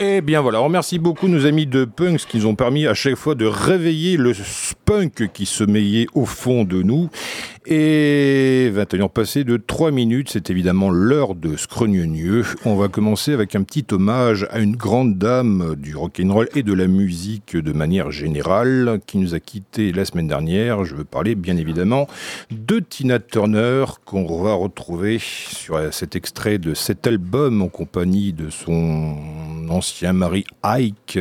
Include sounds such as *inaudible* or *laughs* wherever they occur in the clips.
Eh bien voilà, on remercie beaucoup nos amis de Punks qui nous ont permis à chaque fois de réveiller le spunk qui sommeillait au fond de nous. Et 21 ans passés de 3 minutes, c'est évidemment l'heure de Scrognonieux. On va commencer avec un petit hommage à une grande dame du rock'n'roll et de la musique de manière générale qui nous a quittés la semaine dernière. Je veux parler bien évidemment de Tina Turner qu'on va retrouver sur cet extrait de cet album en compagnie de son ancien mari Ike,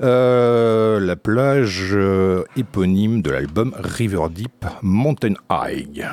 euh, la plage euh, éponyme de l'album River Deep Mountain High.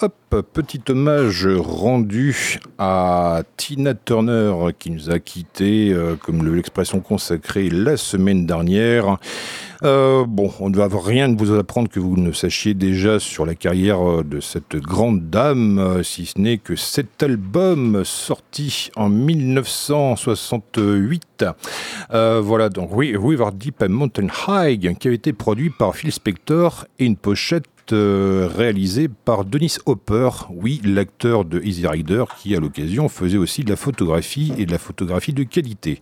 Hop, petit hommage rendu à Tina Turner qui nous a quittés, euh, comme le- l'expression consacrée la semaine dernière. Euh, bon, on ne va rien vous apprendre que vous ne sachiez déjà sur la carrière euh, de cette grande dame, si ce n'est que cet album sorti en 1968. Euh, voilà, donc oui, River Deep and Mountain High, qui avait été produit par Phil Spector et une pochette euh, réalisé par Dennis Hopper, oui, l'acteur de Easy Rider, qui à l'occasion faisait aussi de la photographie et de la photographie de qualité.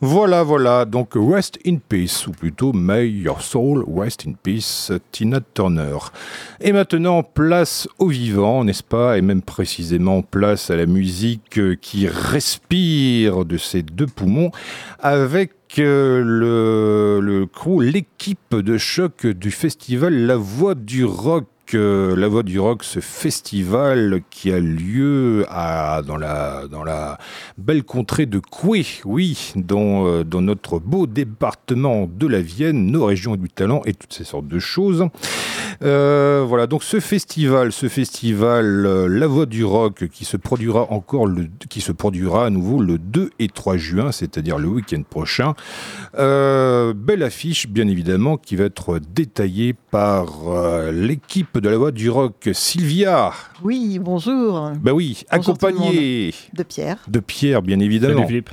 Voilà, voilà, donc Rest in Peace, ou plutôt May Your Soul Rest in Peace, Tina Turner. Et maintenant, place au vivant, n'est-ce pas Et même précisément place à la musique euh, qui respire de ses deux poumons, avec le, le l'équipe de choc du festival La Voix du Rock. euh, la Voix du Rock, ce festival qui a lieu à, dans, la, dans la belle contrée de Coué, oui, dans, euh, dans notre beau département de la Vienne, nos régions du talent et toutes ces sortes de choses. Euh, voilà, donc ce festival, ce festival euh, La Voix du Rock qui se produira encore le, qui se produira à nouveau le 2 et 3 juin, c'est-à-dire le week-end prochain. Euh, belle affiche, bien évidemment, qui va être détaillée par euh, l'équipe de La Voix du Rock, Sylvia. Oui, bonjour, Bah oui, Bonjour accompagnée de Pierre. de Pierre, bien évidemment. Salut Philippe.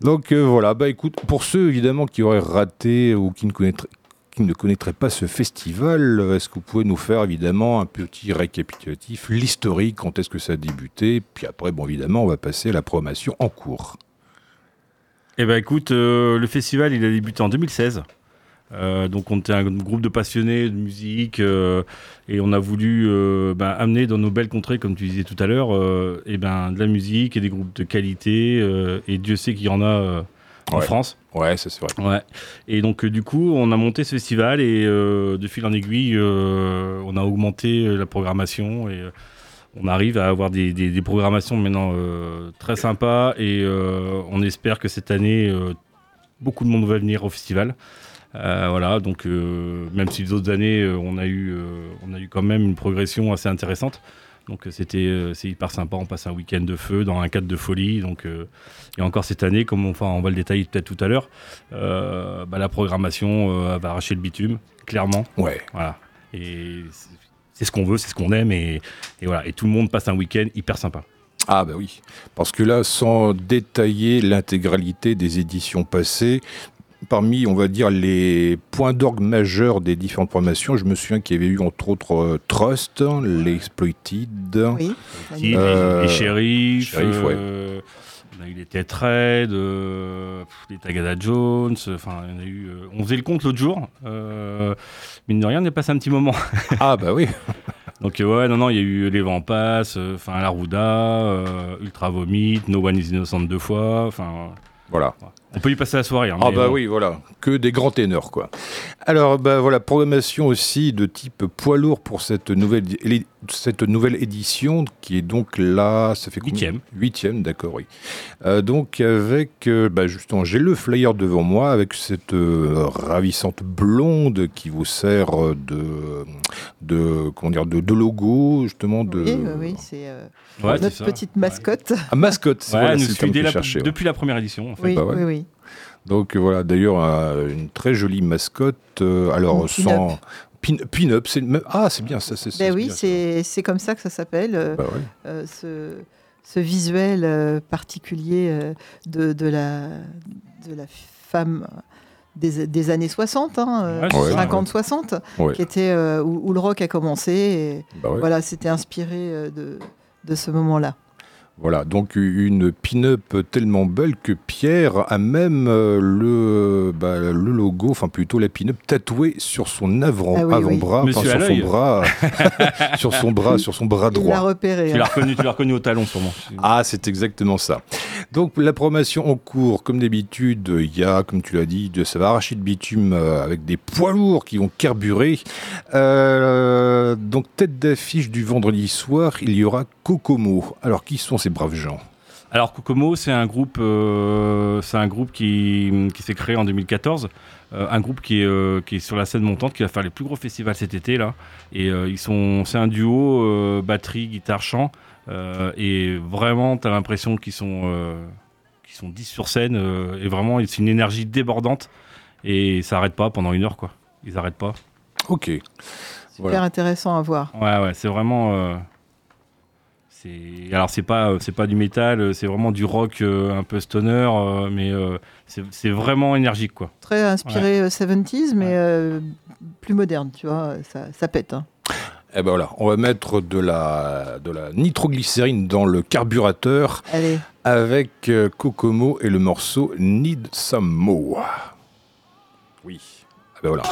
Donc euh, voilà, bah écoute, pour ceux évidemment qui auraient raté ou qui ne connaîtraient qui ne connaîtraient pas ce festival, est-ce que vous pouvez nous faire évidemment un petit récapitulatif, l'historique, quand est-ce que ça a débuté, puis après, bon évidemment, on va passer à la programmation en cours. Eh ben écoute, euh, le festival il a débuté en 2016. Euh, donc on était un groupe de passionnés de musique euh, et on a voulu euh, ben, amener dans nos belles contrées, comme tu disais tout à l'heure, euh, eh ben, de la musique et des groupes de qualité. et Dieu sait qu'il y en a en Ouais. France. Ouais, c'est vrai. Ouais. Et donc euh, du coup, on a monté ce festival et euh, de fil en aiguille, euh, on a augmenté la programmation et on arrive à avoir des, des- programmations maintenant très sympas et on espère que cette année, beaucoup de monde va venir au festival. Voilà, donc même si les autres années, on, a eu, on a eu quand même une progression assez intéressante. Donc euh, c'était euh, c'est hyper sympa, on passe un week-end de feu dans un cadre de folie. Donc, euh, et encore cette année, comme on, enfin, on va le détailler peut-être tout à l'heure, euh, bah, la programmation euh, va arracher le bitume, clairement. Ouais. Voilà. Et c'est- c'est ce qu'on veut, c'est ce qu'on aime. Et, et voilà. Et tout le monde passe un week-end hyper sympa. Ah bah oui, parce que là, sans détailler l'intégralité des éditions passées, parmi, on va dire, les points d'orgue majeurs des différentes programmations, je me souviens qu'il y avait eu entre autres euh, Trust, l'Exploited, Oui. Euh, les shérif, ouais. euh, on a eu les euh, pff, les Tagada Jones. Enfin, il y en a eu. euh, on faisait le compte l'autre jour. Euh, mine de rien, on est passé un petit moment. Ah bah oui, *laughs* Donc euh, ouais, non, non, il y a eu Les Vents Passent, euh, enfin La Rouda, euh, Ultra Vomit, No One is Innocent deux fois. Enfin, voilà. On peut y passer la soirée. hein, Ah bah oui, voilà, que des grands ténors quoi. Alors bah voilà, programmation aussi de type poids lourd pour cette nouvelle cette nouvelle édition qui est donc là, ça fait combien Huitième. Huitième, d'accord, oui. Euh, donc avec, euh, bah justement, j'ai le flyer devant moi avec cette euh, ravissante blonde qui vous sert de de comment dire de, de logo justement de Oui, oui, oui, c'est euh, Ouais, notre petite mascotte. Ah, mascotte. c'est Ouais, voilà, nous le suit terme dès que la- depuis la première édition. En fait. Oui, bah ouais. oui, oui. Donc voilà, d'ailleurs euh, une très jolie mascotte. euh, alors sans pin-up, c'est le même- ah c'est bien ça. c'est- Ben oui, c'est c'est comme ça que ça s'appelle, euh, Bah ouais. euh, ce, ce visuel euh, particulier euh, de, de, la, de la femme des, des années 60, hein, euh, Ouais, c'est ça, 50-60, Ouais. qui était euh, où, où le rock a commencé. Et Bah ouais. Voilà, c'était inspiré euh, de, de ce moment-là. Voilà, donc une pin-up tellement belle que Pierre a même euh, le, bah, le logo, enfin plutôt la pin-up tatouée sur son avant, Ah oui, oui. avant-bras, sur son bras, *laughs* sur son bras, sur son bras Il l'a droit. repéré. Tu hein. l'as reconnu, tu l'as reconnu au talon sûrement. Ah, c'est exactement ça. Donc la promotion en cours, comme d'habitude, il y a, comme tu l'as dit, de, ça va arracher le bitume euh, avec des poids lourds qui vont carburer. Euh, donc tête d'affiche du vendredi soir, il y aura Kokomo. Alors qui sont ces braves gens Alors Kokomo, c'est un groupe, euh, c'est un groupe qui, qui s'est créé en 2014. Euh, un groupe qui est, euh, qui est sur la scène montante, qui va faire les plus gros festivals cet été là. Et euh, ils sont, c'est un duo euh, batterie, guitare, chant. Euh, et vraiment, tu as l'impression qu'ils sont, euh, qu'ils sont 10 sur scène. euh, et vraiment, c'est une énergie débordante. Et ça arrête pas pendant une heure quoi. Ils arrêtent pas. Ok. Super Voilà. intéressant à voir. Ouais, ouais, c'est vraiment. C'est alors c'est pas c'est pas du métal, euh, c'est vraiment du rock euh, un peu stoner, euh, mais euh, c'est c'est vraiment énergique quoi. Très inspiré euh, 70s, mais euh, plus moderne, tu vois, ça, ça pète. hein. Eh ben voilà, on va mettre de la, de la nitroglycérine dans le carburateur Allez, avec Kokomo et le morceau Need Some More. Oui. Ah ben voilà.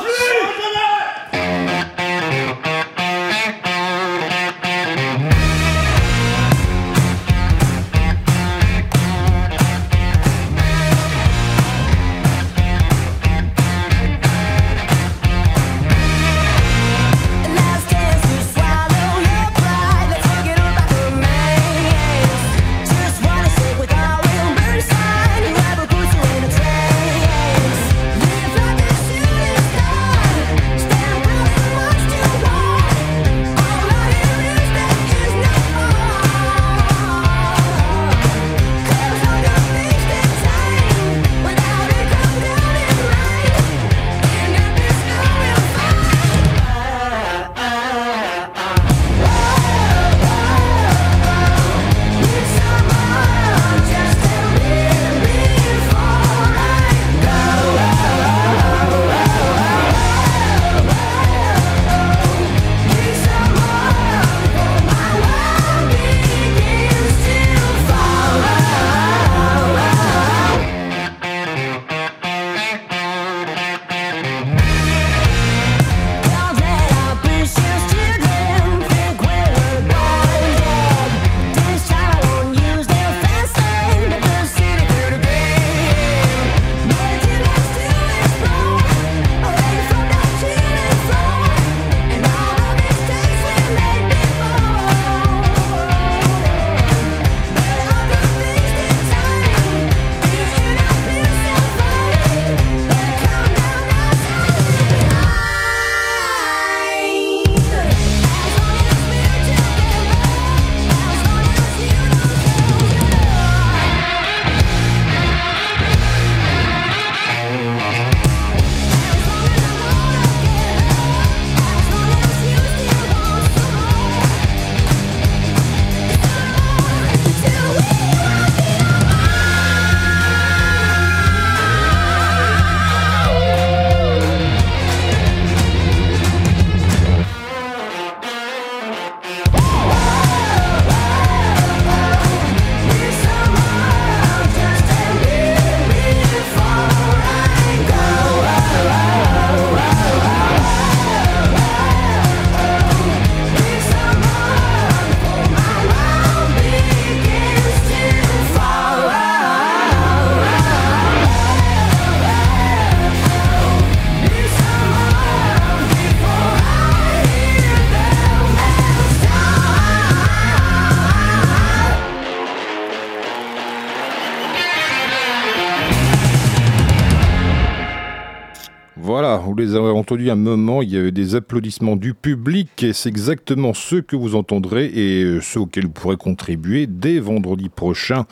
Un moment, il y avait des applaudissements du public et c'est exactement ce que vous entendrez et euh, ce auquel vous pourrez contribuer dès vendredi prochain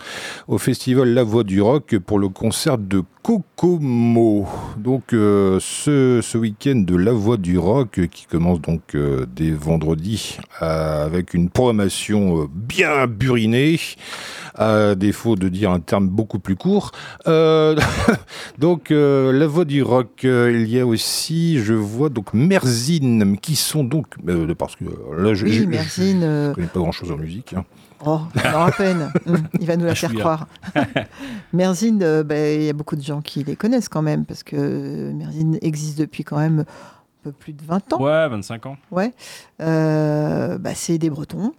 au festival La Voix du Rock pour le concert de Kokomo. Donc euh, ce, ce week-end de La Voix du Rock qui commence donc euh, dès vendredi avec une programmation euh, bien burinée à défaut de dire un terme beaucoup plus court. Euh, *laughs* donc, euh, la voix du rock, euh, il y a aussi, je vois, donc Merzine, qui sont donc, euh, parce que là, je oui, je- je- Merzine, euh, je connais pas grand-chose en musique. hein. Oh, non, à peine. *laughs* Hum, Il va nous la je faire croire. *laughs* Merzine, euh, ben, il y a beaucoup de gens qui les connaissent quand même, parce que Merzine existe depuis quand même un peu plus de 20 ans. Ouais, 25 ans. Ouais. Euh, bah, c'est des Bretons.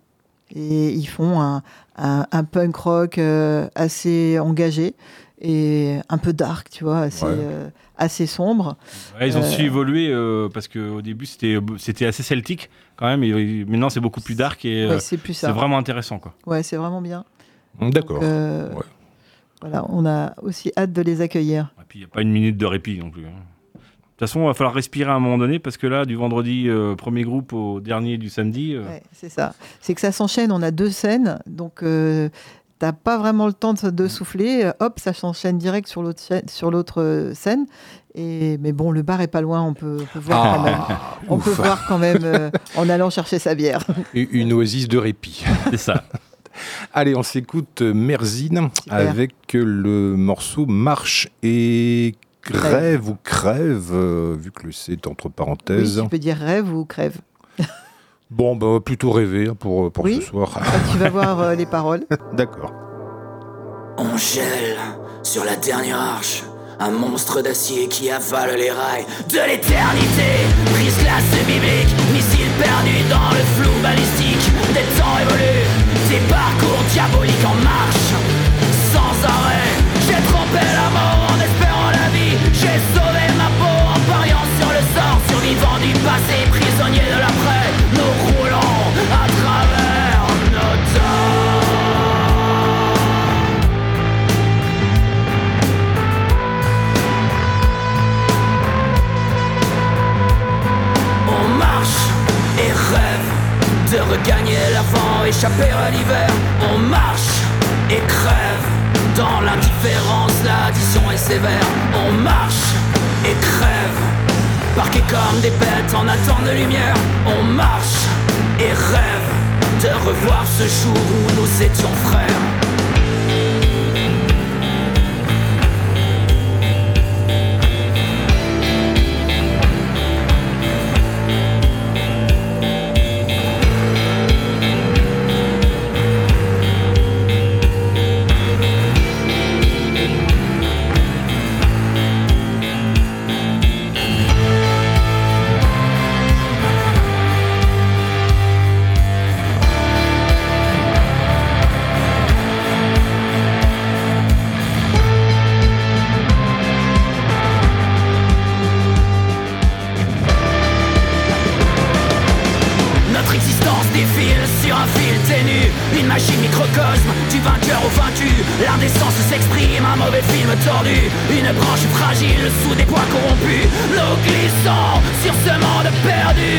Et ils font un, un- un punk rock euh, assez engagé et un peu dark, tu vois, assez, Ouais. euh, assez sombre. Ouais, ils ont Euh, su évoluer euh, parce qu'au début c'était c'était assez celtique quand même. Et maintenant c'est beaucoup plus dark et Ouais, c'est plus c'est ça. vraiment intéressant quoi. Ouais, c'est vraiment bien. D'accord. Donc, euh, Ouais. Voilà, on a aussi hâte de les accueillir. Et puis il n'y a pas une minute de répit non plus. hein. De toute façon, il va falloir respirer à un moment donné parce que là, du vendredi euh, premier groupe au dernier du samedi, euh, Ouais, c'est ça. C'est que ça s'enchaîne. On a deux scènes, donc euh, t'as pas vraiment le temps de, de souffler. Euh, Hop, ça s'enchaîne direct sur l'autre sur l'autre scène. Et mais bon, le bar est pas loin. On peut, on peut voir quand même. Ah, On peut voir quand même euh, en allant chercher sa bière. Une oasis de répit. *laughs* c'est ça. Allez, on s'écoute Merzine Super. avec le morceau Marche et Grève ou Crève, euh, vu que le C est entre Oui, parenthèses. tu peux dire rêve ou crève. *laughs* Bon, bah, plutôt rêver hein, pour, pour Oui. ce soir. Quand tu vas voir euh, les paroles. *laughs* D'accord. On gèle sur la dernière arche. Un monstre d'acier qui avale les rails de l'éternité. Brise glace biblique, missile perdu dans le flou balistique. Des temps évolus, des parcours diaboliques en marche. Sans arrêt, passé, prisonnier de l'après. Nous roulons à travers nos temps. On marche et rêve de regagner l'avant, échapper à l'hiver. On marche et crève dans l'indifférence, l'addition est sévère. On marche et crève, parqués comme des bêtes en attente de lumière. On marche et rêve de revoir ce jour où nous étions frères. Du vainqueur au vaincu. L'indécence s'exprime, un mauvais film tordu. Une branche fragile sous des poids corrompus. Nous glissons sur ce monde perdu.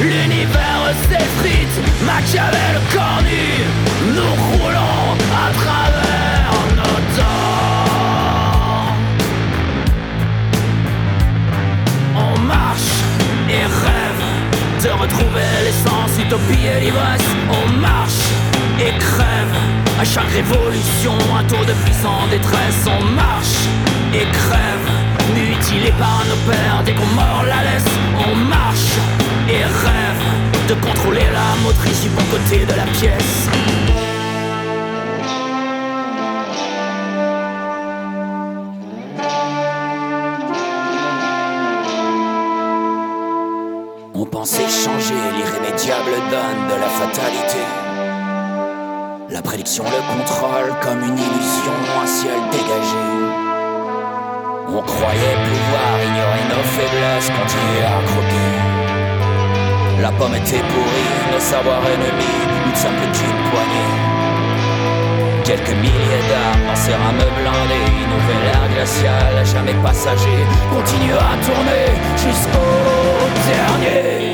L'univers s'effrite, Machiavel cornu. Nous roulons à travers nos temps On marche et rêve de retrouver l'essence, utopie et l'ivresse. On marche crève à chaque révolution, un tour de puissance détresse. On marche et crève, mutilé par nos pères dès qu'on mord la laisse. On marche et rêve de contrôler la motrice du bon côté de la pièce. On pensait changer l'irrémédiable donne de la fatalité. La prédiction le contrôle comme une illusion, un ciel dégagé. On croyait pouvoir ignorer nos faiblesses, continuer à croquer. La pomme était pourrie, nos savoirs ennemis, nous ne sommes plus qu'une poignée. Quelques milliers d'armes dans ces rames blindées, une nouvelle ère glaciale, à jamais passager, continue à tourner jusqu'au dernier.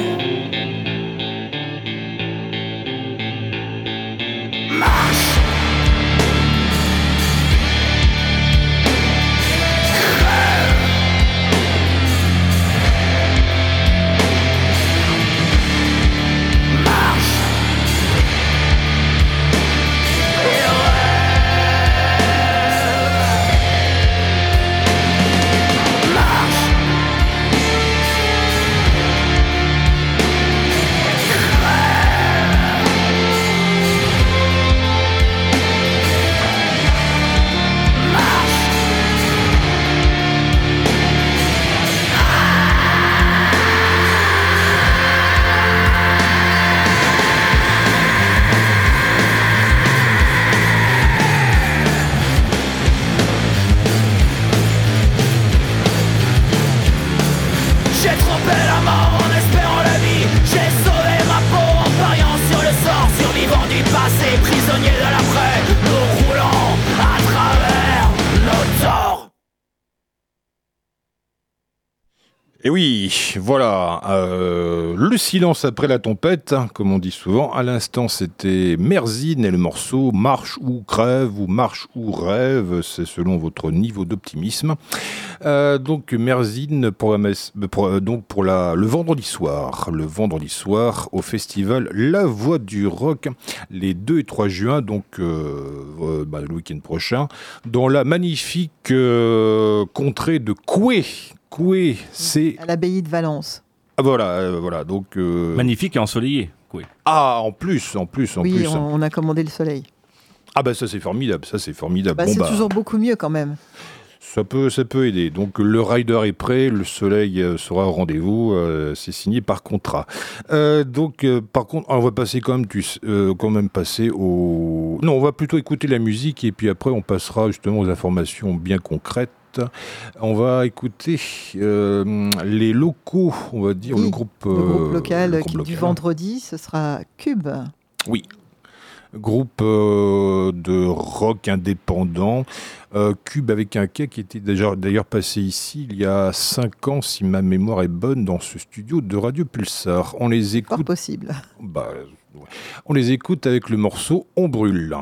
Voilà, euh, le silence après la tempête, hein, comme on dit souvent. À l'instant, c'était Merzine et le morceau Marche ou crève ou Marche ou rêve, c'est selon votre niveau d'optimisme. Euh, donc Merzine messe- pour, euh, donc pour la, le vendredi soir, le vendredi soir au festival La Voix du Rock, les 2 et 3 juin, donc euh, euh, bah, le week-end prochain, dans la magnifique euh, contrée de Coué. Coué, c'est à l'abbaye de Valence. ah, voilà, euh, voilà. Donc euh, Magnifique et ensoleillé. oui. Ah, en plus, en plus, en oui, plus. on, on a commandé le soleil. Ah bah ça c'est formidable, ça c'est formidable. Bah, Bon, c'est bah, toujours beaucoup mieux quand même. Ça peut, ça peut aider. Donc le rider est prêt, le soleil euh, sera au rendez-vous. euh, c'est signé par contrat. Euh, donc euh, par contre, on va passer quand même, tu euh, quand même passer au. Non, on va plutôt écouter la musique et puis après on passera justement aux informations bien concrètes. On va écouter euh, les locaux, on va dire Oui, le groupe, Le euh, groupe local le qui- groupe du vendredi, ce sera Cube. Oui. Groupe euh, de rock indépendant, Cube avec un K qui était déjà d'ailleurs passé ici il y a 5 ans, si ma mémoire est bonne, dans ce studio de Radio Pulsar. On les possible. bah, on les écoute avec le morceau On brûle.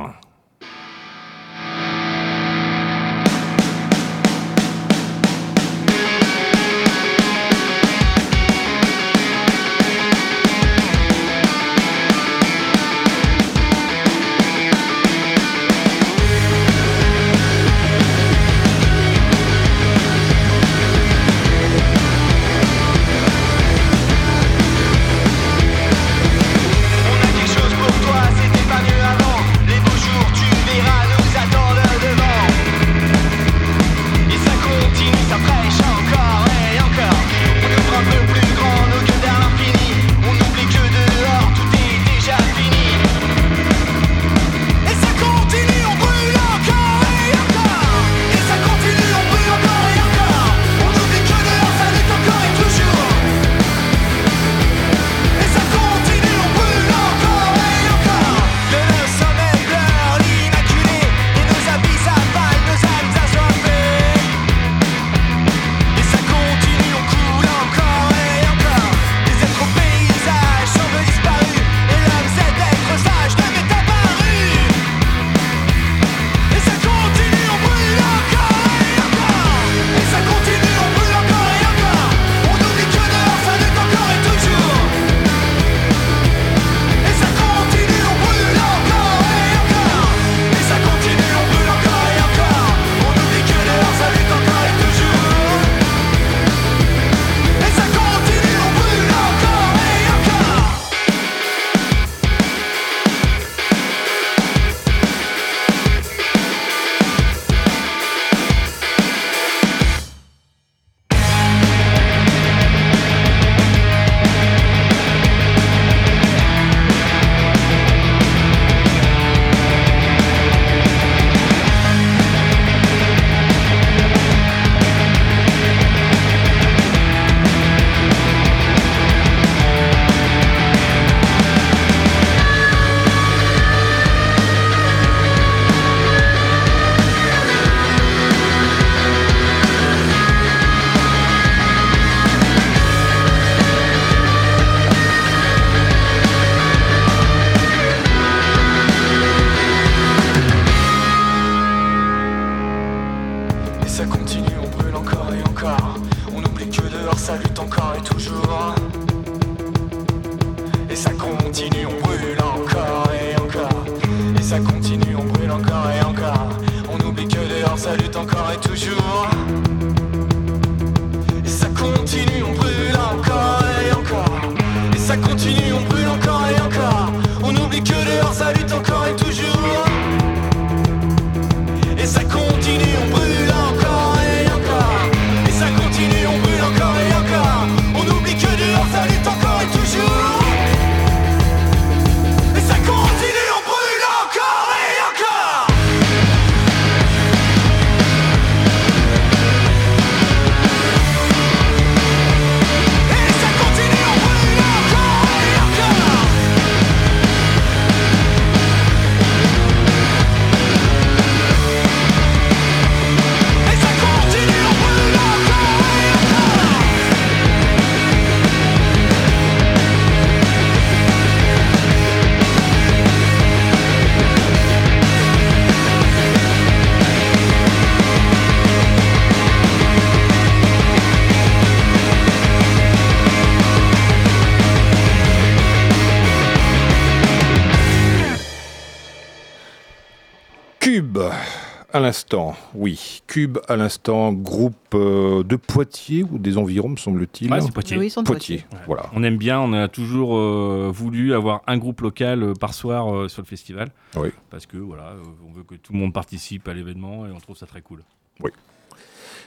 L'instant, oui. Cube à l'instant, groupe euh, de Poitiers ou des environs, me semble-t-il. Ouais, c'est Poitiers. Oui, ils sont de Poitiers, Poitiers. Ouais. voilà. On aime bien, on a toujours euh, voulu avoir un groupe local euh, par soir euh, sur le festival. Oui. Parce que voilà, euh, on veut que tout le monde participe à l'événement et on trouve ça très cool.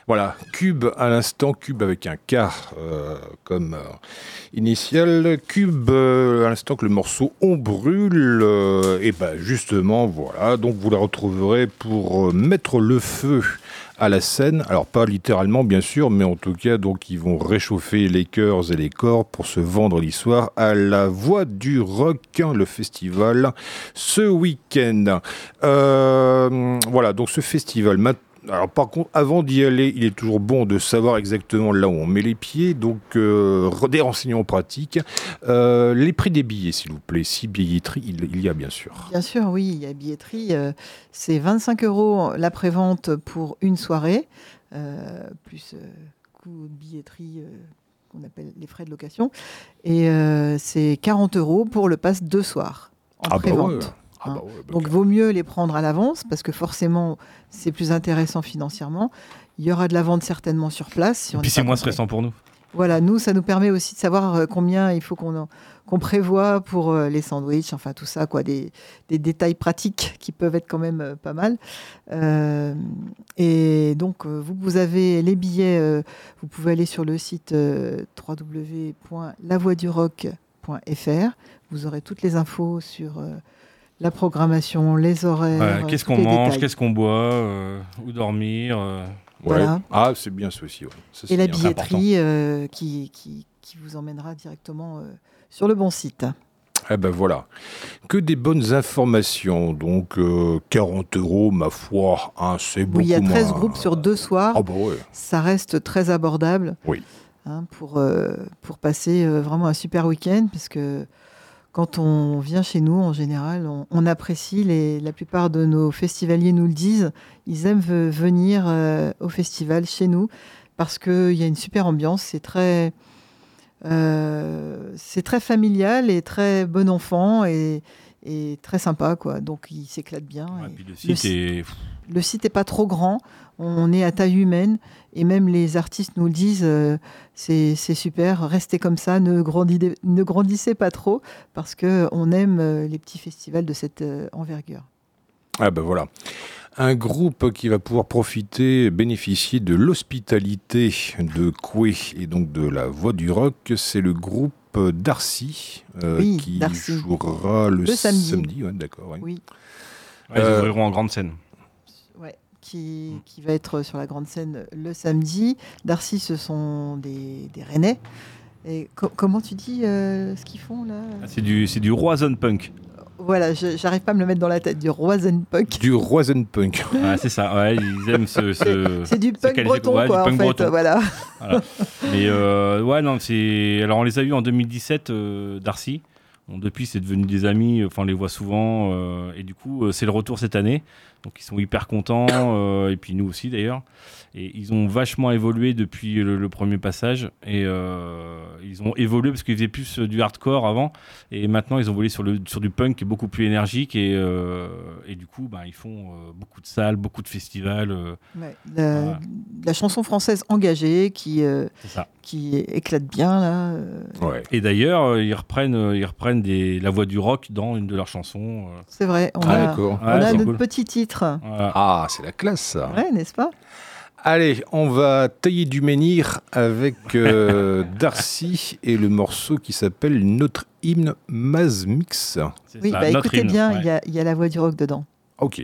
Voilà, Cube à l'instant, Cube avec un K euh, comme euh, initial. Cube euh, à l'instant que le morceau On brûle. et ben justement, voilà, donc vous la retrouverez pour mettre le feu à la scène. Alors pas littéralement bien sûr, mais en tout cas donc ils vont réchauffer les cœurs et les corps pour ce vendredi soir à la Voix du hein, le festival, ce week-end. Voilà, donc ce festival. Maintenant, alors par contre, avant d'y aller, il est toujours bon de savoir exactement là où on met les pieds. Donc euh, des renseignements pratiques. Euh, les prix des billets, s'il vous plaît. Si billetterie, il, il y a bien sûr. Bien sûr, oui, il y a billetterie. euh, c'est 25 euros la prévente pour une soirée, plus coût de billetterie qu'on appelle les frais de location. Et c'est 40 euros pour le pass deux soirs en Ah bah prévente. ouais. Ah Hein. bah ouais, bah Donc, vaut mieux les prendre à l'avance parce que forcément, c'est plus intéressant financièrement. Il y aura de la vente certainement sur place. Si Et on puis c'est moins stressant pour nous. Voilà, nous, ça nous permet aussi de savoir euh, combien il faut qu'on qu'on prévoit pour euh, les sandwichs, enfin tout ça, quoi, des, des détails pratiques *laughs* qui peuvent être quand même euh, pas mal. Euh, et donc, vous, vous avez les billets, vous pouvez aller sur le site www.lavoidurock.fr. Vous aurez toutes les infos sur euh, la programmation, les horaires. Ouais, qu'est-ce qu'on mange, qu'est-ce qu'on boit, euh, où dormir. euh. Ouais. Voilà. Ah, c'est bien ça aussi. ouais. Ça, Et la bien. billetterie euh, qui, qui, qui vous emmènera directement euh, sur le bon site. Eh ben voilà. Que des bonnes informations. Donc, euh, 40 euros, ma foi, hein, c'est beaucoup Oui, il y a 13 moins. groupes sur deux soirs. Ah bah ouais. Ça reste très abordable Oui. hein, pour, euh, pour passer euh, vraiment un super week-end, puisque quand on vient chez nous, en général, on, on apprécie, les, la plupart de nos festivaliers nous le disent, ils aiment ve- venir euh, au festival chez nous, parce qu'il y a une super ambiance, c'est très, euh, c'est très familial et très bon enfant et, et très sympa, quoi. Donc ils s'éclatent bien. Ouais, et- puis le le site est. le site n'est pas trop grand, on est à taille humaine et même les artistes nous le disent, euh, c'est super, restez comme ça, ne, grandissez pas trop parce que on aime euh, les petits festivals de cette euh, envergure. Ah ben voilà. Un groupe qui va pouvoir profiter, bénéficier de l'hospitalité de Coué et donc de la voix du rock, c'est le groupe Darcy euh, Oui, qui Darcy. jouera le, Le samedi. ouais, d'accord. ouais. Oui, Ouais, ils Euh, ouvriront en grande scène. Ouais, qui, qui va être sur la grande scène le samedi. Darcy, ce sont des, des Rennais. Et co- comment tu dis euh, ce qu'ils font là Ah, C'est du, c'est du Roison Punk. Voilà, je- j'arrive pas à me le mettre dans la tête, du Rosenpunk. Du Rosenpunk. *laughs* Ah, c'est ça, ouais, ils aiment ce. ce- C'est du punk breton, ouais, du quoi, en punk fait. breton. Voilà. Mais euh, ouais, non, c'est. Alors, on les a vus en 2017, euh, Darcy. Depuis, c'est devenu des amis. Enfin, on les voit souvent. euh, et du coup, euh, c'est le retour cette année. Donc, ils sont hyper contents. euh, et puis, nous aussi, d'ailleurs. Et ils ont vachement évolué depuis le, le premier passage. Et euh, ils ont évolué parce qu'ils faisaient plus euh, du hardcore avant. Et maintenant, ils ont évolué sur, le, sur du punk qui est beaucoup plus énergique. Et, euh, et du coup, bah, ils font euh, beaucoup de salles, beaucoup de festivals. euh, Ouais, la, Voilà. la chanson française engagée qui, euh, éclate bien là. Ouais. Et d'ailleurs, ils reprennent, ils reprennent des, la voix du rock dans une de leurs chansons. C'est vrai, on Ah a, on Ouais, a notre cool. petit titre. Voilà. Ah, c'est la classe ça. Ouais, n'est-ce pas? Allez, on va tailler du menhir avec euh, *laughs* Darcy et le morceau qui s'appelle Notre hymne Mazmix. Oui, ça, bah notre écoutez hymne, bien, il ouais. y, y a la voix du rock dedans. Ok.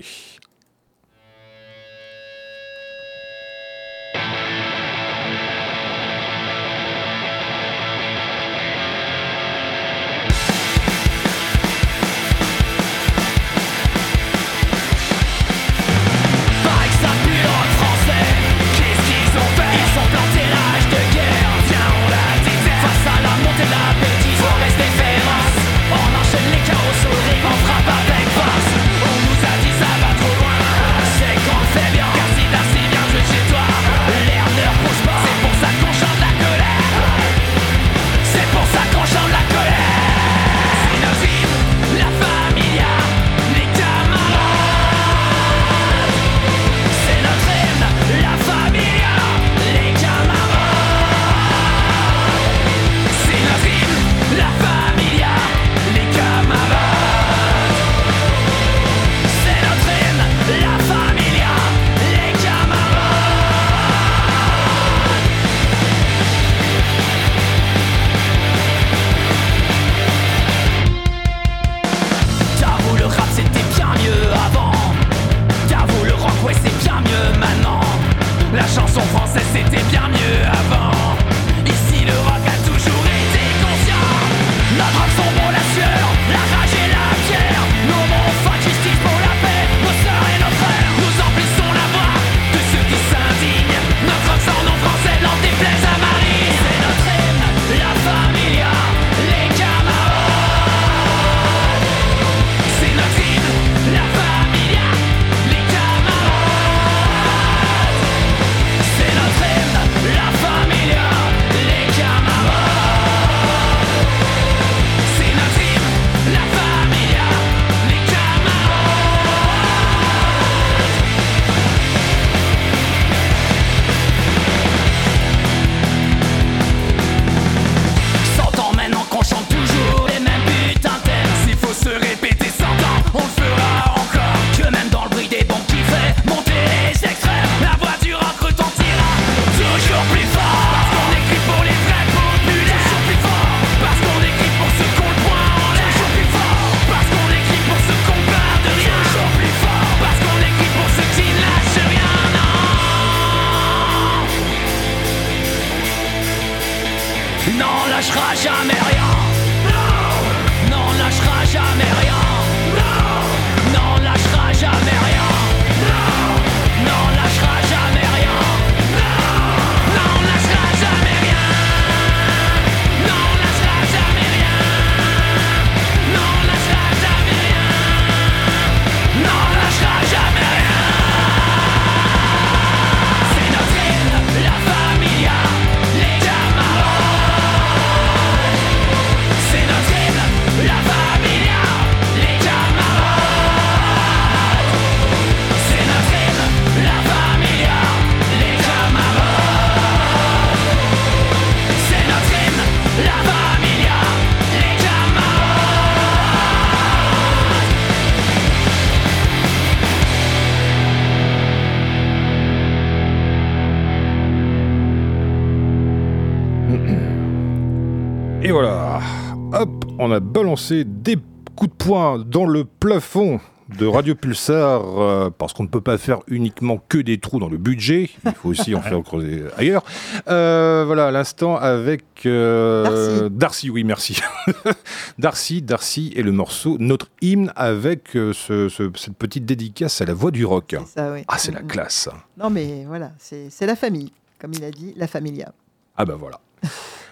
Des coups de poing dans le plafond de Radio Pulsar, euh, parce qu'on ne peut pas faire uniquement que des trous dans le budget, il faut aussi en *laughs* faire creuser ailleurs. Euh, voilà, à l'instant avec euh, Darcy. oui, merci. *laughs* Darcy, Darcy et le morceau Notre hymne avec ce- ce- cette petite dédicace à la voix du rock. C'est ça, oui. Ah, c'est la classe. Non, mais voilà, c'est la famille, comme il a dit, la familia. Ah bah voilà.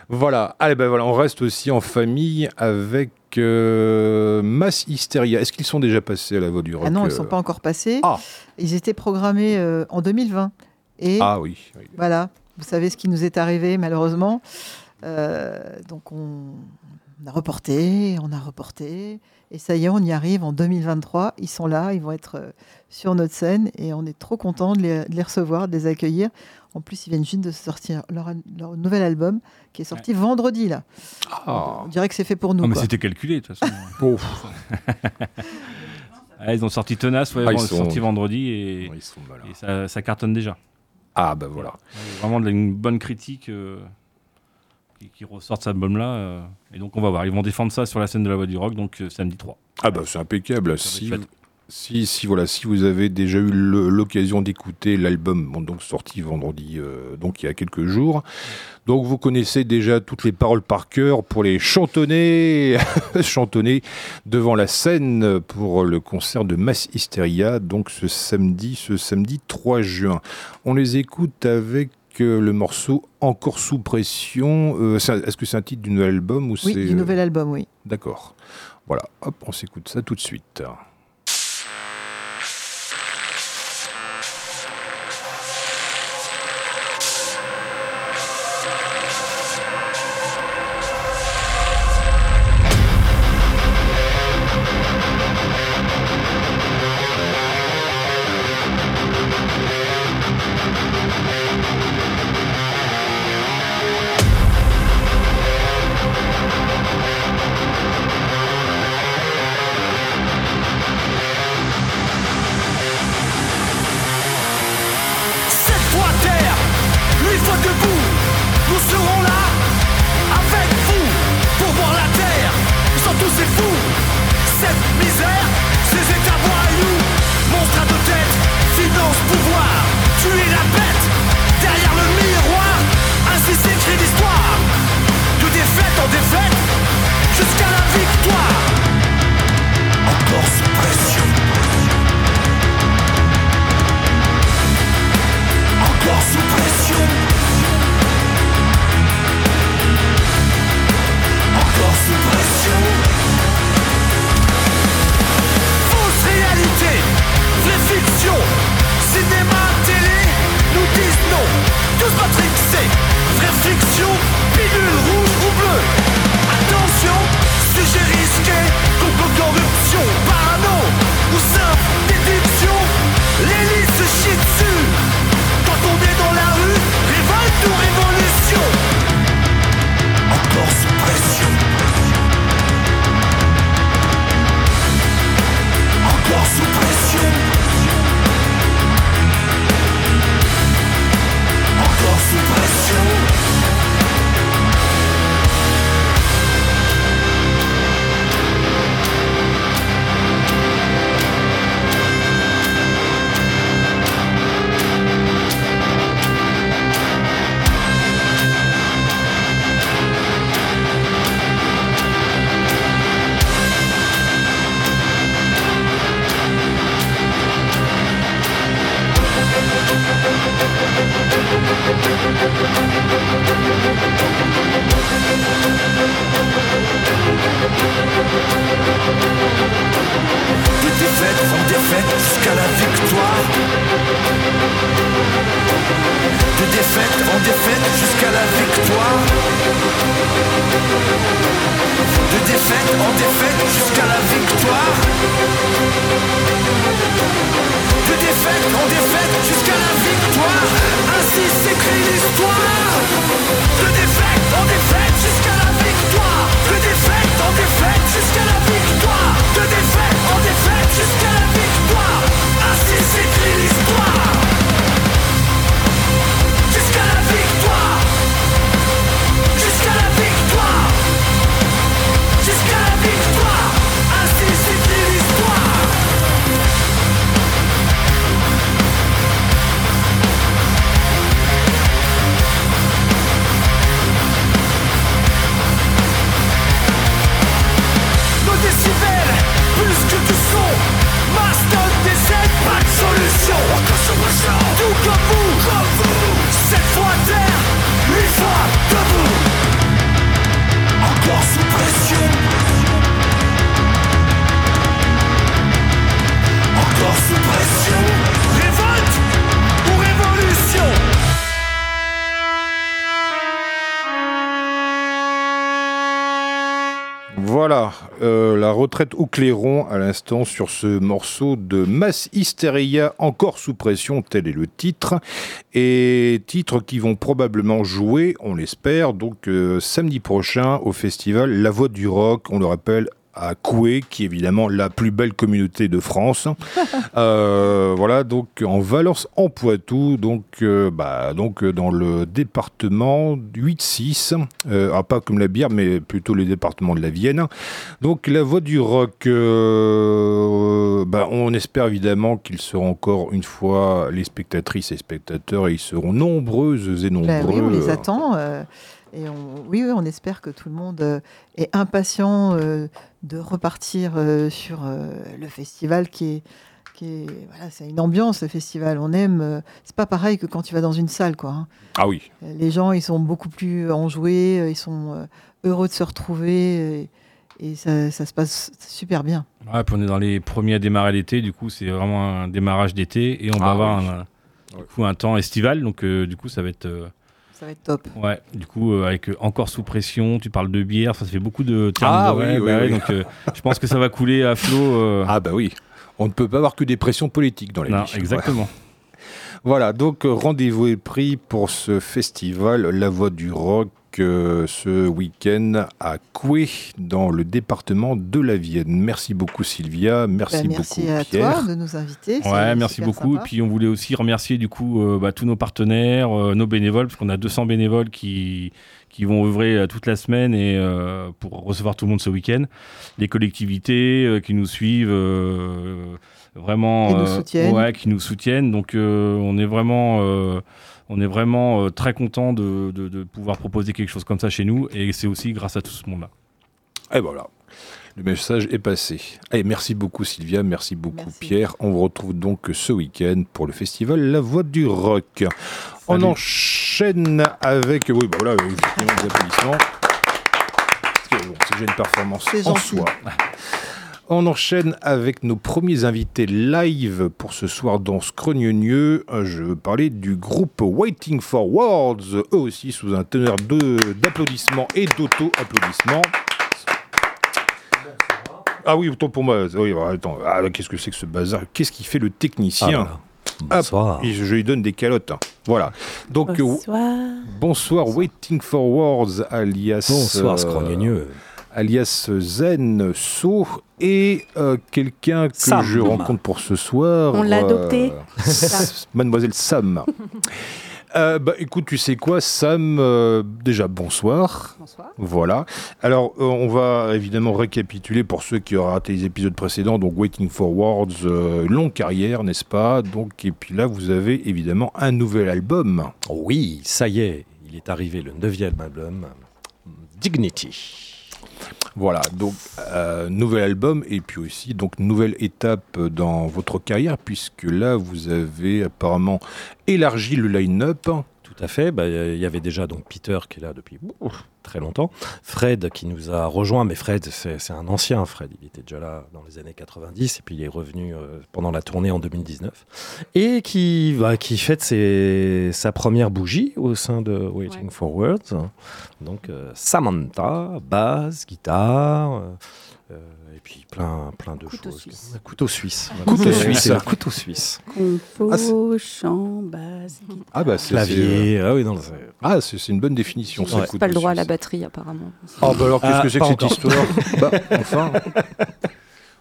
voilà. Allez ben voilà, on reste aussi en famille avec euh, Mass Hysteria. Est-ce qu'ils sont déjà passés à la voix du rock Ah non, ils ne euh, sont pas encore passés. Ah. Ils étaient programmés euh, en 2020. Et Ah oui. oui. voilà, vous savez ce qui nous est arrivé, malheureusement. Euh, donc, on, on a reporté, on a reporté. Et ça y est, on y arrive en 2023. Ils sont là, ils vont être euh, sur notre scène. Et on est trop content de les, de les recevoir, de les accueillir. En plus, ils viennent juste de sortir leur, nouvel album qui est sorti vendredi, là. Ah. On dirait que c'est fait pour nous. Non, mais c'était calculé, de toute façon. *laughs* Ah, ils ont sorti Tenace, ouais, Ah, ils ils ont sont- sorti vendredi et, Ils sont malins. et ça, ça cartonne déjà. Ah bah voilà. Vraiment de la- une bonne critique euh, qui, qui ressort de cet album-là. euh, et donc on va voir, ils vont défendre ça sur la scène de la Voix du Rock, donc euh, samedi 3. Ah bah c'est impeccable. Si. Si, si, voilà, si vous avez déjà eu l'occasion d'écouter l'album, bon, donc sorti vendredi, euh, donc il y a quelques jours, donc vous connaissez déjà toutes les paroles par cœur pour les chantonner, *laughs* chantonner devant la scène pour le concert de Mass Hysteria, donc ce samedi, ce samedi 3 juin. On les écoute avec euh, le morceau Encore sous pression. Euh, Est-ce que c'est un titre du nouvel album ou Oui, du nouvel album, oui. D'accord. Voilà, hop, on s'écoute ça tout de suite. Au clairon à l'instant sur ce morceau de Mass Hysteria, encore sous pression, tel est le titre. Et titres qui vont probablement jouer, on l'espère, donc euh, samedi prochain au festival La Voix du Rock, on le rappelle, à Coué, qui est évidemment la plus belle communauté de France. *laughs* Euh, voilà, donc en Valence, en Poitou, donc, euh, bah, donc euh, dans le département 8-6, euh, ah, pas comme la bière, mais plutôt le département de la Vienne. Donc la voix du rock, bah, on espère évidemment qu'ils seront encore une fois les spectatrices et spectateurs, et ils seront nombreuses et nombreux. Ben oui, on les attend. et on, oui, oui, on espère que tout le monde est impatient euh, de repartir euh, sur euh, le festival qui est. qui est- Voilà, c'est une ambiance, le festival. On aime. euh, c'est pas pareil que quand tu vas dans une salle, quoi. hein. Ah oui. Les gens, ils sont beaucoup plus enjoués, ils sont euh, heureux de se retrouver. Et, et ça, ça se passe super bien. Ouais, puis on est dans les premiers à démarrer l'été, du coup c'est vraiment un démarrage d'été et on va Ah avoir un, du coup, un temps estival, donc euh, du coup ça va être euh, Ça va être top. ouais, du coup euh, avec euh, encore sous pression, tu parles de bière, ça fait beaucoup de termes. Ah de- oui, oui, bah oui. donc euh, je pense que ça va couler à flot. euh, *laughs* Ah bah oui. On ne peut pas avoir que des pressions politiques dans les non, exactement. Voilà, donc euh, rendez-vous est pris pour ce festival La Voix du Rock euh, ce week-end à Coué, dans le département de la Vienne. Merci beaucoup Sylvia, merci, Ben, merci beaucoup à Pierre. toi de nous inviter. Ouais, merci beaucoup. sympa. Et puis on voulait aussi remercier du coup euh, bah, tous nos partenaires, euh, nos bénévoles, parce qu'on a 200 bénévoles qui, qui vont œuvrer euh, toute la semaine et euh, pour recevoir tout le monde ce week-end. Les collectivités euh, qui nous suivent euh, vraiment, Qui nous euh, soutiennent. ouais, qui nous soutiennent. Donc euh, on est vraiment, euh, on est vraiment euh, très content de, de- de pouvoir proposer quelque chose comme ça chez nous. Et c'est aussi grâce à tout ce monde-là. Et voilà, le message est passé. Allez, merci beaucoup Sylvia, merci beaucoup Merci. Pierre. On vous retrouve donc ce week-end pour le festival La Voix du Rock. On enchaîne avec... Oui, bah voilà, effectivement, des applaudissements. Parce que, bon, c'est déjà une performance C'est en soi. On enchaîne avec nos premiers invités live pour ce soir dans Scrogneux. Je veux parler du groupe Waiting for Words, eux aussi sous un teneur de- d'applaudissements et d'auto-applaudissements. Ah oui, autant pour moi. Oui, alors, attends, ah, qu'est-ce que c'est que ce bazar? Qu'est-ce qui fait le technicien? Bonsoir. Et je, je lui donne des calottes. hein. Voilà. Donc, euh, Bonsoir. bonsoir, Waiting for Words, alias. Bonsoir, euh, Scrogneux. Alias Zen So et euh, quelqu'un que Sam. je rencontre pour ce soir. On l'a adopté. S- *laughs* Mademoiselle Sam. *laughs* Euh, bah, écoute, tu sais quoi, Sam euh, Déjà, bonsoir. Bonsoir. Voilà. Alors, euh, on va évidemment récapituler pour ceux qui auraient raté les épisodes précédents. Donc, Waiting for Words, euh, longue carrière, n'est-ce pas? Donc, et puis là, vous avez évidemment un nouvel album. Oui, ça y est, il est arrivé le neuvième album, Dignity. Voilà, donc euh, nouvel album et puis aussi donc nouvelle étape dans votre carrière puisque là vous avez apparemment élargi le line-up. Tout à fait. Bah, Il y avait déjà donc Peter qui est là depuis ouf, très longtemps. Fred qui nous a rejoint, mais Fred, c'est un ancien Fred. Il était déjà là dans les années 90 et puis il est revenu euh, pendant la tournée en 2019. Et qui, bah, qui fête ses- sa première bougie au sein de Waiting Ouais. for Words. Donc euh, Samantha, basse, guitare. euh, euh, et puis plein, plein de Couteau choses. suisse. Couteau suisse. Couteau C'est- suisse. C'est couteau suisse. Compo, Ah, c'est- chant, basse, guitare. Ah bah c'est Clavier. Ah oui, non, c'est- c'est- Ah, c'est c'est une bonne définition. Ouais. Couteau pas le droit à la batterie apparemment. Ah bah alors qu'est-ce Ah, que c'est que cette histoire *laughs* Bah, Enfin.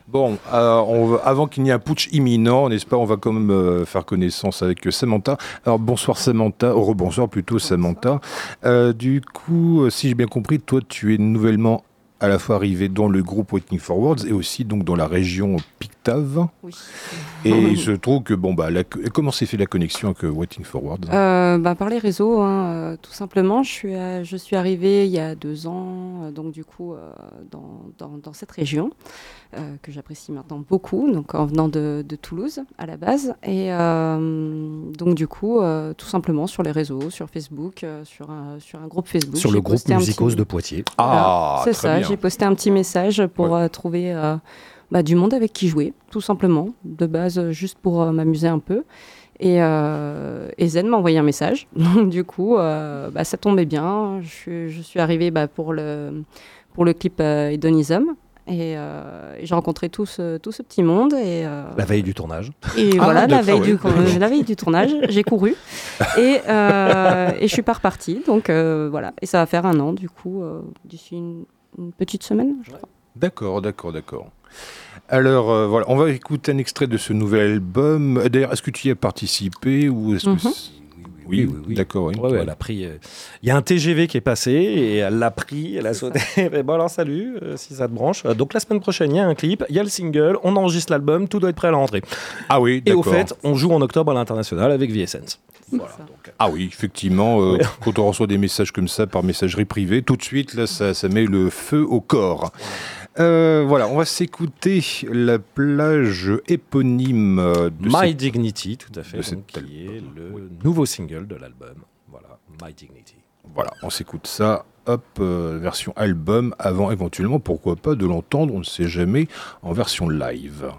Bon, euh, on avant qu'il n'y ait un putsch imminent, n'est-ce pas, on va quand même euh, faire connaissance avec euh, Samantha. Alors bonsoir Samantha, oh, rebonsoir plutôt Samantha. Euh, du coup, euh, si j'ai bien compris, toi tu es nouvellement à la fois arrivé dans le groupe Waiting for Words et aussi donc dans la région Oui. Et il *laughs* se trouve que bon bah la- comment s'est fait la connexion avec euh, Waiting for Words Euh, bah, par les réseaux, hein, euh, tout simplement. Je suis, à- je suis arrivée il y a deux ans, euh, donc du coup, euh, dans, dans, dans cette région, euh, que j'apprécie maintenant beaucoup, donc en venant de, de Toulouse à la base. Et euh, donc du coup, euh, tout simplement sur les réseaux, sur Facebook, euh, sur, un, sur un groupe Facebook. Sur le groupe Musicos petit- de Poitiers. Ah, c'est très ça, bien. j'ai posté un petit message pour euh, trouver euh, bah, du monde avec qui jouer, tout simplement, de base, euh, juste pour euh, m'amuser un peu. Et, euh, et Zen m'a envoyé un message. *laughs* Donc, du coup, euh, bah, ça tombait bien. Je, suis- je suis arrivée bah, pour, le, pour le clip euh, Hedonism. Et, euh, et j'ai rencontré tout ce, tout ce petit monde. Et, euh, La veille du tournage. et Ah, voilà, la veille, du, euh, *laughs* la veille du tournage, j'ai couru. Et, euh, et je suis pas repartie. Donc euh, voilà. Et ça va faire un an, du coup, euh, d'ici une, une petite semaine, je crois. D'accord, d'accord, d'accord. Alors euh, voilà, on va écouter un extrait de ce nouvel album. Euh, D'ailleurs, est-ce que tu y as participé ou est-ce que Mhm. oui, d'accord, oui. Ouais, ouais, elle a pris. euh, Il y a un TGV qui est passé et elle l'a pris, elle a sauté. *laughs* Et bon, alors salut, euh, si ça te branche. Donc la semaine prochaine, il y a un clip, il y a le single, on enregistre l'album, tout doit être prêt à la rentrée. Ah oui, Et au d'accord. fait, on joue en octobre à l'international avec VSense. Voilà. Ça. donc, Ah oui, effectivement, euh, quand on reçoit des messages comme ça par messagerie privée, tout de suite, là, ça, ça met le feu au corps. Euh, voilà, on va s'écouter la plage éponyme de My cette- Dignity, tout à fait, donc, qui album. est le nouveau single de l'album. Voilà, My Dignity. Voilà, on s'écoute ça, hop, euh, version album, avant éventuellement, pourquoi pas, de l'entendre, on ne sait jamais, en version live.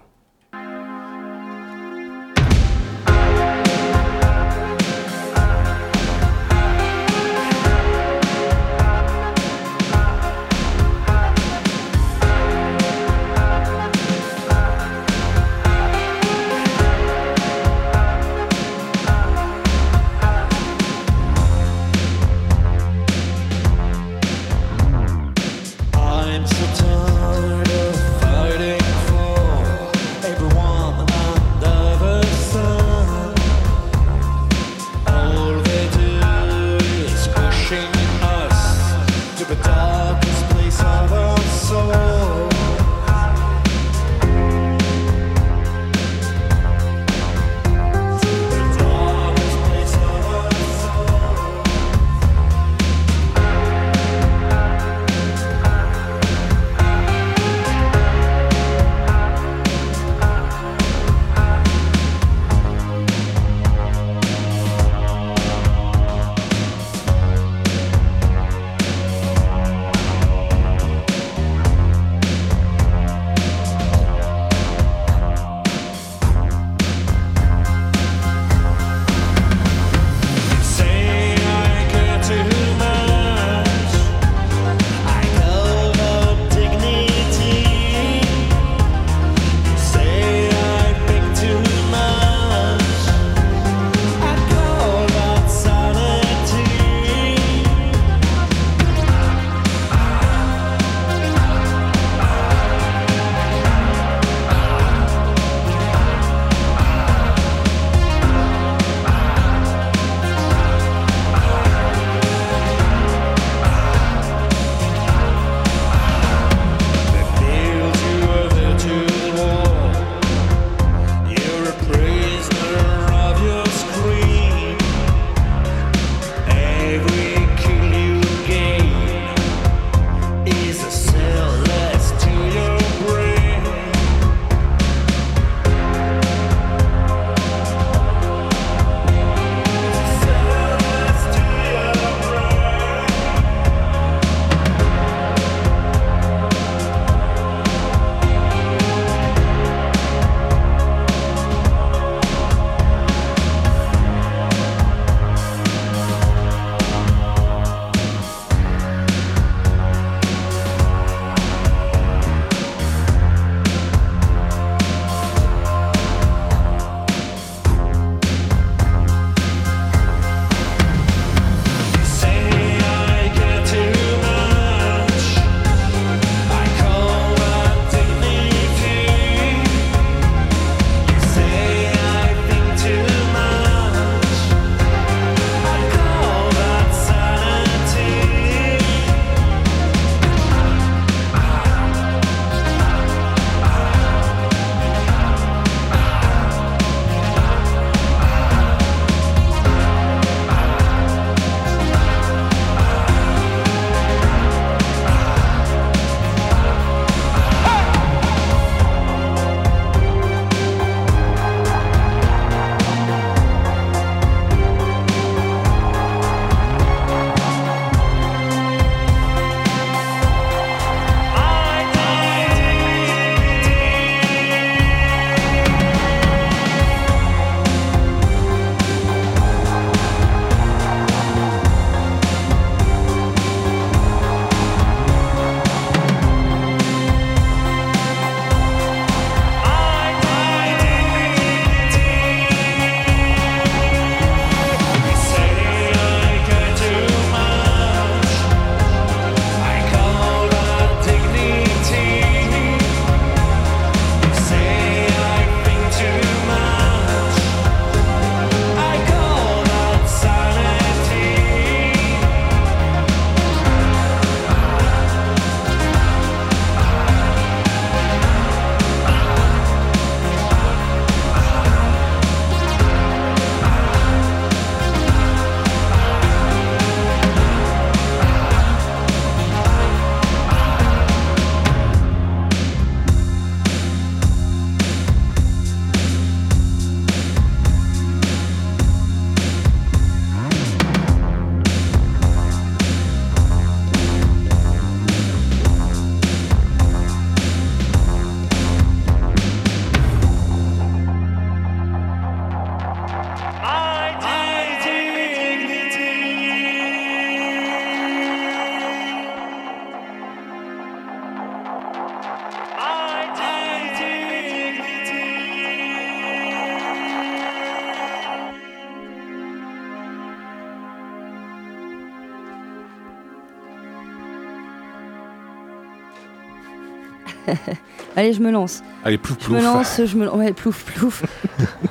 Allez, je me lance. Allez, plouf, Je me plouf. lance, je me Ouais, plouf, plouf.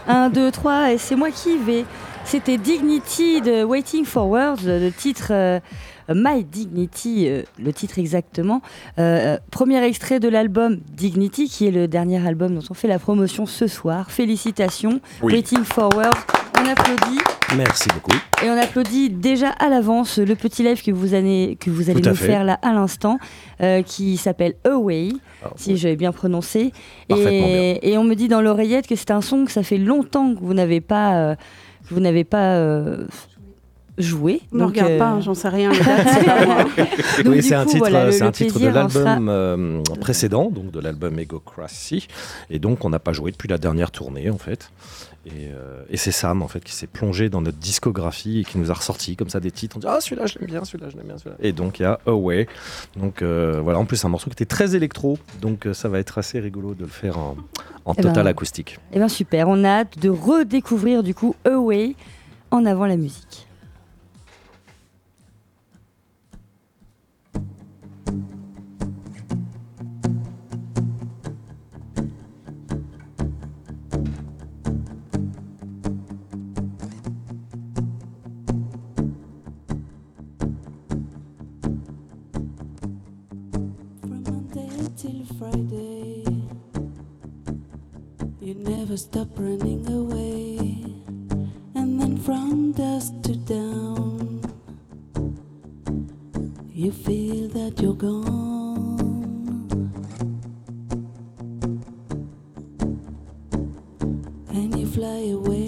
1, 2, 3, et c'est moi qui vais. C'était Dignity de Waiting for Words, le titre euh, My Dignity, euh, le titre exactement. Euh, euh, premier extrait de l'album Dignity, qui est le dernier album dont on fait la promotion ce soir. Félicitations. Oui. Waiting for Words. On applaudit. Merci beaucoup. Et on applaudit déjà à l'avance le petit live que vous allez, que vous allez nous fait. faire là à l'instant, euh, qui s'appelle Away, Alors, si j'avais bien prononcé. Et, et on me dit dans l'oreillette que c'est un son que ça fait longtemps que vous n'avez pas, euh, que vous n'avez pas euh, joué. Ne Donc, regarde euh, pas, j'en sais rien. *laughs* c'est *laughs* oui, un titre, voilà, le- c'est le un titre de sera- l'album euh, précédent, donc de l'album Egocracy. Et donc, on n'a pas joué depuis la dernière tournée, en fait. Et, euh, et c'est Sam, en fait, qui s'est plongé dans notre discographie et qui nous a ressorti comme ça des titres. On dit Ah, celui-là, je l'aime bien, celui-là, je l'aime bien, celui-là. Et donc, il y a Away. Donc, euh, voilà, en plus, un morceau qui était très électro. Donc, euh, ça va être assez rigolo de le faire en, en Eh ben, total acoustique. Eh bien super, on a hâte de redécouvrir du coup Away en avant la musique. Never stop running away. And then from dusk to dawn, you feel that you're gone. And you fly away.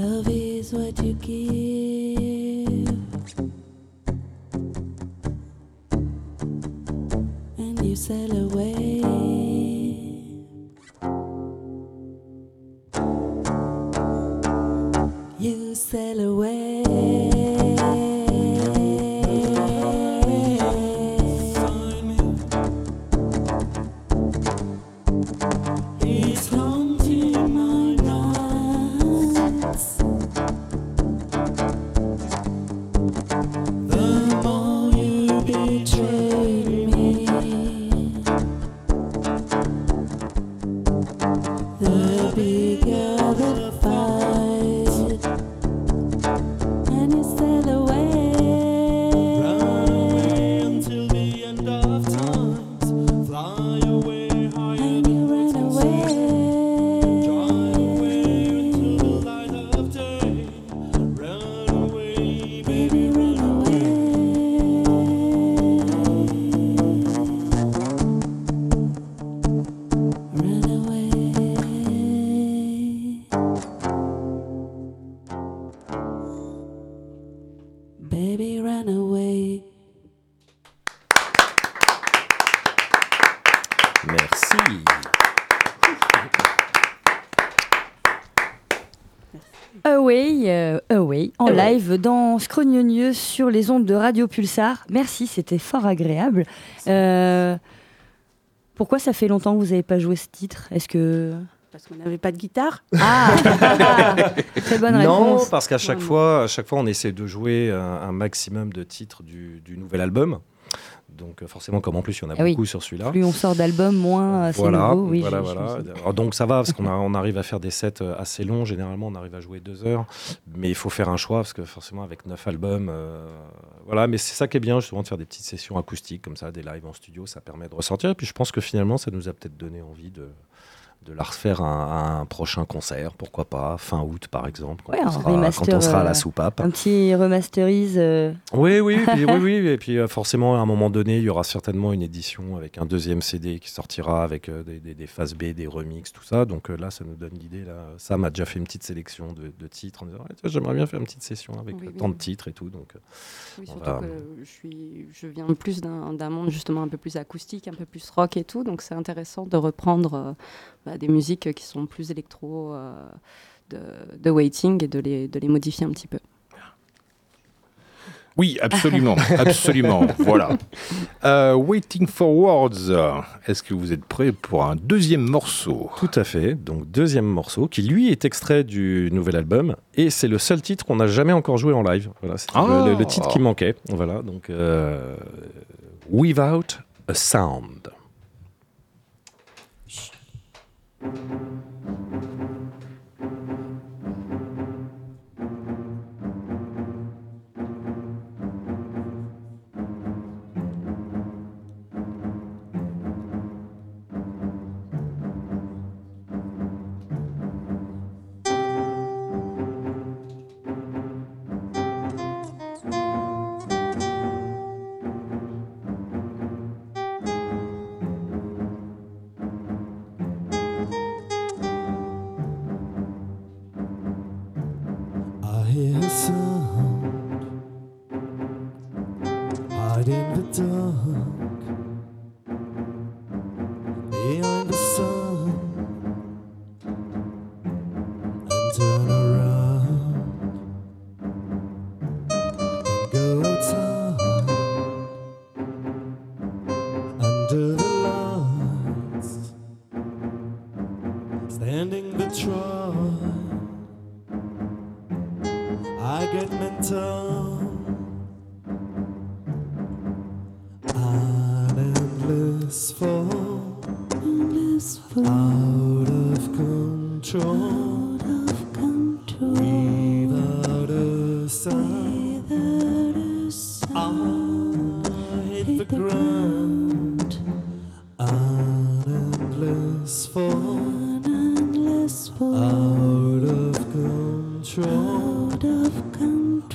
Love is what you give, and you sail away. Live dans Scrognonieux sur les ondes de Radio Pulsar. Merci, c'était fort agréable. Euh, pourquoi ça fait longtemps que vous n'avez pas joué ce titre? Est-ce que Parce qu'on n'avait pas de guitare. Ah *laughs* Très bonne non, réponse. parce qu'à chaque fois, à chaque fois, on essaie de jouer un, un maximum de titres du, du nouvel album. Donc euh, forcément, comme en plus il y en a Ah oui. beaucoup sur celui-là. Plus on sort d'albums, moins euh, c'est Voilà, nouveau. Oui, voilà, voilà. Alors, donc ça va parce qu'on on arrive à faire des sets euh, assez longs. Généralement, on arrive à jouer deux heures, mais il faut faire un choix parce que forcément avec neuf albums, euh, voilà. Mais c'est ça qui est bien justement de faire des petites sessions acoustiques comme ça, des lives en studio, ça permet de ressortir. Et puis je pense que finalement, ça nous a peut-être donné envie de de la refaire à un, prochain concert, pourquoi pas, fin août par exemple, quand, Ouais, on, un sera, quand on sera à euh, la soupape. Un petit remasterise. euh, Oui, oui, *laughs* puis, oui, oui, et puis euh, forcément, à un moment donné, il y aura certainement une édition avec un deuxième CD qui sortira avec euh, des, des, des phases B, des remixes, tout ça. Donc euh, là, ça nous donne l'idée. Là, Sam a déjà fait une petite sélection de, de titres en disant Ouais, tiens, J'aimerais bien faire une petite session avec Oui, euh, oui. tant de titres et tout. Donc, euh, Oui, surtout va- que je, suis, je viens plus d'un d'un monde justement un peu plus acoustique, un peu plus rock et tout, donc c'est intéressant de reprendre euh, bah, des musiques qui sont plus électro euh, de, de Waiting et de les, de les modifier un petit peu. Oui, absolument, *laughs* absolument. voilà. Euh, Waiting for Words. Est-ce que vous êtes prêts pour un deuxième morceau? Tout à fait. Donc, deuxième morceau qui, lui, est extrait du nouvel album. Et c'est le seul titre qu'on n'a jamais encore joué en live. Voilà, Ah. le, le- le titre qui manquait. Voilà, donc euh, Without a Sound. Thank you.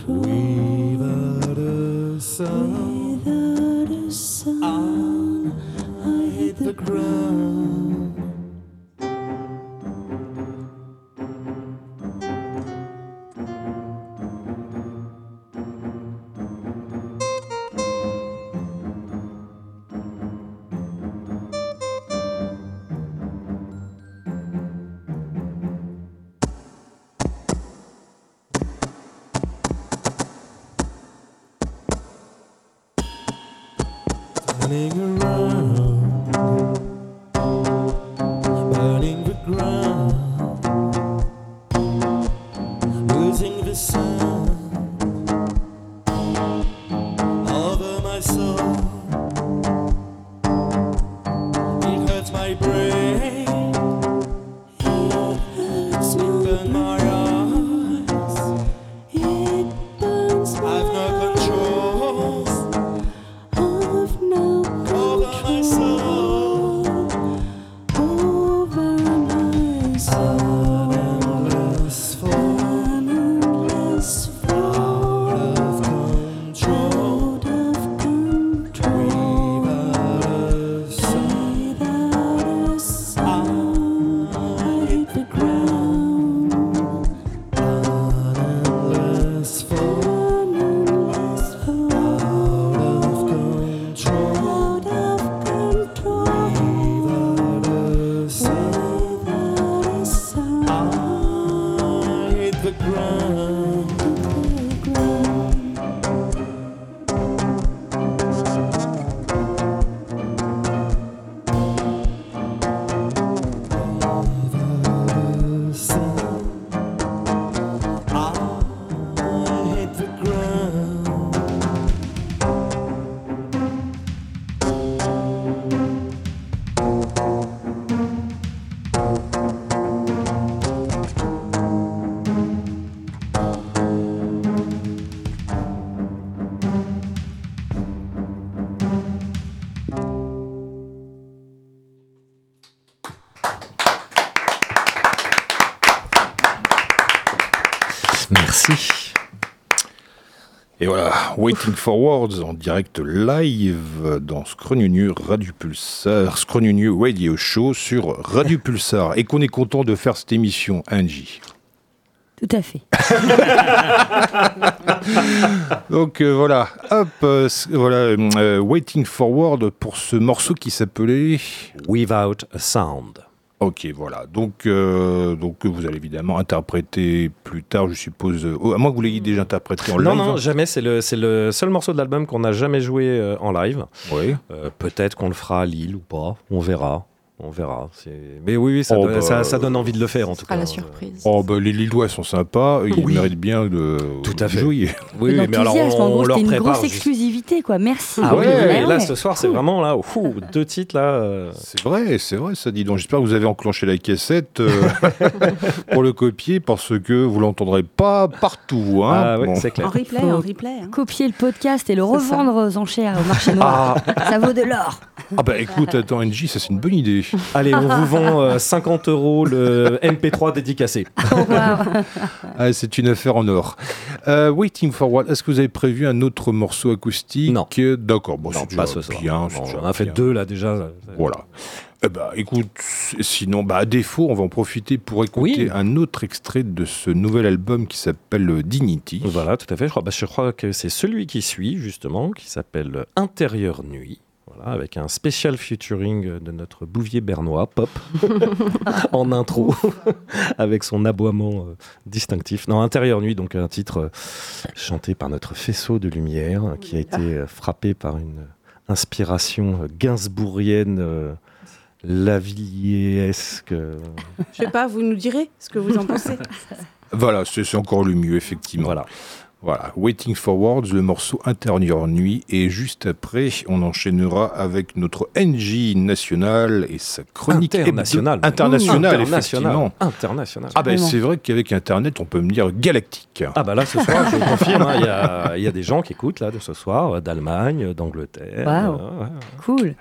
Without a sound, Waiting for Words en direct live dans Scronunu Radio Pulsar, Scronunu Radio Show sur Radio Pulsar. Et qu'on est content de faire cette émission, Angie. Tout à fait. *laughs* Donc euh, voilà, hop, euh, voilà, euh, Waiting Forward pour ce morceau qui s'appelait. Without a Sound. Ok, voilà. Donc, euh, donc vous allez évidemment interpréter plus tard, je suppose. euh, oh, à moins que vous l'ayez déjà interprété en Non, live. non, jamais. C'est le, c'est le seul morceau de l'album qu'on n'a jamais joué euh, en live. Oui. Euh, Peut-être qu'on le fera à Lille ou pas. On verra. On verra. Mais oui, oui ça, Oh, donne, bah, ça, ça donne envie de le faire en tout À cas. la surprise. Oh, bah, les Lillois sont sympas, ils Oui. méritent bien de Tout à fait. jouer. Oui, *laughs* mais alors on, en gros, on leur une prépare. grosse exclusivité, quoi. Merci. Ah oui, Ouais, là ouais. ce soir c'est vraiment là, deux titres là. euh, C'est vrai, c'est vrai, ça dit donc. J'espère que vous avez enclenché la cassette euh, *laughs* pour le copier parce que vous l'entendrez pas partout. Hein. Ah oui, Bon. c'est En clair. replay, Faut en replay. hein. Copier le podcast et le ça. revendre aux enchères au marché noir. Ah, Ça vaut de l'or. Ah bah écoute, attends, NJ, ça c'est une bonne idée. *laughs* allez, on vous vend euh, 50 euros le MP3 dédicacé. *laughs* Oh. *laughs* Ah, c'est une affaire en or. Euh, Waiting for what Est-ce que vous avez prévu un autre morceau acoustique? Non. Euh, D'accord, bon, c'est pas ce soir. bien. déjà on en a fait bien. deux là déjà. Voilà. Eh ben, écoute, sinon, bah, à défaut, on va en profiter pour écouter Oui. un autre extrait de ce nouvel album qui s'appelle euh, Dignity. Voilà, tout à fait. Je crois, bah, je crois que c'est celui qui suit justement, qui s'appelle Intérieur Nuit. Voilà, avec un spécial featuring de notre bouvier bernois, Pop, *laughs* en intro, *laughs* avec son aboiement euh, distinctif. Non, Intérieur Nuit, donc un titre euh, chanté par notre faisceau de lumière, euh, qui a été euh, frappé par une inspiration euh, gainsbourgienne, euh, lavilliesque. Je sais pas, vous nous direz ce que vous en pensez. Voilà, c'est c'est encore le mieux, effectivement. Voilà. Voilà, Waiting Forwards, le morceau Intérieur Nuit. Et juste après, on enchaînera avec notre NJ national et sa chronique hebdo- International. Internationale, International. effectivement. International. Ah ben c'est vrai qu'avec Internet, on peut me dire galactique. Ah bah là ce soir, je confirme, hein, il y, a, il y a des gens qui écoutent là de ce soir, euh, d'Allemagne, d'Angleterre. Waouh. euh, ouais. Cool.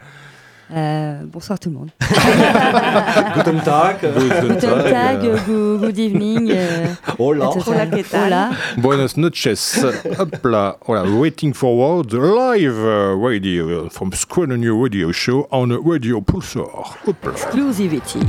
Euh, bonsoir tout le monde. *laughs* Guten Tag. Guten Tag, go- good evening. euh, Hola. Hola. Hola. Buenos noches. Hop là. Voilà, Waiting Forward, live uh, radio from Square New Radio Show on Radio Pulsar. Hop là. Exclusivity.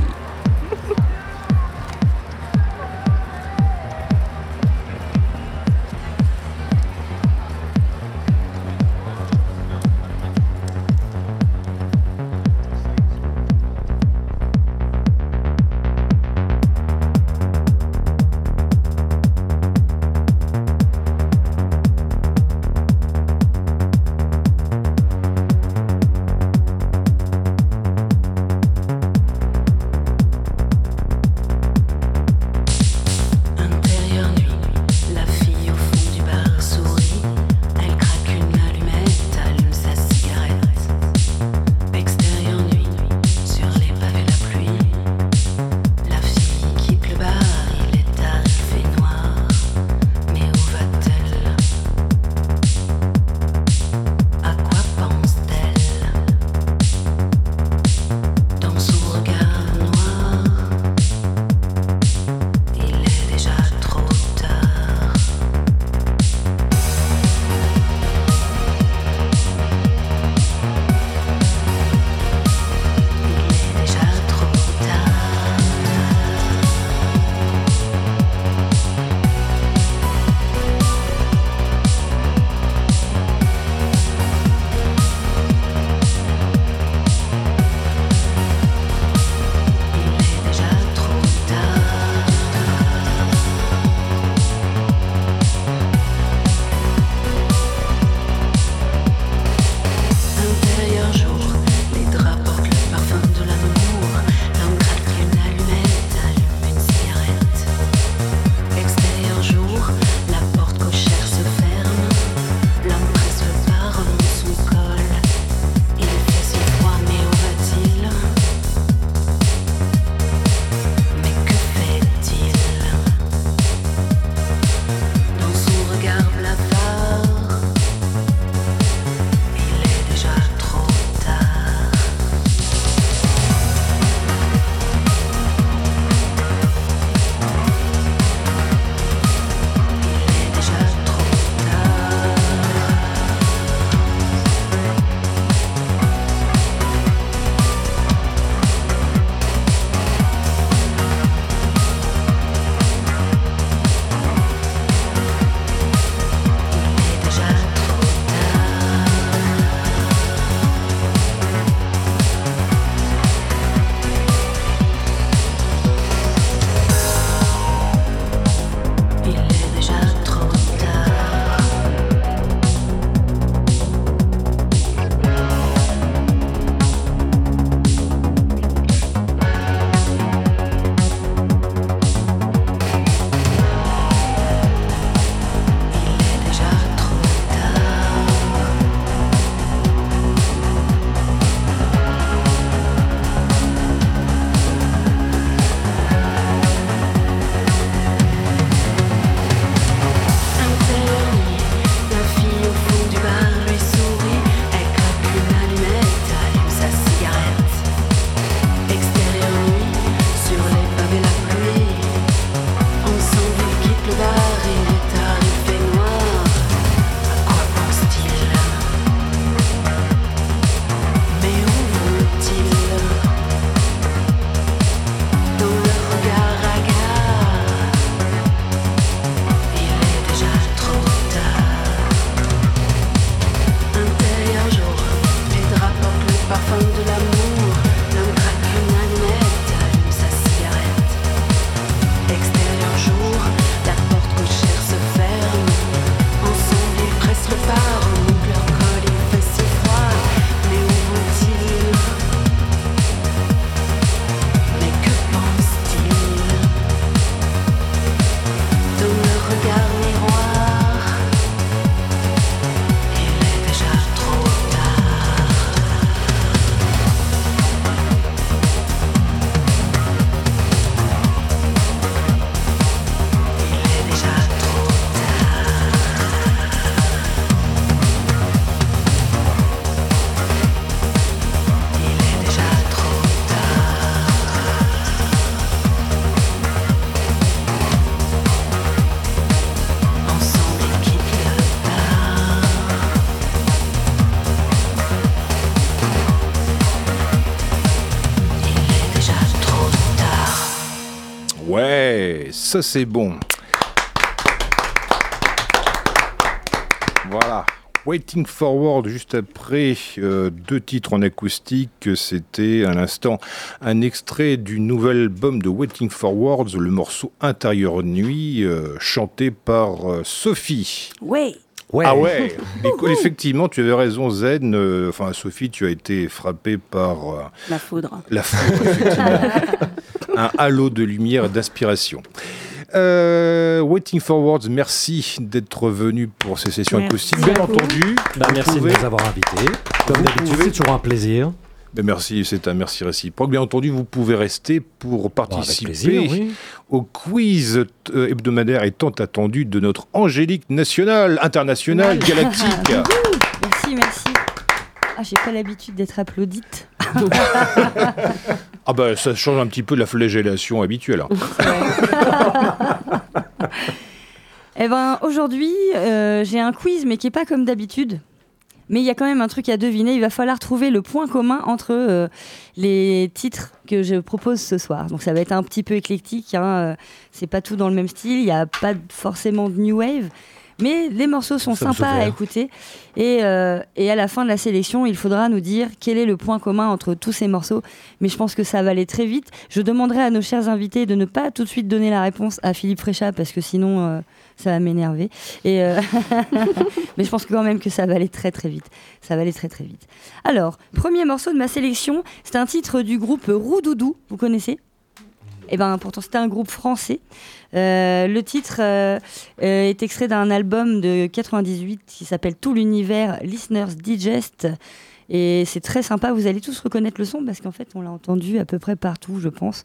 Ça, c'est bon. Voilà. Waiting Forward, juste après euh, deux titres en acoustique, c'était à l'instant un extrait du nouvel album de Waiting Forward, le morceau Intérieur Nuit, euh, chanté par euh, Sophie. Ouais. Ah ouais Effectivement, tu avais raison, Zen. euh, Enfin, Sophie, tu as été frappée par euh, La foudre. la foudre, effectivement. *laughs* un halo de lumière et d'inspiration. Euh, Waiting Forwards, merci d'être venu pour ces sessions Merci acoustiques. Bien entendu. Bah, merci pouvez- de nous avoir invités. Comme Vous d'habitude, pouvez- c'est toujours un plaisir. Ben, merci, c'est un merci réciproque. Bien entendu, vous pouvez rester pour Bon, participer plaisir, oui. au quiz euh, hebdomadaire et tant attendu de notre Angélique nationale, internationale, galactique. *laughs* Merci, merci. Ah, j'ai pas l'habitude d'être applaudite. Ah bah ça change un petit peu de la flagellation habituelle. hein. *laughs* Eh ben, aujourd'hui, euh, j'ai un quiz, mais qui est pas comme d'habitude. Mais il y a quand même un truc à deviner. Il va falloir trouver le point commun entre euh, les titres que je propose ce soir. Donc ça va être un petit peu éclectique. Hein. euh, C'est pas tout dans le même style. Il n'y a pas forcément de new wave. Mais les morceaux sont Ça sympas à écouter. Et, euh, et à la fin de la sélection, il faudra nous dire quel est le point commun entre tous ces morceaux. Mais je pense que ça va aller très vite. Je demanderai à nos chers invités de ne pas tout de suite donner la réponse à Philippe Fréchat parce que sinon euh, ça va m'énerver. Et euh, *laughs* mais je pense quand même que ça va aller très très vite. Ça va aller très très vite. Alors, premier morceau de ma sélection, c'est un titre du groupe Roudoudou. Vous connaissez? Eh ben, pourtant c'était un groupe français. Euh, le titre euh, euh, est extrait d'un album de 98 qui s'appelle Tout l'univers Listeners Digest. Et c'est très sympa, vous allez tous reconnaître le son parce qu'en fait on l'a entendu à peu près partout, je pense.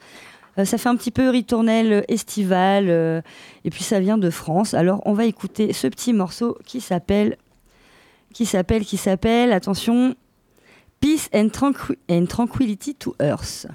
Ça fait un petit peu ritournelle estival euh, et puis ça vient de France. Alors on va écouter ce petit morceau qui s'appelle qui s'appelle qui s'appelle attention Peace and Tranquility to Earth.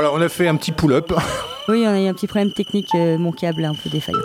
Voilà, on a fait un petit pull-up. Oui, on a eu un petit problème technique, euh, mon câble est un peu défaillant.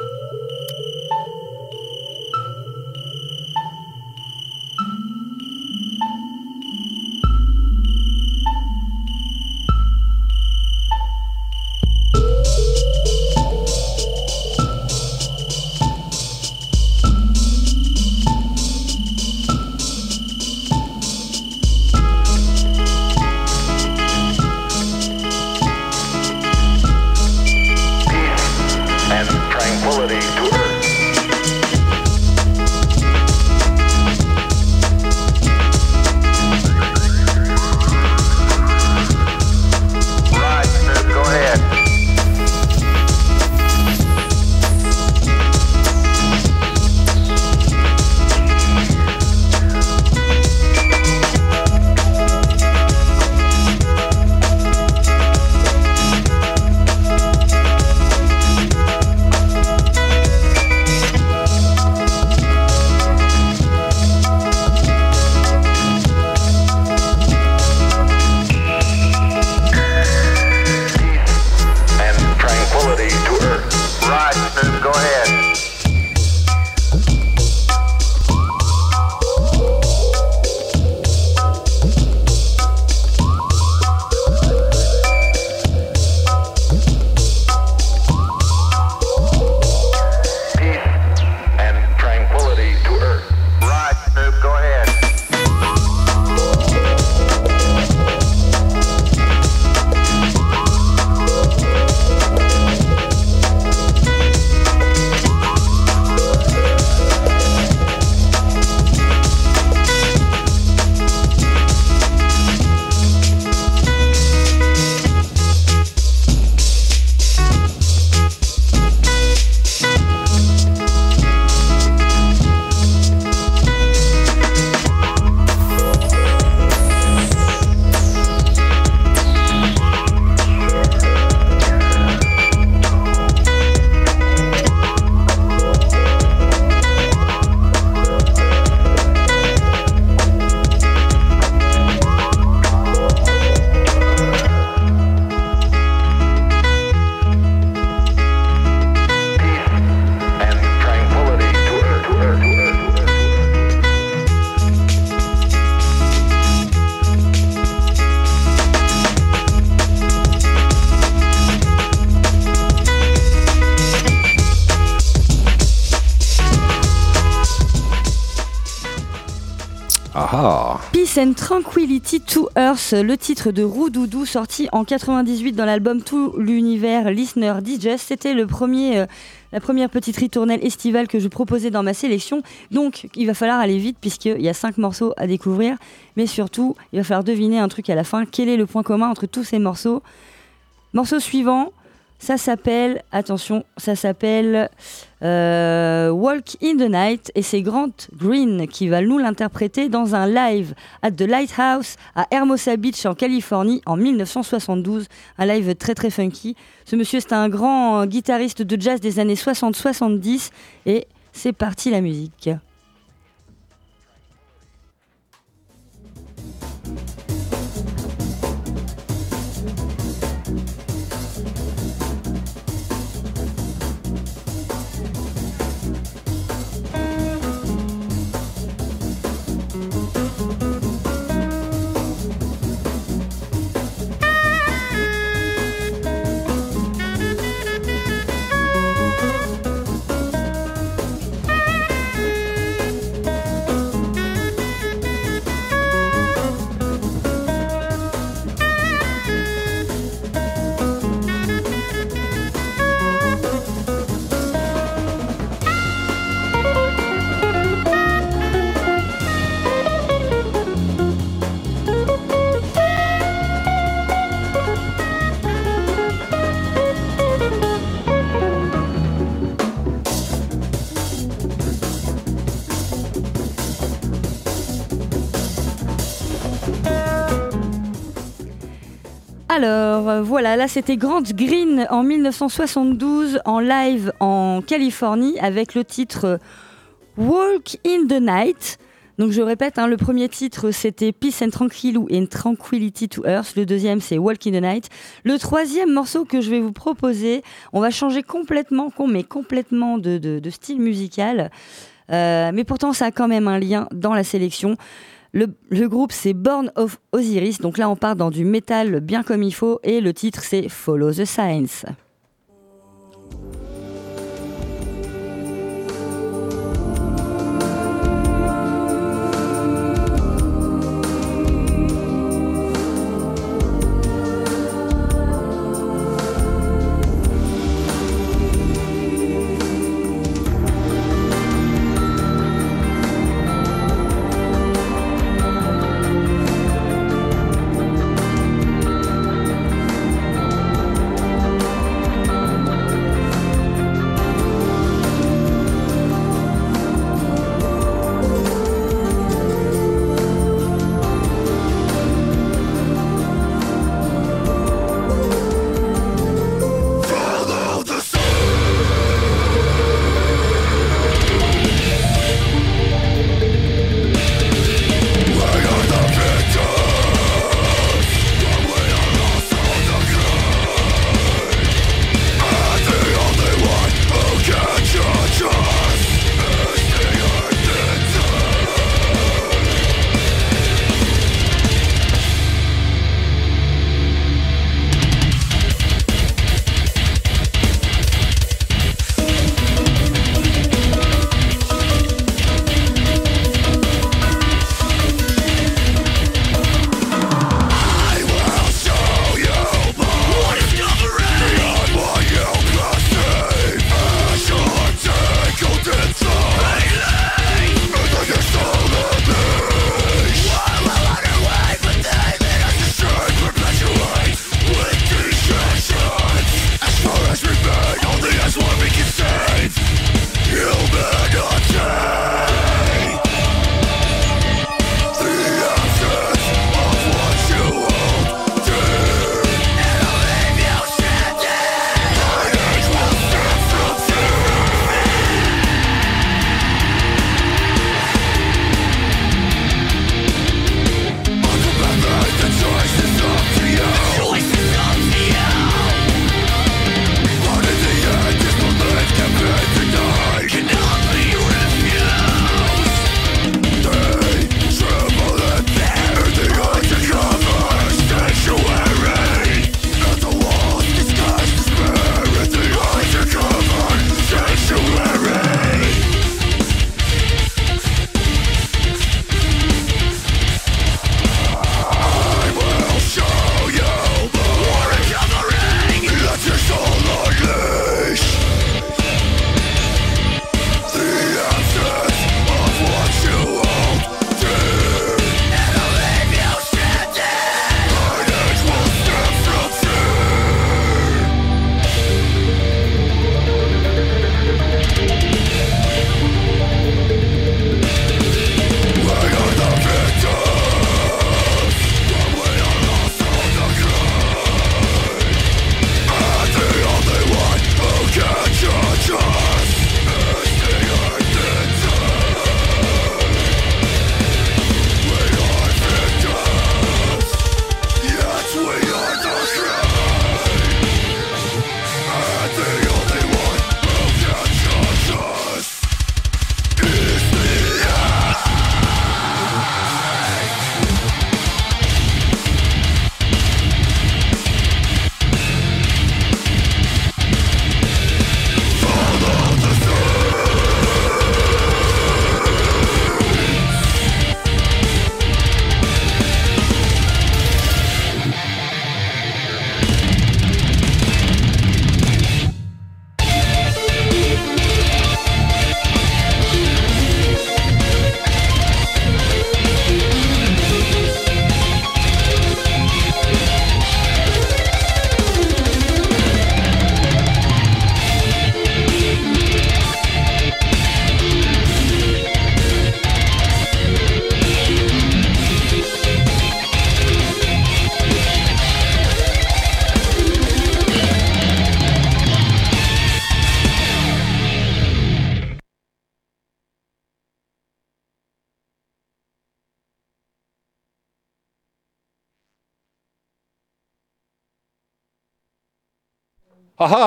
And Tranquility to Earth, le titre de Roudoudou sorti en 98 dans l'album Tout l'univers Listener Digest. C'était le premier, euh, la première petite ritournelle estivale que je proposais dans ma sélection. Donc il va falloir aller vite puisqu'il y a cinq morceaux à découvrir. Mais surtout, il va falloir deviner un truc à la fin. Quel est le point commun entre tous ces morceaux? Morceau suivant, ça s'appelle, attention, ça s'appelle euh, Walk in the Night et c'est Grant Green qui va nous l'interpréter dans un live at the Lighthouse à Hermosa Beach en Californie en 1972. Un live très très funky. Ce monsieur c'est un grand guitariste de jazz des années 60-70 et c'est parti la musique. Alors euh, voilà, là c'était Grant Green en 1972 en live en Californie avec le titre euh, Walk in the Night. Donc je répète, hein, le premier titre c'était Peace and Tranquil Tranquility to Earth. Le deuxième c'est Walk in the Night. Le troisième morceau que je vais vous proposer, on va changer complètement, mais complètement de style musical. Euh, mais pourtant ça a quand même un lien dans la sélection. Le, groupe c'est Born of Osiris, donc là on part dans du métal bien comme il faut et le titre c'est Follow the Signs.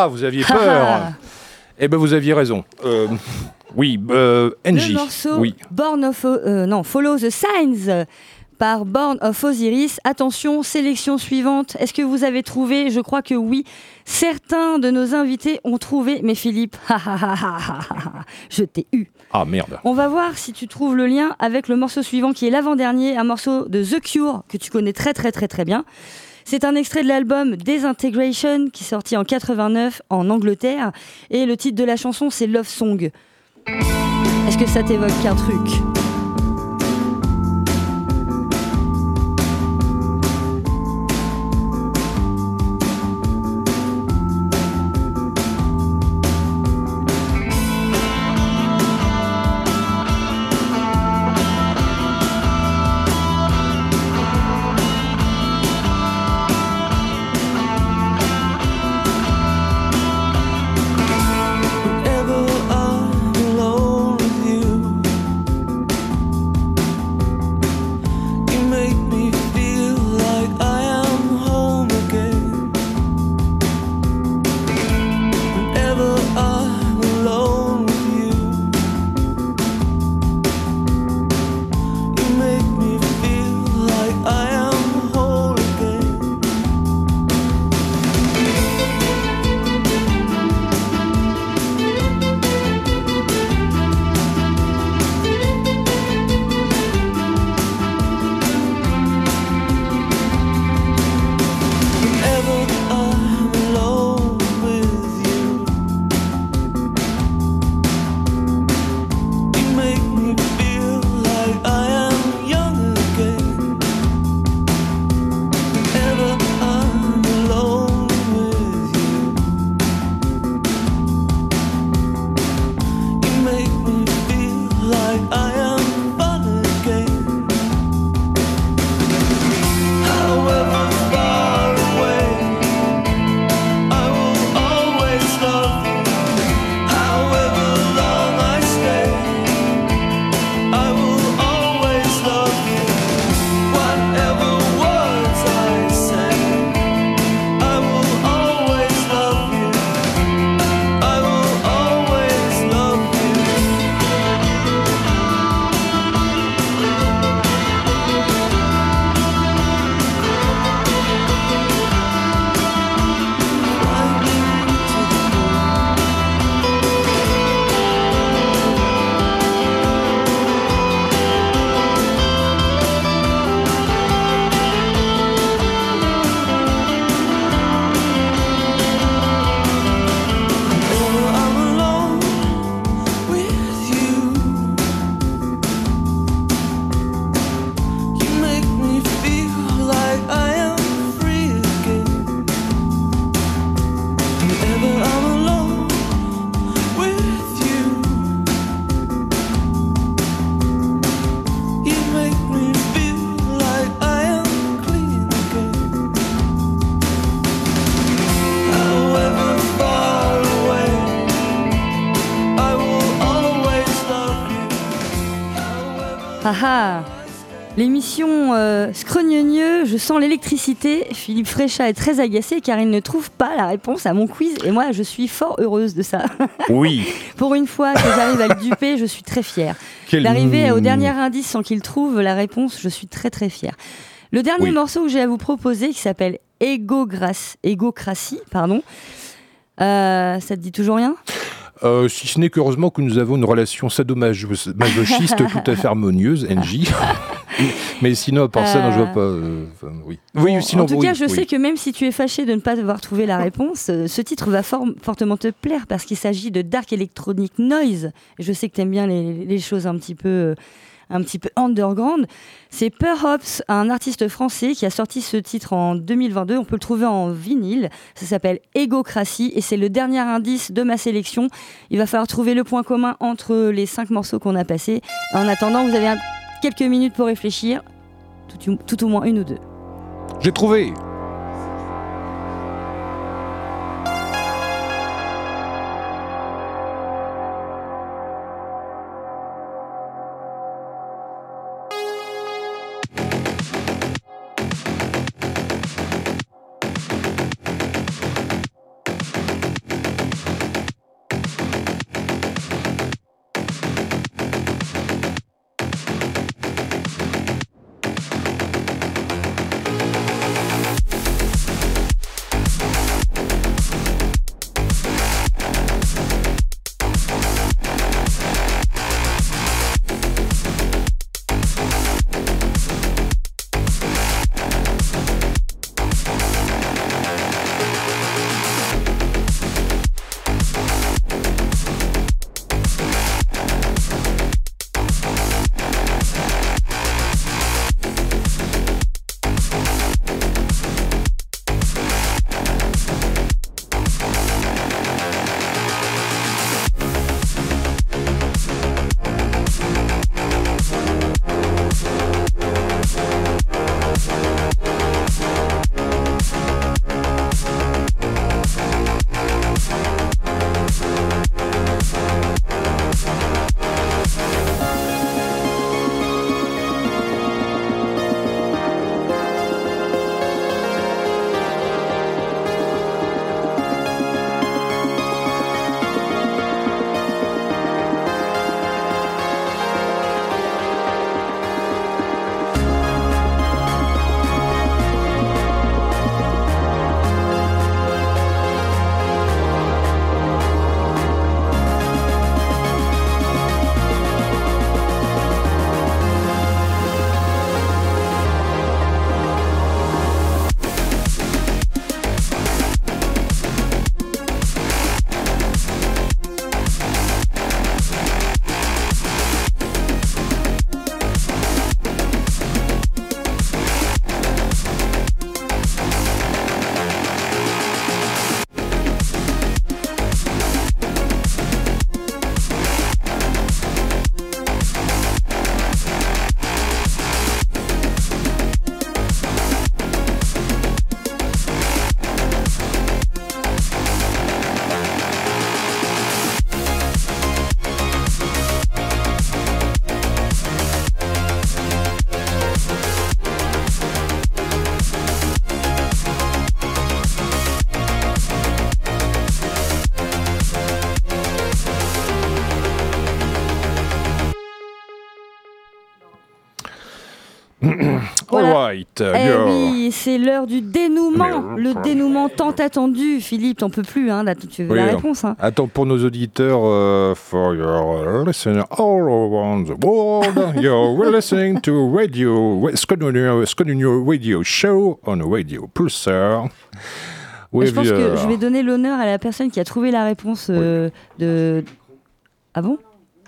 Ah ah, vous aviez peur Eh ben vous aviez raison. Euh, oui, euh, NJ. Le morceau Oui. Born of, euh, non, Follow the Signs par Born of Osiris. Attention, sélection suivante. Est-ce que vous avez trouvé? Je crois que oui. Certains de nos invités ont trouvé, mais Philippe, je t'ai eu. Ah merde. On va voir si tu trouves le lien avec le morceau suivant qui est l'avant-dernier, un morceau de The Cure que tu connais très très très très bien. C'est un extrait de l'album Desintegration qui est sorti en 89 en Angleterre et le titre de la chanson c'est Love Song. Est-ce que ça t'évoque qu'un truc? Ah ah L'émission euh, Scrogneugneux, je sens l'électricité. Philippe Fréchat est très agacé car il ne trouve pas la réponse à mon quiz et moi je suis fort heureuse de ça. *laughs* Oui. Pour une fois que j'arrive à le duper, je suis très fière. Quel- D'arriver au dernier indice sans qu'il trouve la réponse, je suis très très fière. Le dernier Oui. morceau que j'ai à vous proposer qui s'appelle Égocratie, Égocratie, pardon. Euh, ça te dit toujours rien? Euh, si ce n'est qu'heureusement que nous avons une relation sadomasochiste *laughs* tout à fait harmonieuse, NJ. *laughs* Mais sinon, à part ça, non, je vois pas. euh, enfin, oui. oui, Bon, sinon, en tout oui, cas, je oui. sais que même si tu es fâché de ne pas avoir trouvé la *laughs* réponse, euh, ce titre va for- fortement te plaire parce qu'il s'agit de Dark Electronic Noise. Je sais que tu aimes bien les, les choses un petit peu. euh, un petit peu underground. C'est Perhaps, un artiste français qui a sorti ce titre en 2022. On peut le trouver en vinyle. Ça s'appelle Égocratie et c'est le dernier indice de ma sélection. Il va falloir trouver le point commun entre les cinq morceaux qu'on a passés. En attendant, vous avez quelques minutes pour réfléchir, tout au moins une ou deux. J'ai trouvé Voilà. Alright, uh, Eh yeah. oui, c'est l'heure du dénouement, Mais- le dénouement tant attendu. Philippe, t'en peux plus, hein, là, tu veux la Oui, réponse. Hein. Attends, pour nos auditeurs, euh, for your listeners all around the world, *laughs* you're listening to Radio, Scandinavia Radio Show on Radio Pulsar. je pense que je vais donner l'honneur à la personne qui a trouvé la réponse euh, de. Ah bon?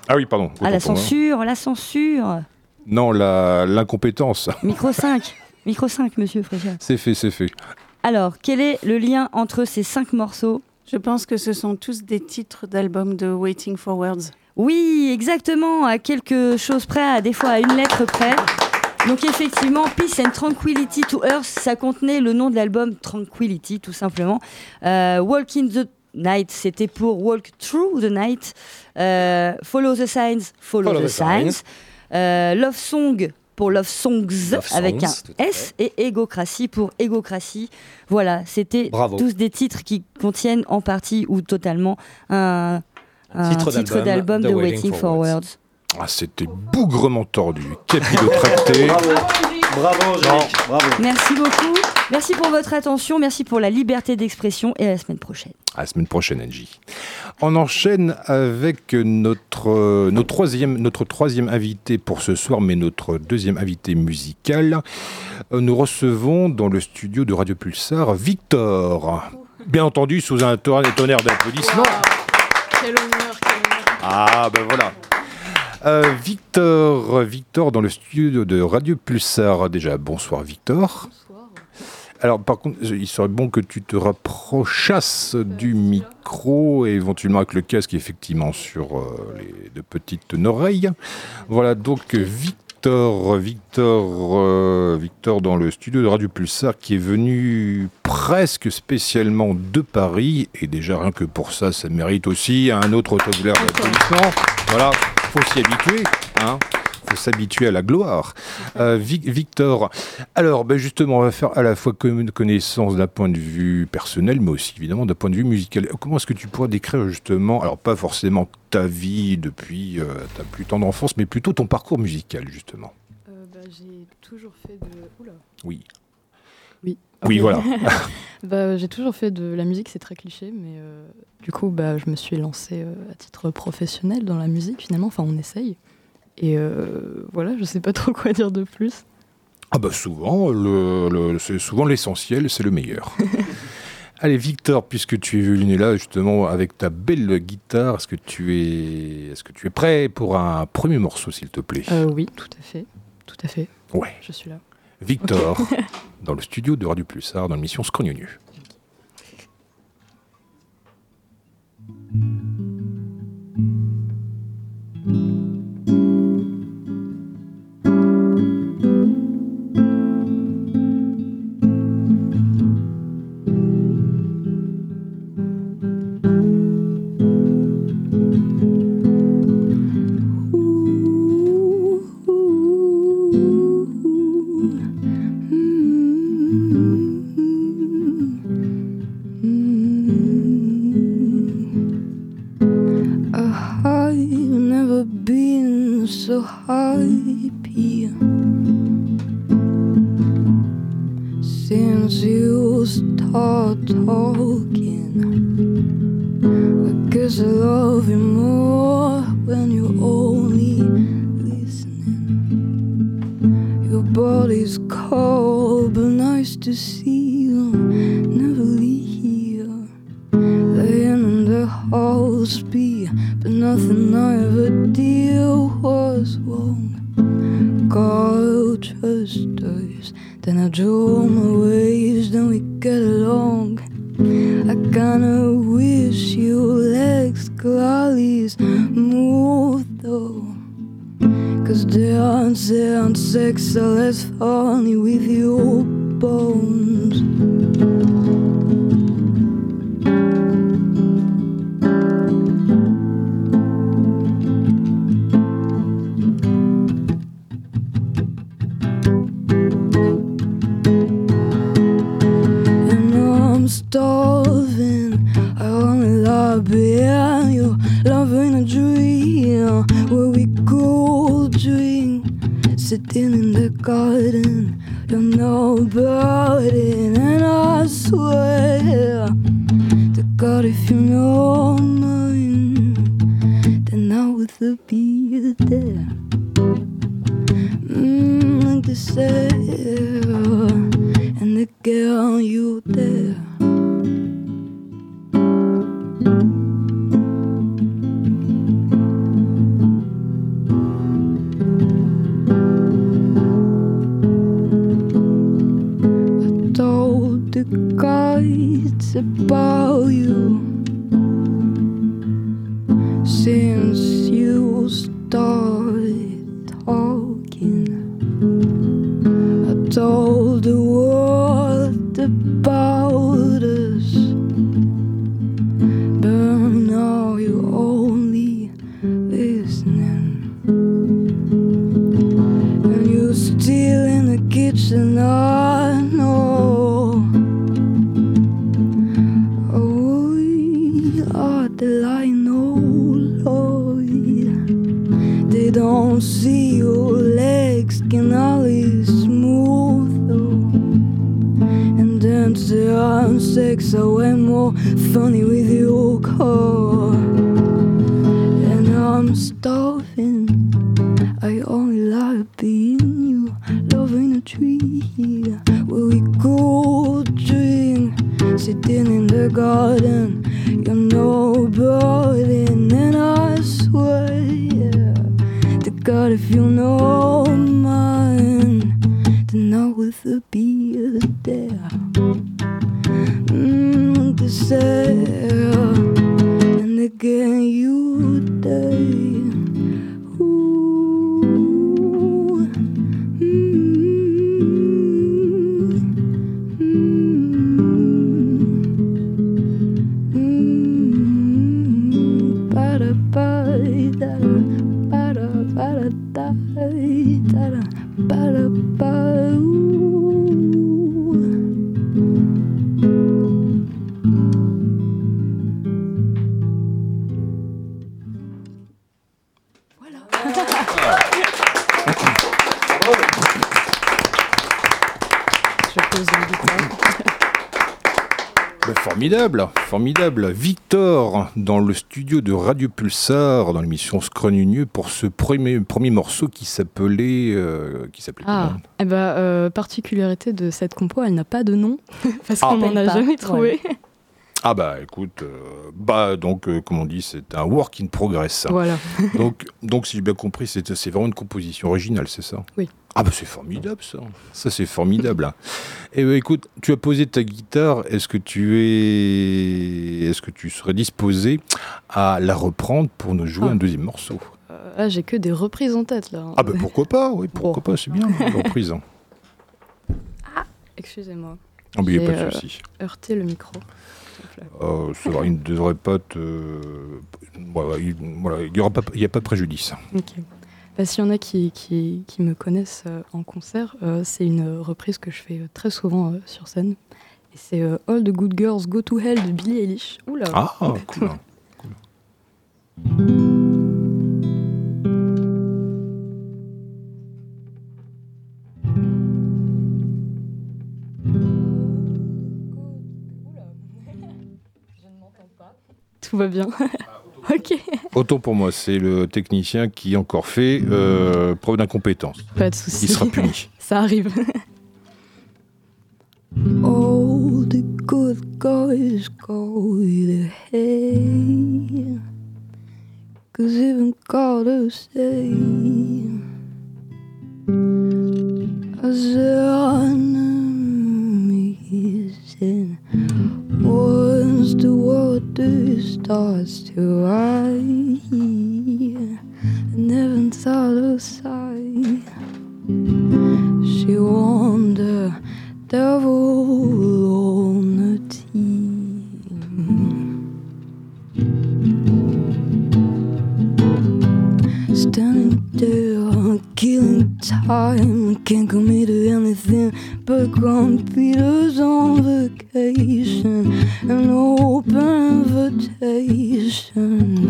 Ah oui, pardon. Ah, la censure, la censure. Non, la- l'incompétence. Micro 5. *laughs* Micro 5, monsieur Fréchard. C'est fait, c'est fait. Alors, quel est le lien entre ces cinq morceaux? Je pense que ce sont tous des titres d'albums de Waiting for Words. Oui, exactement, à quelque chose près, à des fois à une lettre près. Donc effectivement, Peace and Tranquility to Earth, ça contenait le nom de l'album Tranquility, tout simplement. Euh, Walk in the Night, c'était pour Walk Through the Night. Euh, follow the Signs, Follow, Follow the, the Signs. Signs. Euh, Love Song pour Love Songs Love avec Songs, un S et Egocratie pour Egocratie. Voilà, c'était tous des titres qui contiennent en partie ou totalement un, un titre d'album de Waiting for Words. Ah, c'était bougrement tordu. Capillotracté. Bravo. Angélique. Bravo. Merci beaucoup. Merci pour votre attention. Merci pour la liberté d'expression et à la semaine prochaine. À la semaine prochaine, Angie. On enchaîne avec notre, euh, notre, troisième, notre troisième invité pour ce soir, mais notre deuxième invité musical. Euh, Nous recevons dans le studio de Radio Pulsar Victor. Bien entendu, sous un tonnerre d'applaudissements. Quel honneur, quel honneur. Ah, ben voilà. Euh, Victor, Victor dans le studio de Radio Pulsar. Déjà, bonsoir Victor. Alors, par contre, il serait bon que tu te rapprochasses du micro et éventuellement avec le casque, effectivement, sur euh, les deux petites oreilles. Voilà, donc Victor, Victor, euh, Victor dans le studio de Radio Pulsar qui est venu presque spécialement de Paris. Et déjà, rien que pour ça, ça mérite aussi un autre d'applaudissements. Voilà, faut s'y habituer. Hein faut s'habituer à la gloire. Euh, Vic- Victor, alors ben justement, on va faire à la fois commune connaissance d'un point de vue personnel, mais aussi évidemment d'un point de vue musical. Comment est-ce que tu pourrais décrire justement, alors pas forcément ta vie depuis euh, ta plus tendre enfance, mais plutôt ton parcours musical justement? Euh, bah, j'ai toujours fait de. Oula. Oui. Oui. Oui, voilà. *laughs* bah, j'ai toujours fait de la musique, c'est très cliché, mais euh, du coup, bah, je me suis lancée euh, à titre professionnel dans la musique finalement. Enfin, on essaye. Et euh, voilà, je sais pas *laughs* trop quoi dire de plus. Ah bah souvent, le, le- c'est souvent l'essentiel, c'est le meilleur. *laughs* Allez Victor, puisque tu es venu là justement avec ta belle guitare, est-ce que tu es, est-ce que tu es prêt pour un premier morceau, s'il te plaît? Euh, oui, tout à fait. Tout à fait. Ouais. Je suis là. Victor. *laughs* dans le studio de Radio Pulsar, dans l'émission Scrognonieux. Talking. I guess I love you more when you're only listening. Your body's cold, but nice to see you. Never leave here. laying in the house be but nothing I ever did was wrong God trust us then I draw my ways Until and sex. I live only with you, bone. Sitting in the garden. You know about it, and I swear to God, if you know mine, then I would be there. Mm, like the sail, and the girl you there. The guides about you since you started talking. I told funny with your car. And I'm starving. I only like being you, loving a tree where we go drink, sitting in the garden. Victor, dans le studio de Radio Pulsar, dans l'émission Scrogneux, pour ce premier, premier morceau qui s'appelait. euh, qui s'appelait Ah, comment? eh ben, euh, particularité de cette compo, elle n'a pas de nom, *laughs* parce Ah. qu'on n'en a Pas, jamais ouais. trouvé. *laughs* Ah, bah écoute, euh, bah donc, euh, comme on dit, c'est un work in progress. Voilà. donc, donc, si j'ai bien compris, c'est c'est vraiment une composition originale, c'est ça? Oui. Ah, bah c'est formidable ça. Ça, c'est formidable. hein. Et ben, écoute, tu as posé ta guitare. Est-ce que tu es. Est-ce que tu serais disposé à la reprendre pour nous jouer Ah. un deuxième morceau? Euh, là, j'ai que des reprises en tête, là. Ah, bah pourquoi pas Oui, *laughs* pourquoi pas, c'est bien, la reprise. hein. Excusez-moi. Ah, mais y a J'ai, pas de euh, souci. heurté le micro. Euh, ça va, il ne devrait pas te. Voilà, il voilà, il n'y aura pas, il y a pas de préjudice. Bah, S'il y en a qui, qui, qui me connaissent euh, en concert, euh, c'est une reprise que je fais euh, très souvent euh, sur scène. Et c'est euh, All the Good Girls Go to Hell de Billie Eilish. Oula Ah, cool. Tout va bien. *laughs* ok. Autant pour moi, c'est le technicien qui encore fait euh, preuve d'incompétence. Pas de souci. Il sera puni. *laughs* Ça arrive. *laughs* All the good guys go to hell. Cause even God will say, as the enemies and once the water starts to rise, and heaven out of sight, she wonder devil on the team. Standing there, killing time. Can't commit to anything but computers on vacation. An open invitation.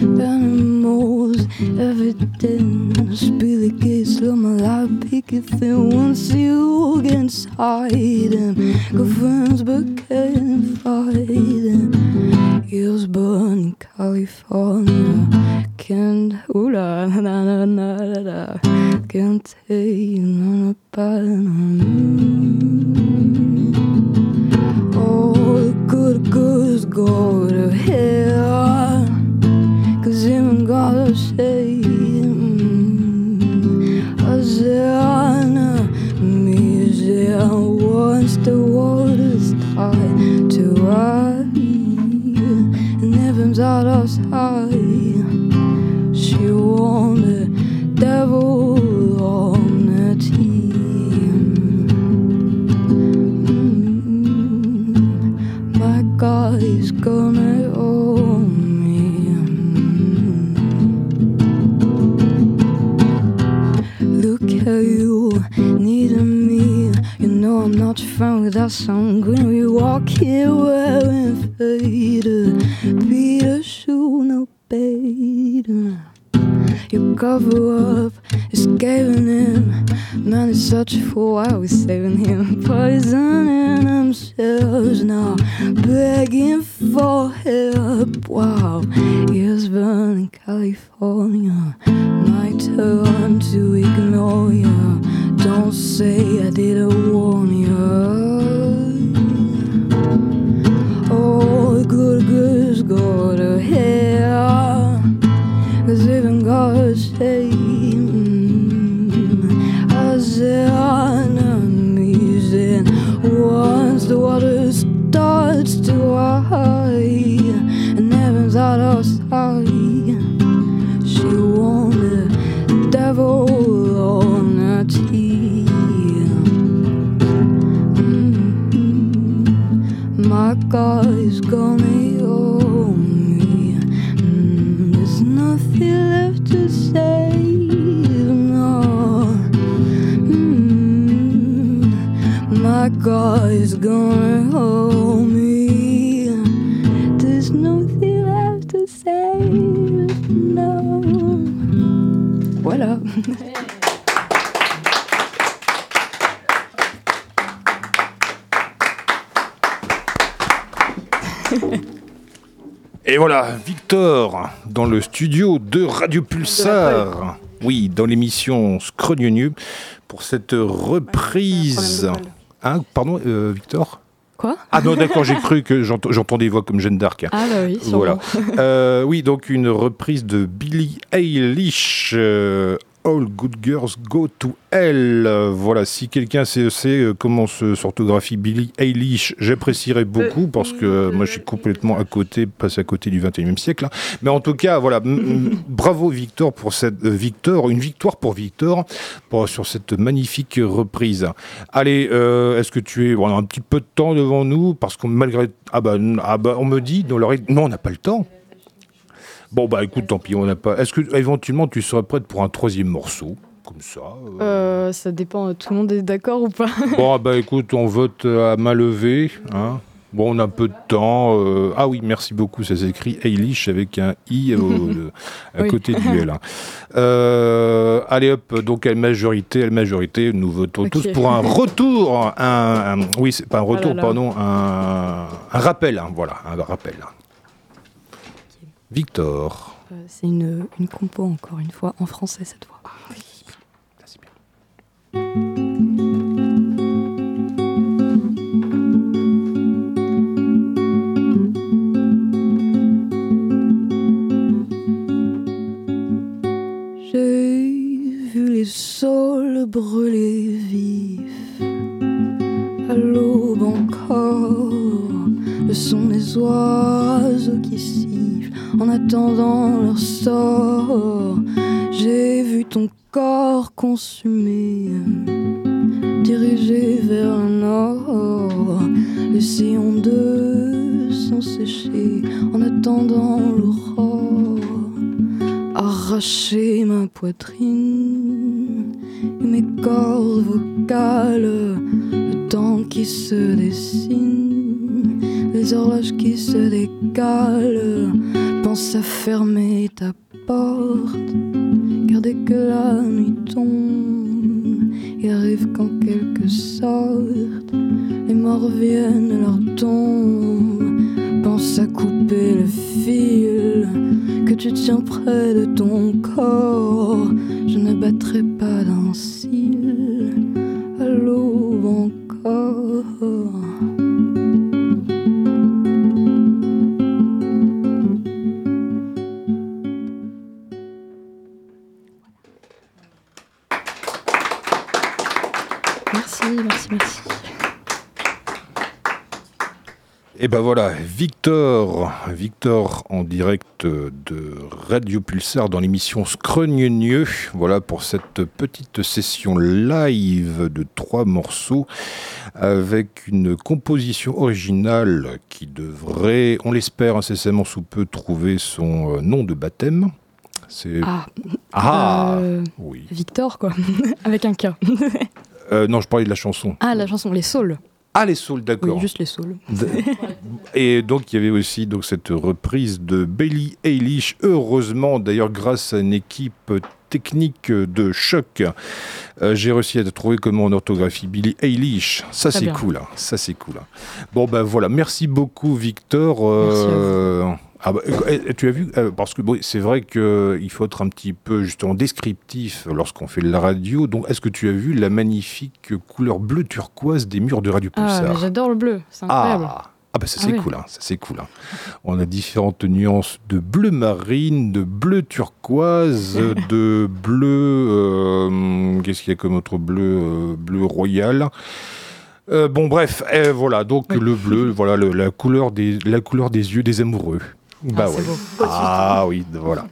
Animals evidence. Billy Gates, love my life, picket thin. Once you get inside him, good friends became fighting. Hills burn in California. Can't, ooh la, na na na na. Can't take none about All go to hell. Cause even God say, Hosanna, music once the water's tied to I, and heaven's out of sight. She won the devil gonna own me. Look how you needed me. You know I'm not friend without some green. We walk here wearing faded. Peter shoe, no bait. You cover up is giving him. Man is such a fool, are we saving him? *laughs* Poisoning themselves now, begging for help. Wow, years burn in California. My turn to ignore you. Don't say I didn't warn you. Oh, good girls go to hell. Cause even God say As enemies. And once the water starts to high And heaven's out of sight She won the devil on her teeth. Mm-hmm. My God is gonna My God is gonna hold me. There's nothing left to say. No. Voilà. Et voilà, Victor, dans le studio de Radio Pulsar. Oui, dans l'émission Scrognonu, pour cette reprise. Hein, pardon, euh, Victor Quoi? Ah non, d'accord, j'ai *laughs* cru que j'ent- j'entends des voix comme Jeanne d'Arc. Ah bah oui, sûrement. Voilà. *laughs* Euh, oui, donc une reprise de Billie Eilish. euh, All Good Girls Go to Hell. Euh, Voilà, si quelqu'un sait, sait, euh, comment se- s'orthographie Billie Eilish, j'apprécierais beaucoup parce que euh, moi je suis complètement à côté, passé à côté du 21e siècle. hein. Mais en tout cas, voilà, *laughs* bravo Victor pour cette euh, Victor, une victoire pour Victor pour, sur cette magnifique reprise. Allez, euh, est-ce que tu es on a un petit peu de temps devant nous? Parce qu'on malgré ah bah, ah bah on me dit dans l'oreille non on n'a pas le temps. Bon bah écoute tant pis on n'a pas. Est-ce que éventuellement tu serais prête pour un troisième morceau comme ça euh? Euh, ça dépend, tout le monde est d'accord ou pas? *laughs* Bon ah bah écoute on vote euh, à main levée hein. Bon, on a un peu de temps. euh, Ah oui, merci beaucoup. Ça s'écrit Eilish avec un i *laughs* à Oui. côté du L. hein. Euh, allez hop, donc à majorité, à majorité, nous votons tous pour un retour. Un, un- oui, c'est pas un retour, là là. pardon, un, un rappel. hein, voilà, un rappel. Victor. Euh, C'est une, une compo, encore une fois, en français cette fois. J'ai vu les sols brûler vifs à l'aube encore, le son des oiseaux qui sifflent en attendant leur sort. J'ai vu ton corps consumé, dirigé vers un nord, les sillons de sang séché en attendant l'aurore arracher ma poitrine et mes cordes vocales, le temps qui se dessine, les horloges qui se décalent, pense à fermer ta porte. Car dès que la nuit tombe, il arrive qu'en quelque sorte, les morts viennent leur tombe. Pense à couper le fil que tu tiens près de ton corps. Je ne battrai pas d'un cil à l'aube encore. Et ben voilà, Victor, Victor en direct de Radio Pulsar dans l'émission Scrogneux. Voilà pour cette petite session live de trois morceaux avec une composition originale qui devrait, on l'espère incessamment sous peu, trouver son euh, nom de baptême. C'est Ah, Ah, euh, oui. Victor, quoi, *laughs* avec un K. *laughs* Euh, non, je parlais de la chanson. ah, la chanson Les Saules. Ah, les Saules, d'accord. Oui, juste Les Saules. *laughs* D- Et donc il y avait aussi donc cette reprise de Bailey Eilish. Heureusement, d'ailleurs, grâce à une équipe technique de choc, euh, j'ai réussi à trouver comment on orthographie Billy Eilish. Ça c'est cool. hein. Ça c'est cool. hein. Bon ben voilà, merci beaucoup Victor. Euh, ah bah, eh, tu as vu euh, parce que bon, c'est vrai que il faut être un petit peu justement descriptif lorsqu'on fait de la radio. Donc est-ce que tu as vu la magnifique couleur bleu turquoise des murs de Radio Ah, Pulsar mais j'adore le bleu, c'est incroyable. ah, ah bah ça Ah c'est oui. cool, hein, ça c'est cool. hein. On a différentes nuances de bleu marine, de bleu turquoise, *laughs* de bleu, euh, qu'est-ce qu'il y a comme autre bleu, euh, bleu royal? Euh, bon bref, eh, voilà donc le bleu, voilà le- la couleur des la couleur des yeux des amoureux. Bah c'est ouais. beau. Ah oui, voilà.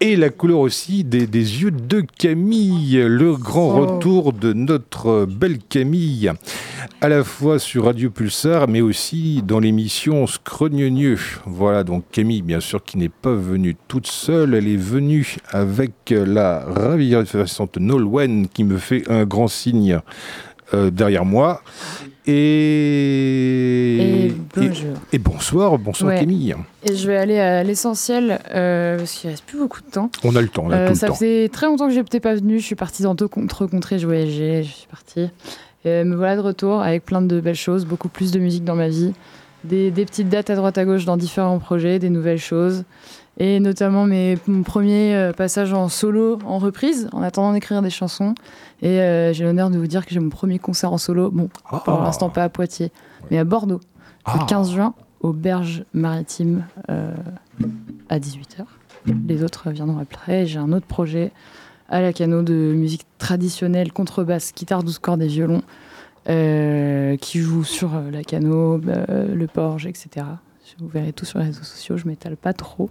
Et la couleur aussi des, des yeux de Camille, le grand Oh. retour de notre belle Camille, à la fois sur Radio Pulsar, mais aussi dans l'émission Scrogneux. Voilà, donc Camille, bien sûr, qui n'est pas venue toute seule, elle est venue avec la ravissante Nolwenn qui me fait un grand signe euh, derrière moi. Et, Et bonjour. et- et bonsoir, bonsoir Ouais. Camille. Et je vais aller à l'essentiel euh, parce qu'il reste plus beaucoup de temps. On a le temps, on a Euh, tout le ça faisait très longtemps que j'étais pas venue. Je suis partie dans d'autres contrées, je voyageais, je suis partie. Et me voilà de retour avec plein de belles choses, beaucoup plus de musique dans ma vie, des, des petites dates à droite à gauche dans différents projets, des nouvelles choses. Et notamment mes, mon premier passage en solo, en reprise, en attendant d'écrire des chansons. Et euh, j'ai l'honneur de vous dire que j'ai mon premier concert en solo. Bon, pour l'instant pas à Poitiers, mais à Bordeaux, Ah. le 15 juin, aux Berges Maritimes, euh, à 18h. Les autres viendront après. J'ai un autre projet à la cano de musique traditionnelle, contrebasse, guitare 12 cordes et violon, euh, qui joue sur la cano, le porge, etc. Vous verrez tout sur les réseaux sociaux, je m'étale pas trop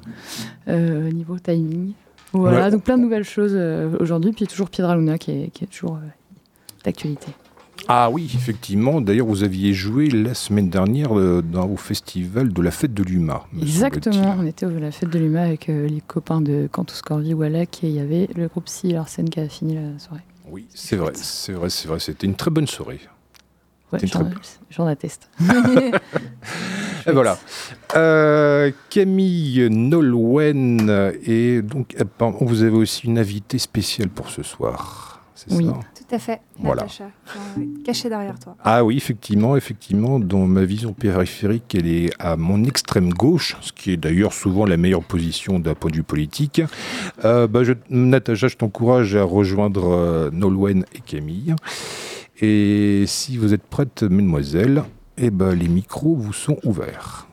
niveau timing. Voilà, Ouais. donc plein de nouvelles choses euh, aujourd'hui, puis toujours Piedra Luna qui est, qui est toujours euh, d'actualité. Ah oui, effectivement. D'ailleurs, vous aviez joué la semaine dernière euh, dans, au festival de la fête de l'UMA. me Exactement, on était à la fête de l'UMA avec les copains de Cantus Corvi, Wallach, et il y avait le groupe Si Larsen qui a fini la soirée. Oui, c'est vrai, c'est vrai, c'est vrai. C'était une très bonne soirée. Ouais, j'en atteste. *laughs* *laughs* Et voilà. Euh, Camille Nolwenn et donc pardon, vous avez aussi une invitée spéciale pour ce soir. C'est Oui. ça Tout à fait, Voilà. Natacha, cachée derrière toi. Ah oui, effectivement, effectivement, dans ma vision périphérique, elle est à mon extrême gauche, ce qui est d'ailleurs souvent la meilleure position d'un point de vue politique. Euh, bah, je, Natacha, je t'encourage à rejoindre euh, Nolwenn et Camille. Et si vous êtes prêtes, mesdemoiselles, eh ben, les micros vous sont ouverts.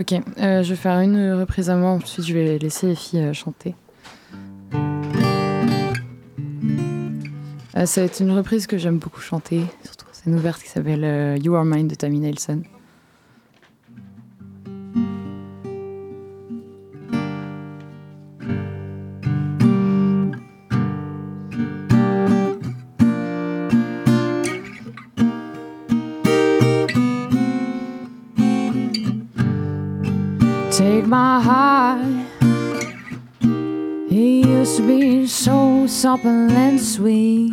Ok, euh, je vais faire une reprise à moi, ensuite je vais laisser les filles euh, chanter. Euh, ça va être une reprise que j'aime beaucoup chanter, surtout c'est une ouverte qui s'appelle euh, You Are Mine de Tammy Nelson. my heart. It used to be so supple and sweet,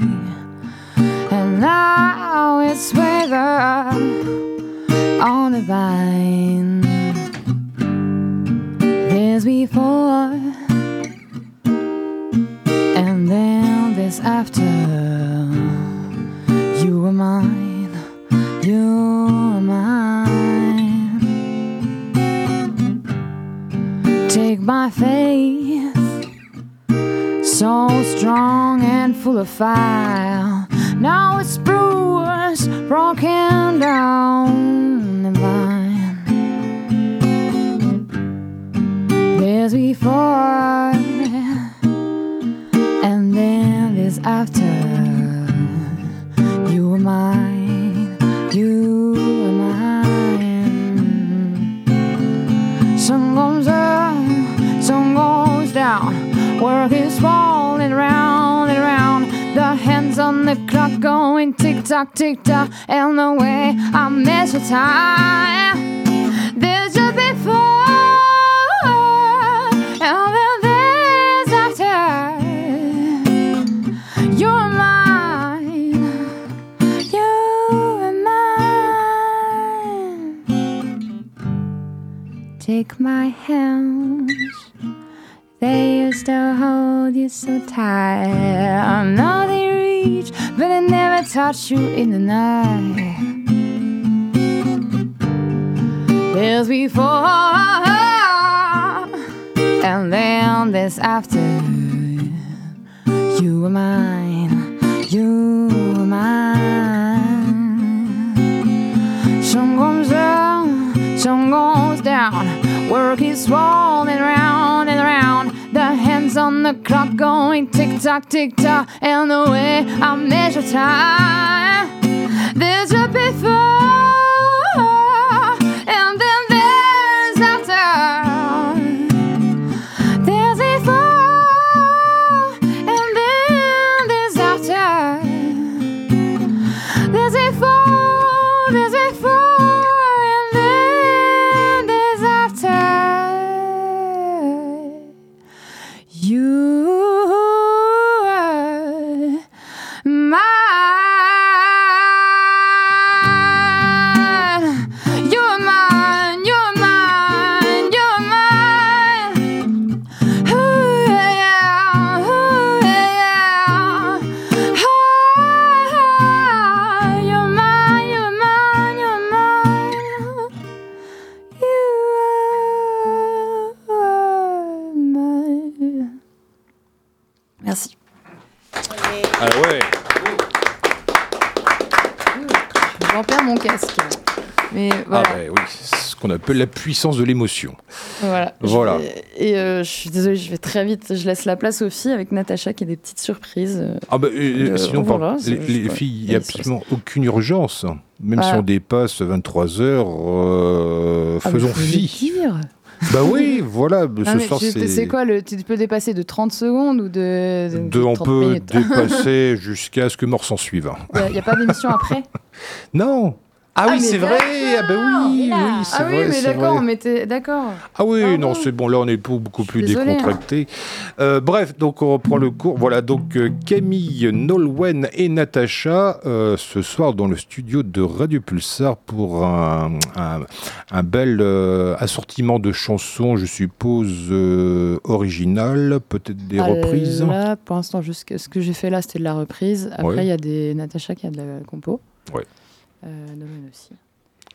and now it's weathered on the vine. There's before, and then there's after. You were mine. Take my faith, so strong and full of fire. Now it's bruised, broken down and blind. There's before and then there's after. You were mine, you were mine. Sun goes up, Work is falling round and round. The hands on the clock going tick tock, tick tock. And the way I measure time. There's a before and then there's after. You're mine. You're mine. Take my hands. They used to hold you so tight. I know they reach, but they never touch you in the night. There's before and then there's after. You were mine, you were mine. Sun goes up, sun goes down. Work is rolling round and round. The hands on the clock going tick tock, tick tock. And the way I measure time. There's a before, la puissance de l'émotion. Voilà. Voilà. Je vais- Et euh, je suis désolée, je vais très vite. Je laisse la place aux filles avec Natacha qui a des petites surprises. euh, Ah bah, euh, sinon, voilà, par- c'est- les, filles, il n'y a absolument aucune urgence. Même si Ah. on dépasse 23 heures, euh, Ah, faisons fi. Bah oui, voilà, Non, ce soir c'est... c'est quoi le, Tu peux dépasser de 30 secondes ou de. de- de- on 30 peut minutes? dépasser *laughs* jusqu'à ce que mort s'en suive. Il n'y a, pas d'émission après? *laughs* Non Ah, oui, mais c'est vrai Ah bah oui, oui, c'est Ah oui, vrai, mais c'est d'accord, vrai. on mettait. D'accord. Ah oui, non, c'est bon, là on est beaucoup, beaucoup plus désolée, hein. décontracté. Euh, bref, donc on reprend le cours. Voilà, donc euh, Camille, Nolwenn et Natacha euh, ce soir dans le studio de Radio Pulsar pour un, un- un bel euh, assortiment de chansons, je suppose, euh, originales, peut-être des Ah, reprises. Là, pour l'instant, ce que j'ai fait là, c'était de la reprise. Après, il Ouais. y a des Natacha qui a de la compo. Ouais. Euh, aussi.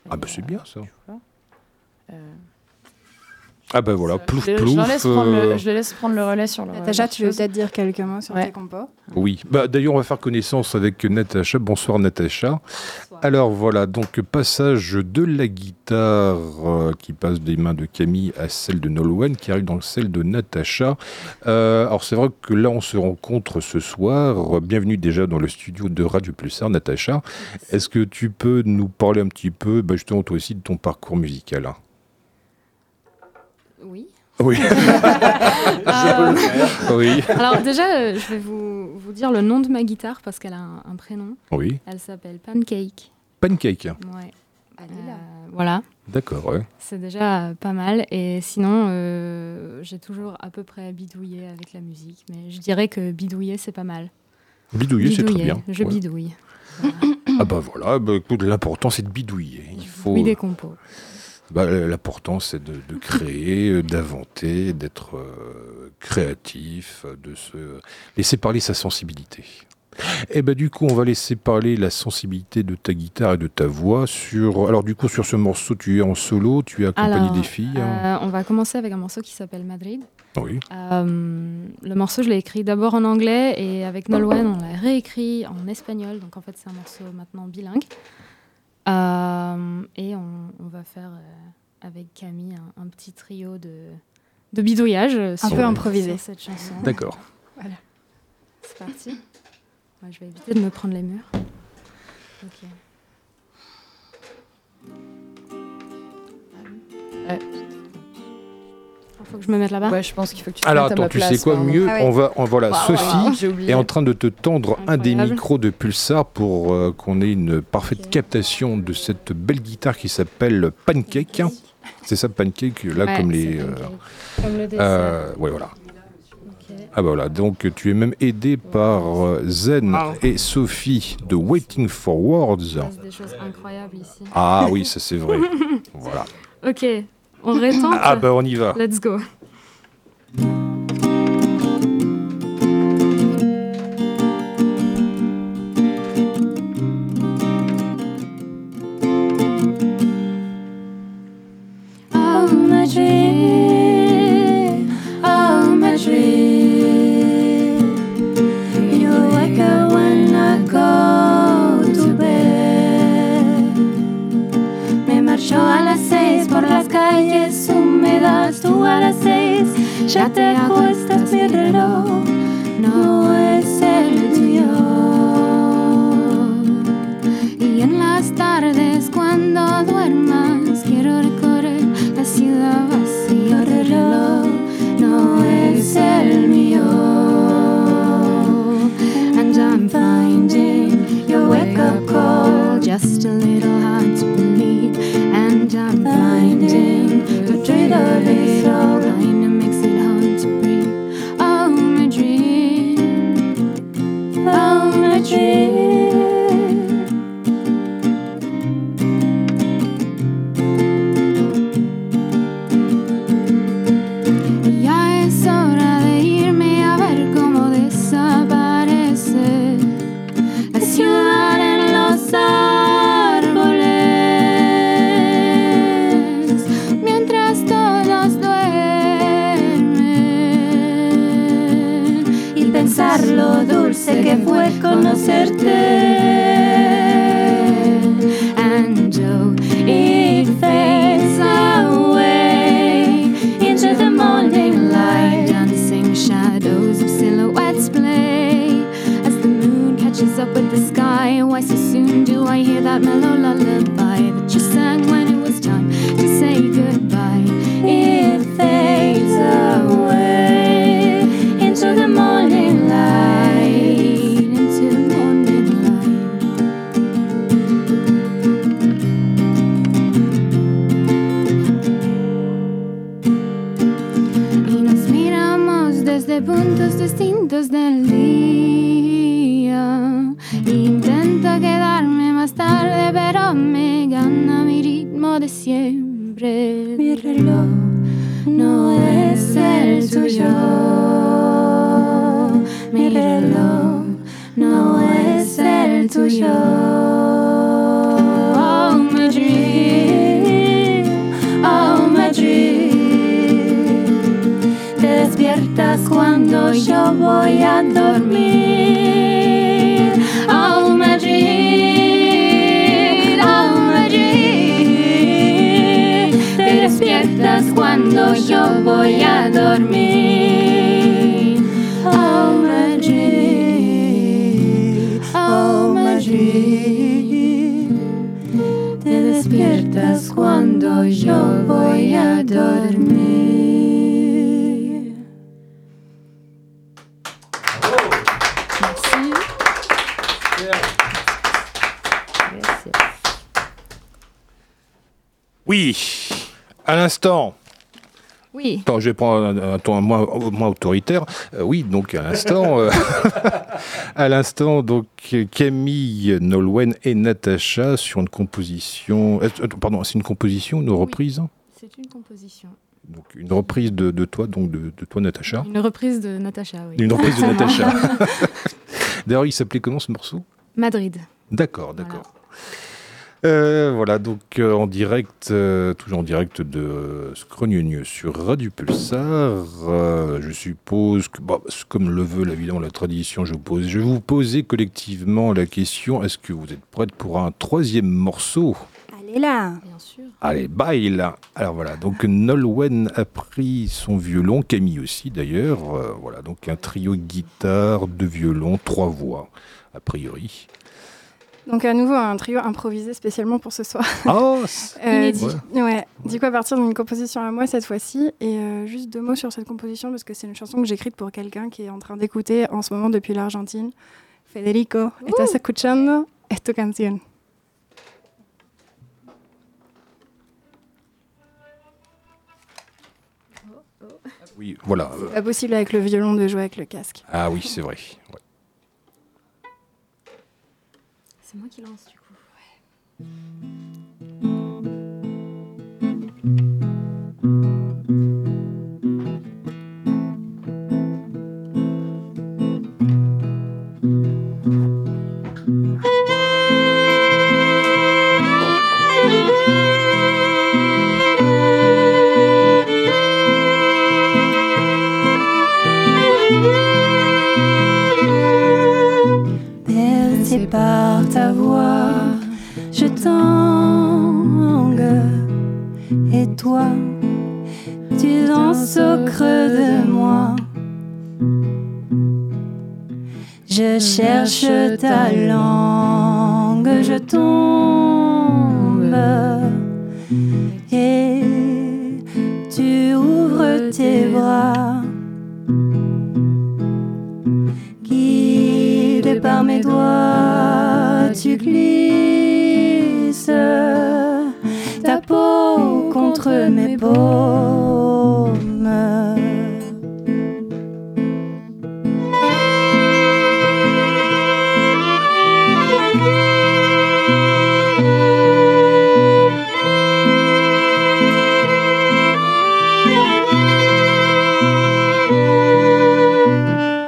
Ah bah c'est bien ça. Euh, Ah bah voilà, plouf je plouf. leur laisse prendre euh, le, je les laisse prendre le relais sur le. Natacha, tu veux peut-être dire quelques mots sur Ouais. tes compos Oui, bah, d'ailleurs on va faire connaissance avec Natacha. Bonsoir Natacha. Alors voilà, donc passage de la guitare euh, qui passe des mains de Camille à celle de Nolwenn qui arrive dans celle de Natacha. Euh, alors c'est vrai que là on se rencontre ce soir. Bienvenue déjà dans le studio de Radio Pulsar, Natacha. Est-ce que tu peux nous parler un petit peu, bah, justement toi aussi, de ton parcours musical hein? Oui. Oui. *laughs* Je peux le faire. Oui. Alors déjà, euh, je vais vous, vous dire le nom de ma guitare parce qu'elle a un, un prénom. Oui. Elle s'appelle Pancake. Pancake. Ouais. Euh, voilà. D'accord, ouais. C'est déjà euh, pas mal. Et sinon, euh, j'ai toujours à peu près bidouillé avec la musique. Mais je dirais que bidouiller, c'est pas mal. Bidouiller, c'est très bien. Je Ouais. bidouille. Ah bah voilà, bah, l'important c'est de bidouiller. Il faut... Oui, des compos. Bah, L'important, c'est de, de créer, euh, d'inventer, d'être euh, créatif, euh, de se laisser parler sa sensibilité. Et ben du coup, on va laisser parler la sensibilité de ta guitare et de ta voix sur. Alors du coup, sur ce morceau, tu es en solo, tu es accompagné des filles. hein? euh, on va commencer avec un morceau qui s'appelle Madrid. Oui. Euh, le morceau, je l'ai écrit d'abord en anglais et avec Nolwenn, on l'a réécrit en espagnol. Donc en fait, c'est un morceau maintenant bilingue. Euh, et on, on va faire euh, avec Camille un, un petit trio de, de bidouillage. euh, Un sur- peu improvisé. cette chanson. D'accord. Voilà. C'est parti. Moi, je vais éviter de me prendre les murs. Ok. Faut que je me mette là-bas Ouais, je pense qu'il faut que tu te Alors mettes à attends, ma tu place, sais quoi pardon. mieux Ah On va, on, voilà, Sophie est en train de te tendre un des micros de Pulsar pour euh, qu'on ait une parfaite captation de cette belle guitare qui s'appelle Pancake. C'est ça, Pancake, là Ouais, comme les. Euh, Comme le dessert. euh, ouais, voilà. Ah bah voilà, donc tu es même aidé par euh, Zen et Sophie de Waiting for Words. Il se passe des choses incroyables ici. Ah oui, ça c'est vrai. *laughs* voilà. Ok, on rétente. Ah bah on y va. Let's go. Tú a las seis ya te acuestas, mi reloj no es el tuyo. Y en las tardes cuando duermas quiero recorrer la ciudad vacía. Je vais prendre un, un ton moins, moins autoritaire. Euh, oui, donc à l'instant, euh, *laughs* à l'instant, donc Camille, Nolwenn et Natacha sur une composition. euh, pardon, c'est une composition, une reprise? C'est une composition. Donc une reprise de, de toi, donc de, de toi, Natacha. Une reprise de Natacha, oui. Une reprise de Natacha. *laughs* D'ailleurs, il s'appelait comment ce morceau? Madrid. D'accord, d'accord. Euh, voilà, donc euh, en direct, euh, toujours en direct de Scrognonieux sur Radio Pulsar. Euh, je suppose que, bah, comme le veut évidemment la tradition, je, vous pose, je vais vous poser collectivement la question est-ce que vous êtes prête pour un troisième morceau? Allez là Bien sûr. Allez, bye là. Alors voilà, donc Nolwenn a pris son violon, Camille aussi d'ailleurs. Euh, voilà, donc un trio guitare, deux violons, trois voix, a priori. Donc à nouveau un trio improvisé spécialement pour ce soir. Oh, *laughs* c'est- Inédit. Ouais. Ouais. Du coup à partir d'une composition à moi cette fois-ci et euh, juste deux mots sur cette composition parce que c'est une chanson que j'ai écrite pour quelqu'un qui est en train d'écouter en ce moment depuis l'Argentine. Federico, estás escuchando esta canción? Oui, voilà. C'est pas possible avec le violon de jouer avec le casque. Ah oui, c'est vrai. C'est moi qui lance du coup. Bercé par tu danses au creux de moi. Je cherche ta langue, je tombe. Et tu ouvres tes bras. Guidé par mes doigts, tu glisses peau contre mes.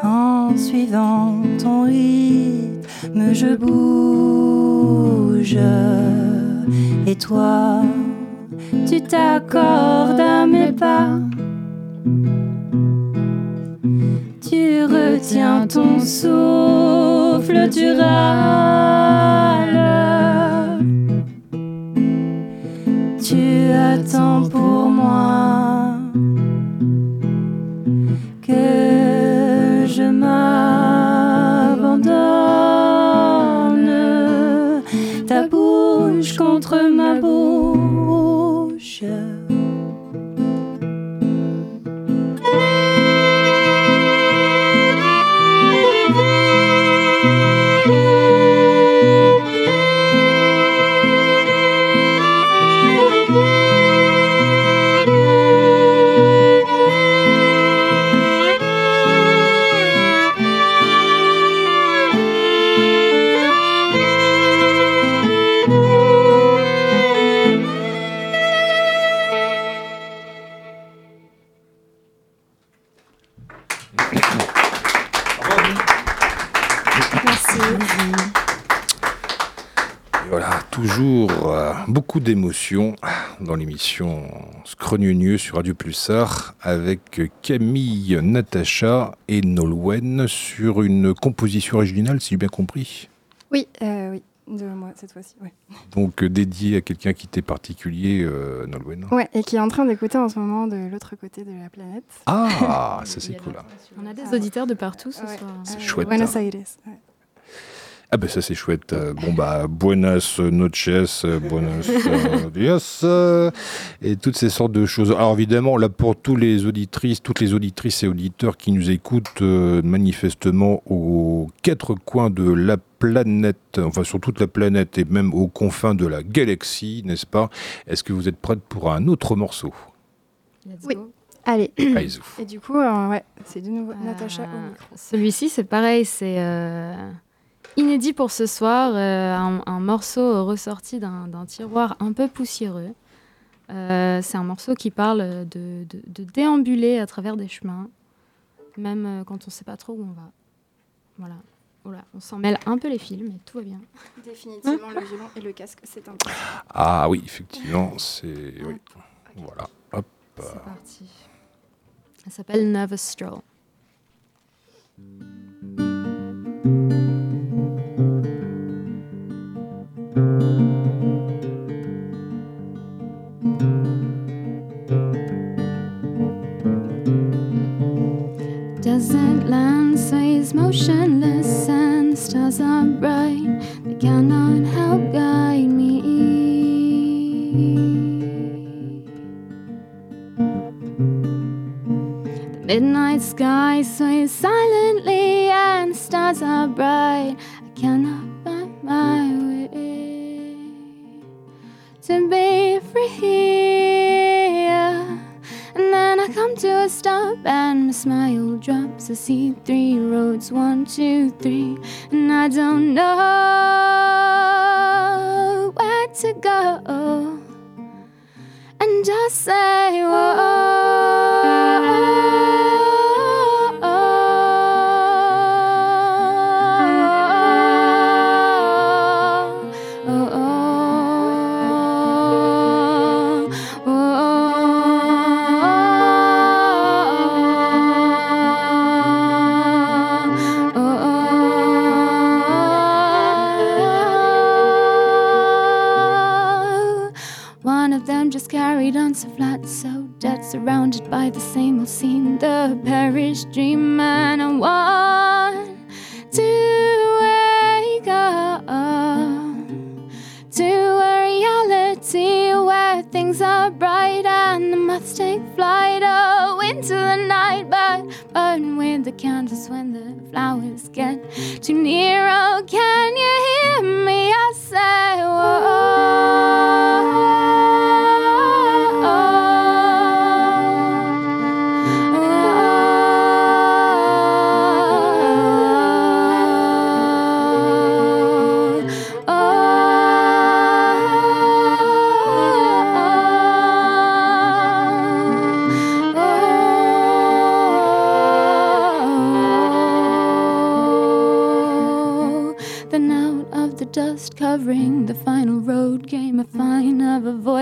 En suivant ton rythme, je bouge. Et toi, t'accordes à mes pas. Tu retiens ton souffle, tu râles. Dans l'émission Scrognonieux sur Radio Pulsar avec Camille, Natacha et Nolwenn sur une composition originale, si j'ai bien compris. Oui, euh, oui, de moi cette fois-ci. Ouais. Donc euh, dédié à quelqu'un qui était particulier, euh, Nolwenn. ouais, et qui est en train d'écouter en ce moment de l'autre côté de la planète. Ah, ça c'est cool. *laughs* On a des auditeurs de partout ce soir. C'est chouette. Buenos hein. Aires. ouais. Ah ben ça c'est chouette. Euh, bon bah buenas noches, euh, buenos euh, *laughs* dias euh, et toutes ces sortes de choses. Alors évidemment là pour tous les auditrices, toutes les auditrices et auditeurs qui nous écoutent euh, manifestement aux quatre coins de la planète, enfin sur toute la planète et même aux confins de la galaxie, n'est-ce pas? Est-ce que vous êtes prête pour un autre morceau? Oui. Allez. Et du coup, euh, ouais, c'est de nouveau Natacha au Euh, micro. Celui-ci, c'est pareil, c'est euh, inédit pour ce soir, euh, un, un morceau ressorti d'un tiroir un peu poussiéreux. Euh, c'est un morceau qui parle de, de- de déambuler à travers des chemins, même euh, quand on ne sait pas trop où on va. Voilà. Voilà. On s'en mêle un peu les fils, mais tout va bien. Définitivement, le violon et le casque, c'est un peu. Ah oui, effectivement, c'est. Oui. Voilà. Hop. C'est parti. Elle s'appelle Nervous Stroll. Desert land sways motionless and the stars are bright. They cannot help guide me. The midnight sky sways silently and the stars are bright. I cannot find my way to be free. And then I come to a stop and my smile drops. I see three roads, one, two, three, and I don't know where to go. And just say, One them just carried on so flat, so dead, surrounded by the same old scene, the perished dream, and I want to wake up to a reality where things are bright and the moths take flight oh, into the night, but burn with the candles when the flowers get too near. Oh, can you hear me? I say, Then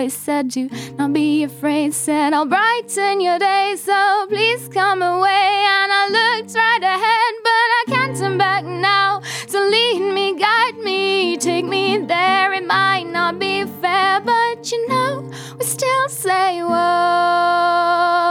voice said to not be afraid said I'll brighten your day. So please come away. And I looked right ahead but I can't turn back now. So lead me guide me take me there. It might not be fair but you know we still say whoa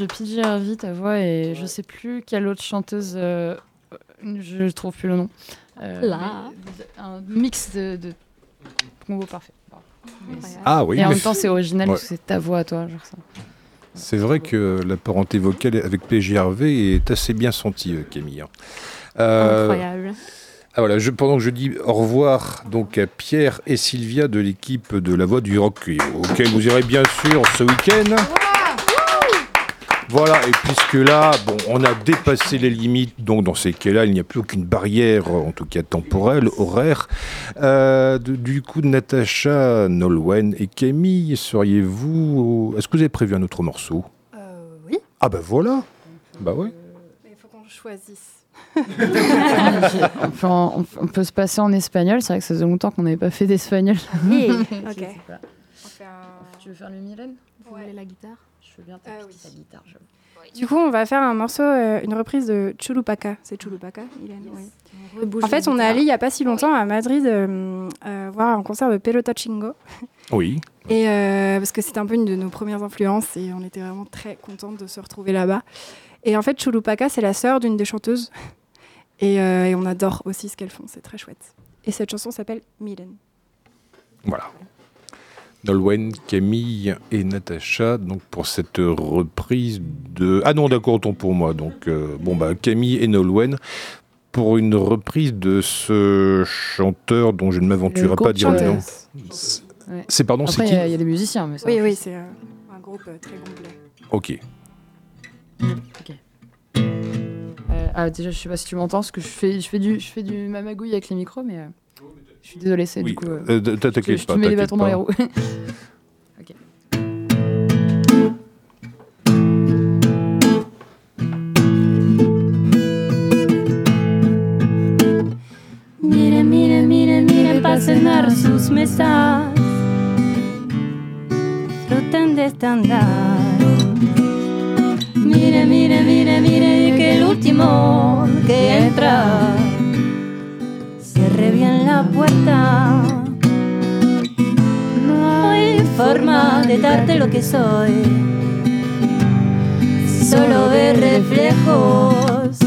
de PJ Harvey, ta voix, et je sais plus quelle autre chanteuse, euh, je trouve plus le nom. Euh, Là. Un mix de, de combo parfait. Ah oui, Et en même temps, c'est original Ouais. parce que c'est ta voix à toi, genre ça. C'est vrai que la parenté vocale avec PGRV est assez bien sentie, euh, Camille. Euh, Incroyable. Ah voilà, je, pendant que je dis au revoir donc à Pierre et Sylvia de l'équipe de La Voix du Rock, auquel vous irez bien sûr ce week-end. Voilà, et puisque là, bon, on a dépassé les limites, donc dans ces cas-là, il n'y a plus aucune barrière, en tout cas temporelle, horaire. Euh, de- du coup, Natacha, Nolwenn et Camille, seriez-vous. Est-ce que vous avez prévu un autre morceau? Oui. Ah ben voilà Bah ouais. Mais il faut qu'on choisisse. on, peut en- on- on peut se passer en espagnol, c'est vrai que ça faisait longtemps qu'on n'avait pas fait d'espagnol. Oui, *laughs* ok. Tu veux faire le Mylène? Vous voulez la guitare? Veux bien ta petite la guitare. je- Du coup, on va faire un morceau, euh, une reprise de Chulupaka. C'est Chulupaka, Mylène oui. rebouge En fait, on est allé il n'y a pas si longtemps à Madrid euh, euh, voir un concert de Pelota Chingo. *laughs* Oui. Et euh, parce que c'était un peu une de nos premières influences et on était vraiment très contente de se retrouver là-bas. Et en fait, Chulupaka, c'est la sœur d'une des chanteuses. Et, euh, et on adore aussi ce qu'elles font, c'est très chouette. Et cette chanson s'appelle Mylène. Voilà. Nolwenn, Camille et Natacha, donc pour cette reprise de. Ah non, d'accord, autant pour moi. Donc, euh, bon, bah, Camille et Nolwenn pour une reprise de ce chanteur dont je ne m'aventurerai pas à dire le nom. C'est- pardon, c'est il qui y, a- il y a des musiciens, mais ça. Oui, oui, c'est euh, un groupe euh, très complet. Ok. Euh, ah, déjà, je sais pas si tu m'entends, parce que je fais, je fais du, je fais du mamagouille avec les micros, mais euh, je suis désolée, c'est Oui, du coup. euh, euh, t'inquiète je- pas, mets des t'inquiète bâtons dans pas. les roues. *laughs* Ok. Mire, mire, mire, mire, pasen a sus mesas. Disfruten de este andar. Mire, mire, mire, mire, que el último que entra cierre bien la puerta. No hay forma de darte lo que soy. Solo ves reflejos.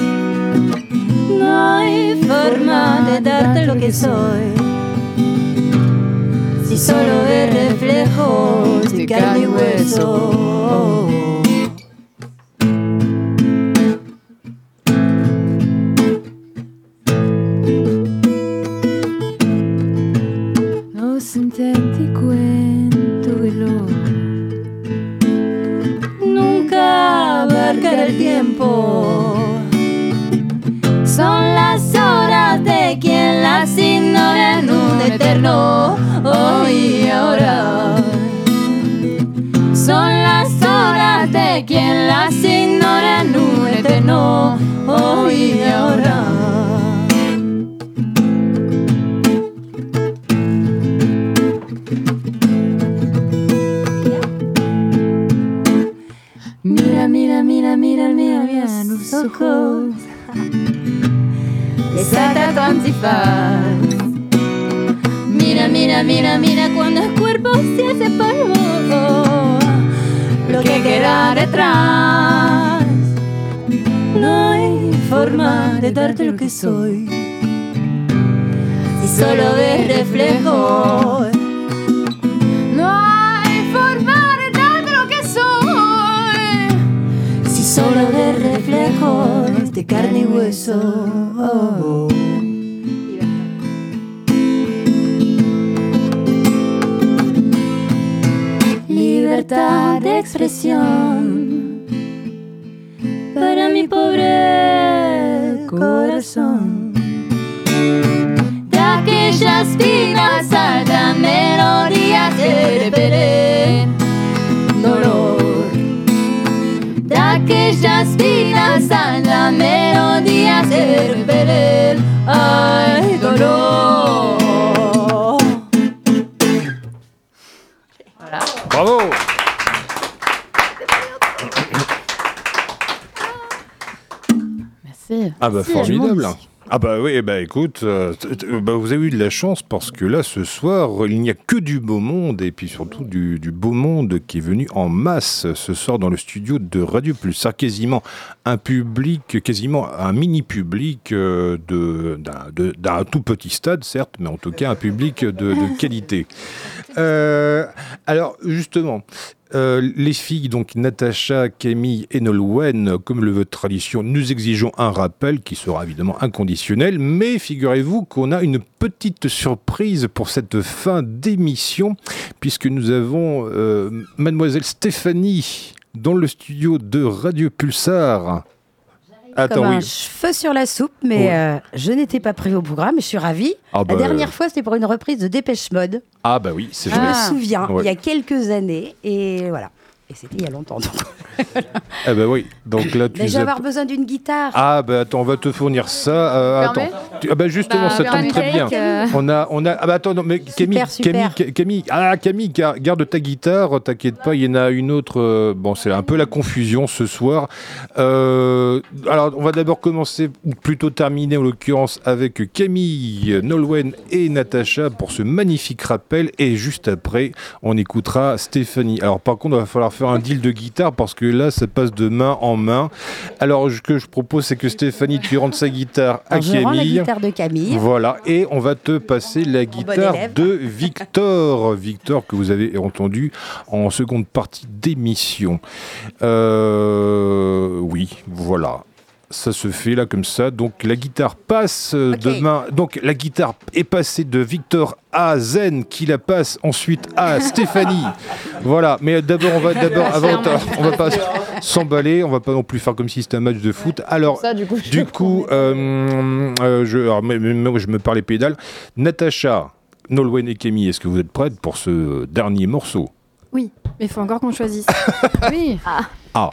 No hay forma de darte lo que soy. Si solo ves reflejos de carne y hueso. Écoute, euh, t- bah, vous avez eu de la chance parce que là ce soir il n'y a que du beau monde et puis surtout du, du beau monde qui est venu en masse ce soir dans le studio de Radio Pulsar, quasiment un public, quasiment un mini public euh, d'un tout petit stade certes, mais en tout cas un public de, de qualité. *laughs* Euh, alors justement. Euh, les filles, donc Natacha, Camille et Nolwenn, comme le veut tradition, nous exigeons un rappel qui sera évidemment inconditionnel, mais figurez-vous qu'on a une petite surprise pour cette fin d'émission, puisque nous avons euh, mademoiselle Stéphanie dans le studio de Radio Pulsar. Comme un oui. cheveu sur la soupe, mais Ouais. euh, je n'étais pas prévu au programme et je suis ravie. Ah bah, la dernière fois, c'était pour une reprise de Dépêche Mode. Ah bah oui, c'est Je me souviens, Ouais. il y a quelques années. Et voilà. Et c'était il y a longtemps. donc. *laughs* Eh ben oui, donc là tu Mais je vais avoir besoin d'une guitare. Ah bah attends, on va te fournir ça. euh, attends, Tu- ah bah justement, Bah, ça tombe très bien. Euh. On a, on a. Ah bah attends, non, mais Camille, super. Camille, Camille, ah Camille, gar- garde ta guitare, t'inquiète pas, il y en a une autre. euh, bon, c'est un peu la confusion ce soir. Euh, alors, on va d'abord commencer, ou plutôt terminer en l'occurrence avec Camille, Nolwenn et Natacha pour ce magnifique rappel, et juste après, on écoutera Stéphanie. Alors par contre, il va falloir faire un deal de guitare parce que là, ça passe de main en main. Alors, ce que je propose, c'est que Stéphanie, tu rendes sa guitare à je la Camille. guitare de Camille. Voilà, et on va te passer la guitare de Victor. Victor, que vous avez entendu en seconde partie d'émission. Euh, oui, voilà. Ça se fait là comme ça. Donc la guitare passe euh, de main. Donc la guitare est passée de Victor à Zen, qui la passe ensuite à *laughs* Stéphanie. voilà. Mais d'abord, on va d'abord *laughs* avant, on va pas *laughs* s'emballer. On va pas non plus faire comme si c'était un match de foot. Alors, Ça, du coup, je du coup, euh, euh, je, alors, mais- mais- moi, je me parle les pédales. Natacha, Nolwenn et Camille, est-ce que vous êtes prêtes pour ce dernier morceau? Oui, mais il faut encore qu'on choisisse. Oui. Ah. Ah,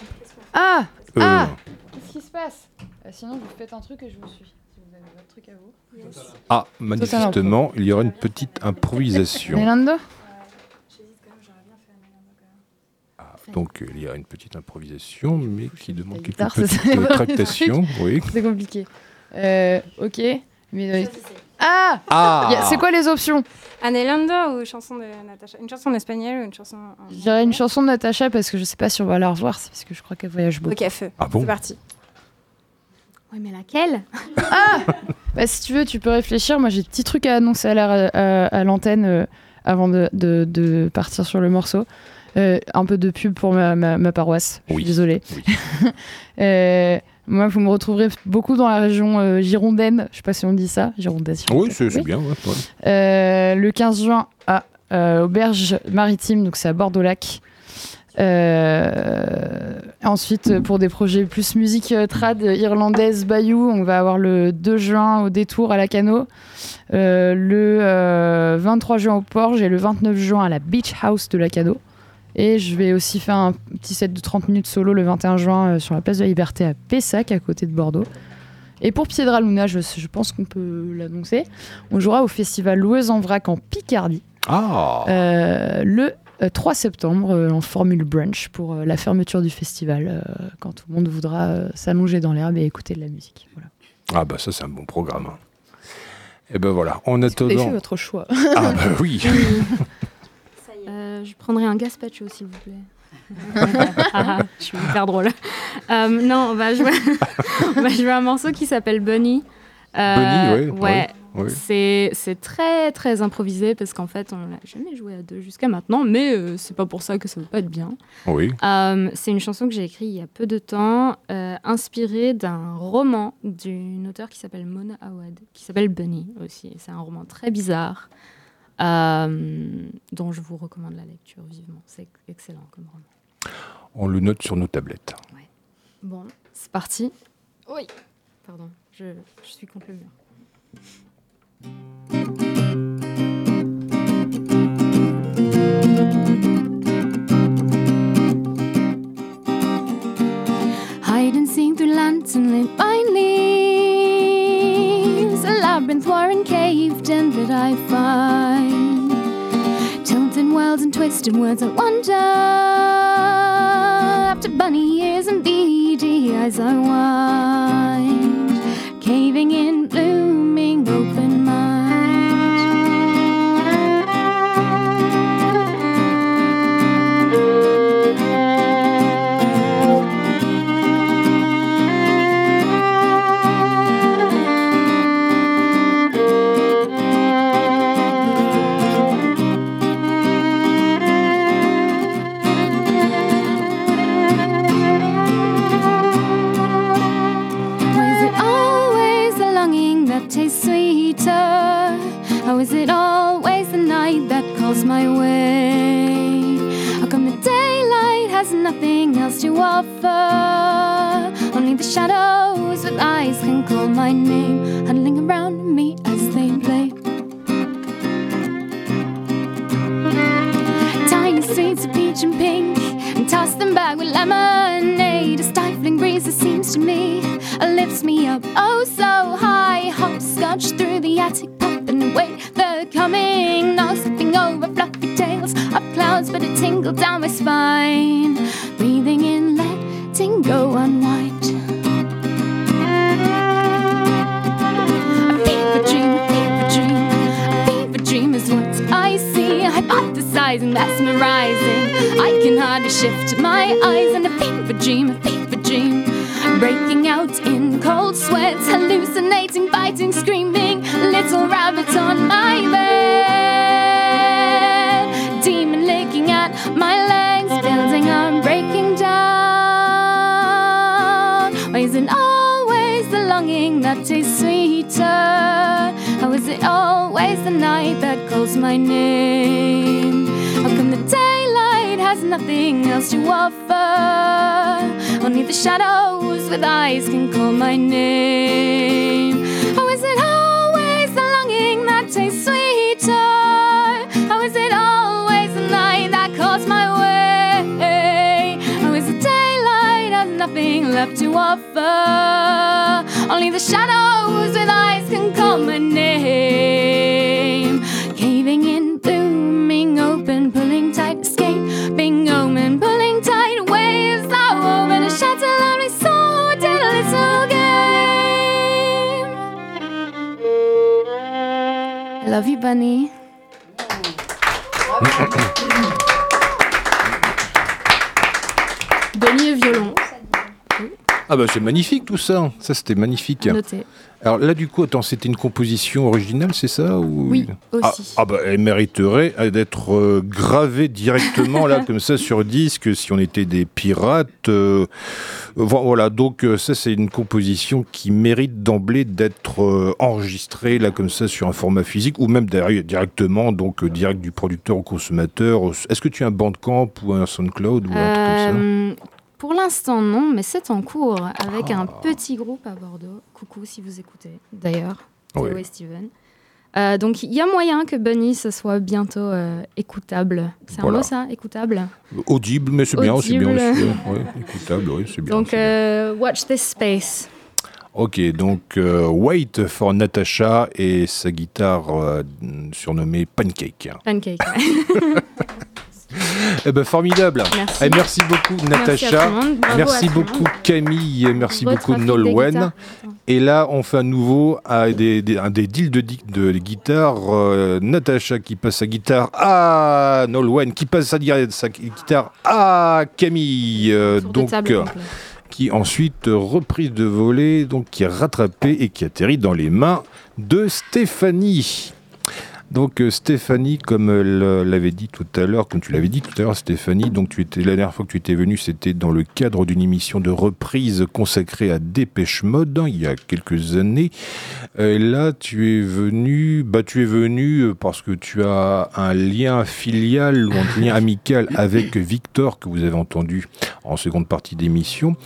Ah Euh. Ah Qu'est-ce qui se passe Euh, Sinon, vous faites un truc et je vous suis. Si vous avez votre truc à vous. ah, manifestement, il y aura une petite improvisation. Nelando Donc, euh, il y a une petite improvisation, mais qui demande quelques petites *laughs* tractations. Oui. C'est compliqué. Euh, ok. Mais, euh, Ah, Ah C'est quoi les options Anelando ou chanson de Natacha Une chanson en espagnol ou une chanson en... Je dirais une chanson de Natacha parce que je sais pas si on va la revoir, c'est parce que je crois qu'elle voyage beaucoup. Ok, feu. Ah bon C'est parti. Oui, mais laquelle? *laughs* Bah, si tu veux, tu peux réfléchir. Moi, j'ai des petits trucs à annoncer à la- à- à l'antenne euh, avant de, de- de partir sur le morceau. Euh, un peu de pub pour ma, ma- ma paroisse. Je suis Oui. désolée. *laughs* Euh, moi, vous me retrouverez beaucoup dans la région euh, girondine. Je sais pas si on dit ça. Girondesse. Oui, c'est Oui. bien. ouais, ouais. Euh, le 15 juin à euh, Auberge Maritime, donc c'est à Bordeaux-Lac. Euh, ensuite, pour des projets plus musique euh, trad irlandaise, Bayou, on va avoir le 2 juin au détour à la Cano, euh, le euh, 23 juin au Porge et le 29 juin à la Beach House de la Cano. Et je vais aussi faire un petit set de 30 minutes solo le 21 juin euh, sur la place de la Liberté à Pessac, à côté de Bordeaux. Et pour Piedra Luna, je, je pense qu'on peut l'annoncer, on jouera au festival Loueuse en Vrac en Picardie. Ah Euh, le euh, 3 septembre euh, en formule brunch pour euh, la fermeture du festival, euh, quand tout le monde voudra euh, s'allonger dans l'herbe et écouter de la musique. Voilà. Ah bah ça, c'est un bon programme. Et ben voilà, en Vous avez fait attendant... votre choix? Ah bah oui *laughs* *laughs* Euh, je prendrai un gazpacho, s'il vous plaît. *laughs* je suis hyper drôle. Euh, non, on va, jouer... *laughs* on va jouer un morceau qui s'appelle Bunny. Euh, Bunny, ouais, ouais. ouais, ouais. C'est, très très improvisé parce qu'en fait on l'a jamais joué à deux jusqu'à maintenant, mais euh, c'est pas pour ça que ça va pas être bien. Oui. Euh, c'est une chanson que j'ai écrite il y a peu de temps, euh, inspirée d'un roman d'une auteure qui s'appelle Mona Awad, qui s'appelle Bunny aussi. C'est un roman très bizarre, dont je vous recommande la lecture vivement. C'est excellent comme roman. On le note sur nos tablettes. Bon, c'est parti. Oui. Pardon, je, je suis contre le mur. Hide and seek through lantern lit by leaves. A labyrinth warren caved in that I find. Tilted worlds and twisted words I wonder. After bunny ears and beady eyes I wind. Caving in, blooming, open offer? Only the shadows with eyes can call my name, huddling around me as they play. Tiny sweets of peach and pink, and toss them back with lemonade. A stifling breeze, it seems to me, lifts me up oh so high. Hopscotch through the attic, pumping away the coming. No slipping over fluffy tails of clouds, but a tingle down my spine. Breathing in, letting go, unwind. A fever dream, a fever dream, a fever dream is what I see. Hypothesizing, mesmerizing. I can hardly shift my eyes. And a fever dream, a fever dream. Breaking out in cold sweats, hallucinating, biting, screaming. Little rabbit on my bed. Demon licking at my legs, building on breaking down. Why is it always the longing that tastes sweeter? How is it always the night that calls my name? How come the daylight has nothing else to offer? Only the shadows with eyes can call my name. How is tastes sweeter? How is it always the night that calls my way? How is the daylight has nothing left to offer? Only the shadows with eyes can call my name. Caving in, booming open, pulling tight, escaping love you, Bunny. Benny au violon. Ah bah c'est magnifique tout ça. Ça c'était magnifique. Noté. Alors là du coup, attends, c'était une composition originale, c'est ça ou... Oui, Ah, aussi. ah bah elle mériterait d'être euh, gravée directement là *laughs* comme ça sur disque si on était des pirates. euh, vo- voilà, donc euh, ça c'est une composition qui mérite d'emblée d'être enregistrée là comme ça sur un format physique ou même directement donc direct du producteur au consommateur. Est-ce que tu as un Bandcamp ou un SoundCloud ou un truc comme ça? Pour l'instant, non, mais c'est en cours avec un petit groupe à Bordeaux. Coucou si vous écoutez, d'ailleurs. Théo Ouais. et Steven. Euh, donc, il y a moyen que Bunny, ce soit bientôt euh, écoutable. C'est Voilà. un mot, ça Écoutable? Audible, mais c'est bien, c'est bien Audible. aussi. hein. Ouais, écoutable, oui, c'est bien. Donc, euh, watch this space. Ok, donc Wait for Natasha et sa guitare surnommée Pancake. Pancake. ouais. *laughs* *laughs* Eh ben formidable. Merci. Eh, merci beaucoup Natacha. Merci beaucoup. Camille. et Merci beaucoup Nolwenn. guitares. Et là, on fait à nouveau à des, des, un des deals de, guitare. euh, Natacha qui passe sa guitare à Nolwenn, qui passe sa, gui- sa guitare à Camille. euh, donc, euh, qui ensuite reprise de volée, donc qui est rattrapée et qui atterrit dans les mains de Stéphanie. Donc euh, Stéphanie, comme euh, l'avait dit tout à l'heure, comme tu l'avais dit tout à l'heure, Stéphanie, donc tu étais la dernière fois que tu étais venue, c'était dans le cadre d'une émission de reprise consacrée à Dépêche Mode hein, il y a quelques années. Euh, Et là, tu es venu, bah tu es parce que tu as un lien filial ou un lien amical avec Victor que vous avez entendu en seconde partie d'émission.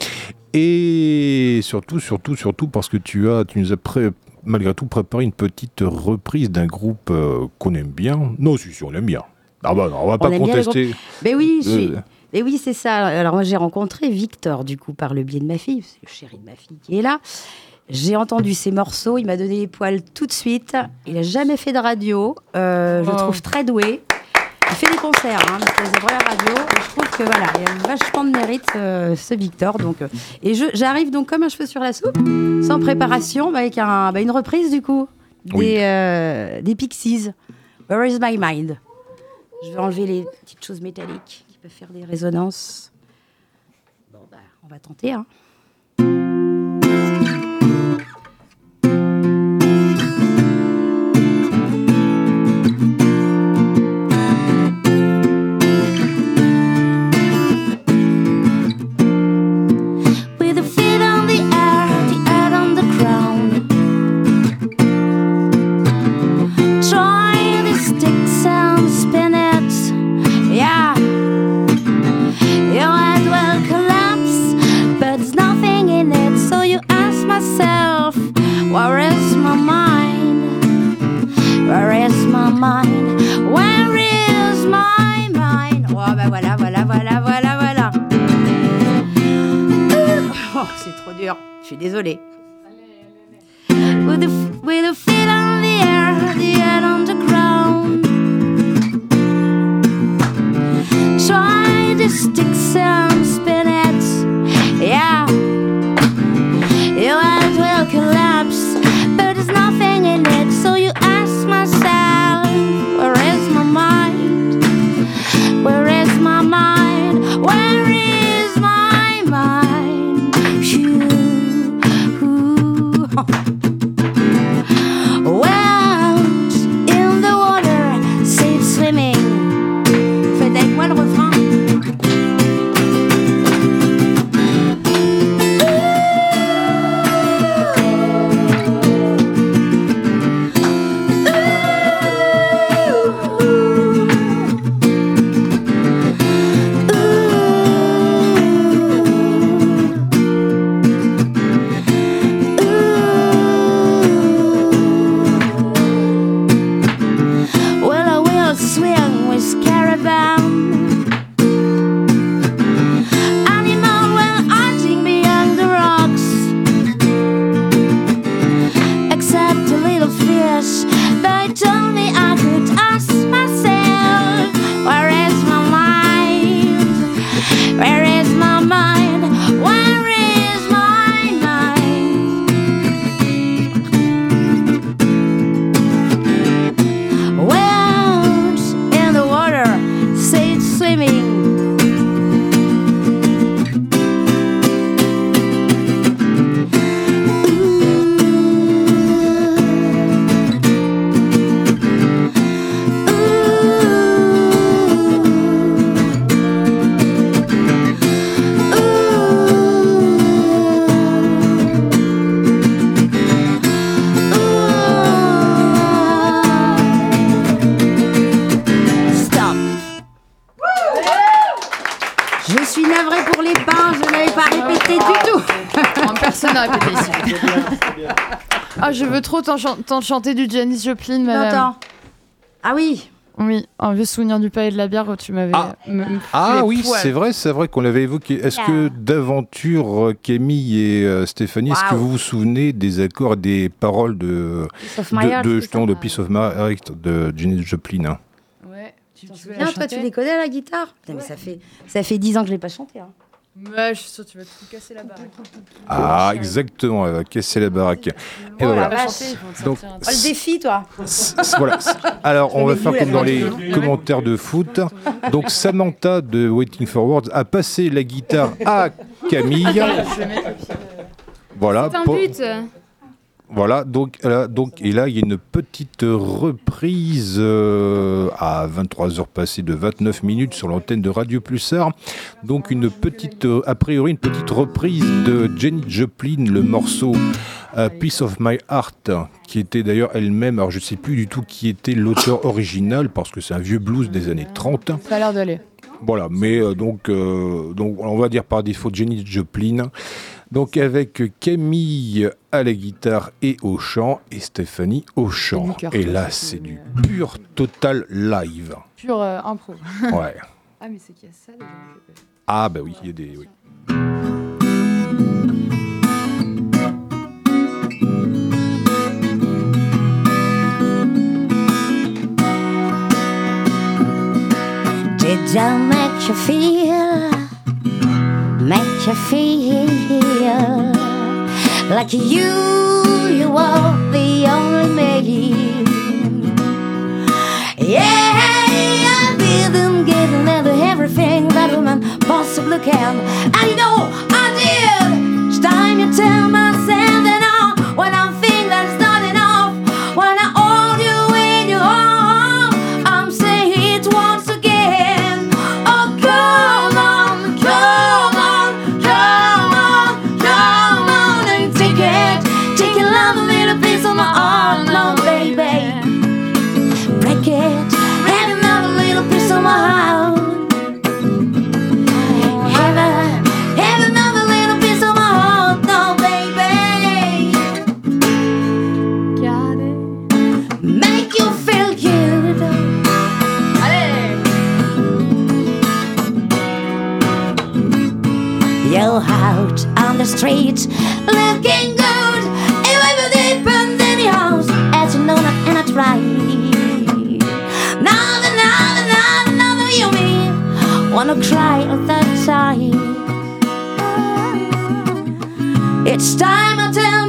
Et surtout, surtout, surtout parce que tu as, tu nous as pré- malgré tout préparé une petite reprise d'un groupe euh, qu'on aime bien. Non, si, si, on aime bien. Ah bah non, on va pas On contester. Mais oui, j'ai- Euh, mais oui, c'est ça. Alors moi, j'ai rencontré Victor, du coup, par le biais de ma fille, c'est le chéri de ma fille qui est là. J'ai entendu ses morceaux, il m'a donné les poils tout de suite. Il n'a jamais fait de radio. Euh, Je le trouve très doué. Il fait des concerts, hein, des vraies radios. Et je trouve que voilà, il a vachement de mérite, euh, ce Victor. Donc, euh, et je- j'arrive donc comme un cheveu sur la soupe, sans préparation, bah, avec un, bah, une reprise du coup des, Oui. euh, des Pixies. Where is my mind? Je vais enlever les petites choses métalliques qui peuvent faire des résonances. Bon, bah, on va tenter. Hein. Oh, c'est trop dur. Je suis désolée. With a, with a feet on the air, the head on the ground. Try to stick some trop t'en- t'en chanter du Janis Joplin, madame. T'entends Ah oui Oui, un vieux souvenir du palais de la bière où tu m'avais. Ah fait oui, c'est vrai, c'est vrai qu'on l'avait évoqué. Est-ce que d'aventure, Camille et euh, Stéphanie, est-ce que vous vous souvenez des accords et des paroles de, Piece of my de, heart, de, c'est justement, ça de Piece of My Heart de Janis Joplin hein Ouais, tu, tu veux toi, tu les connais à la guitare Putain, mais ça fait, ça fait 10 ans que je l'ai pas chanté. Hein. Je suis sûre que tu vas tout casser la baraque. Ah, exactement, elle va casser la baraque. Et Oh, voilà. Donc, Oh, le défi, toi voilà. Alors, on va faire comme dans les commentaires de foot. Donc, Samantha de Waiting for Words a passé la guitare à Camille. Voilà. C'est un pour- but. Voilà, donc, euh, donc, et là, il y a une petite reprise euh, à 23h passées de 29 minutes sur l'antenne de Radio Pulsar. Donc, une petite, euh, a priori, une petite reprise de Jenny Joplin, le morceau euh, Piece of My Heart, qui était d'ailleurs elle-même, alors je ne sais plus du tout qui était l'auteur original, parce que c'est un vieux blues des années 30. Ça a l'air d'aller. Voilà, mais donc, donc, on va dire par défaut Jenny Joplin. Donc avec Camille à la guitare et au chant et Stéphanie au chant. Et là, c'est du pur total live. Pure euh, impro. *laughs* Ouais. ah, mais c'est qu'il y a ça. Ah bah oui, il y a des... Oui. Did I make you feel, make you feel like you, you are the only me? Yeah, I didn't get never everything that a woman possibly can. I know I did. It's time you tell myself street, looking good. The deep and in the house, as you know not and I try. Now, now, now, now, you mean wanna cry all the time. It's time I tell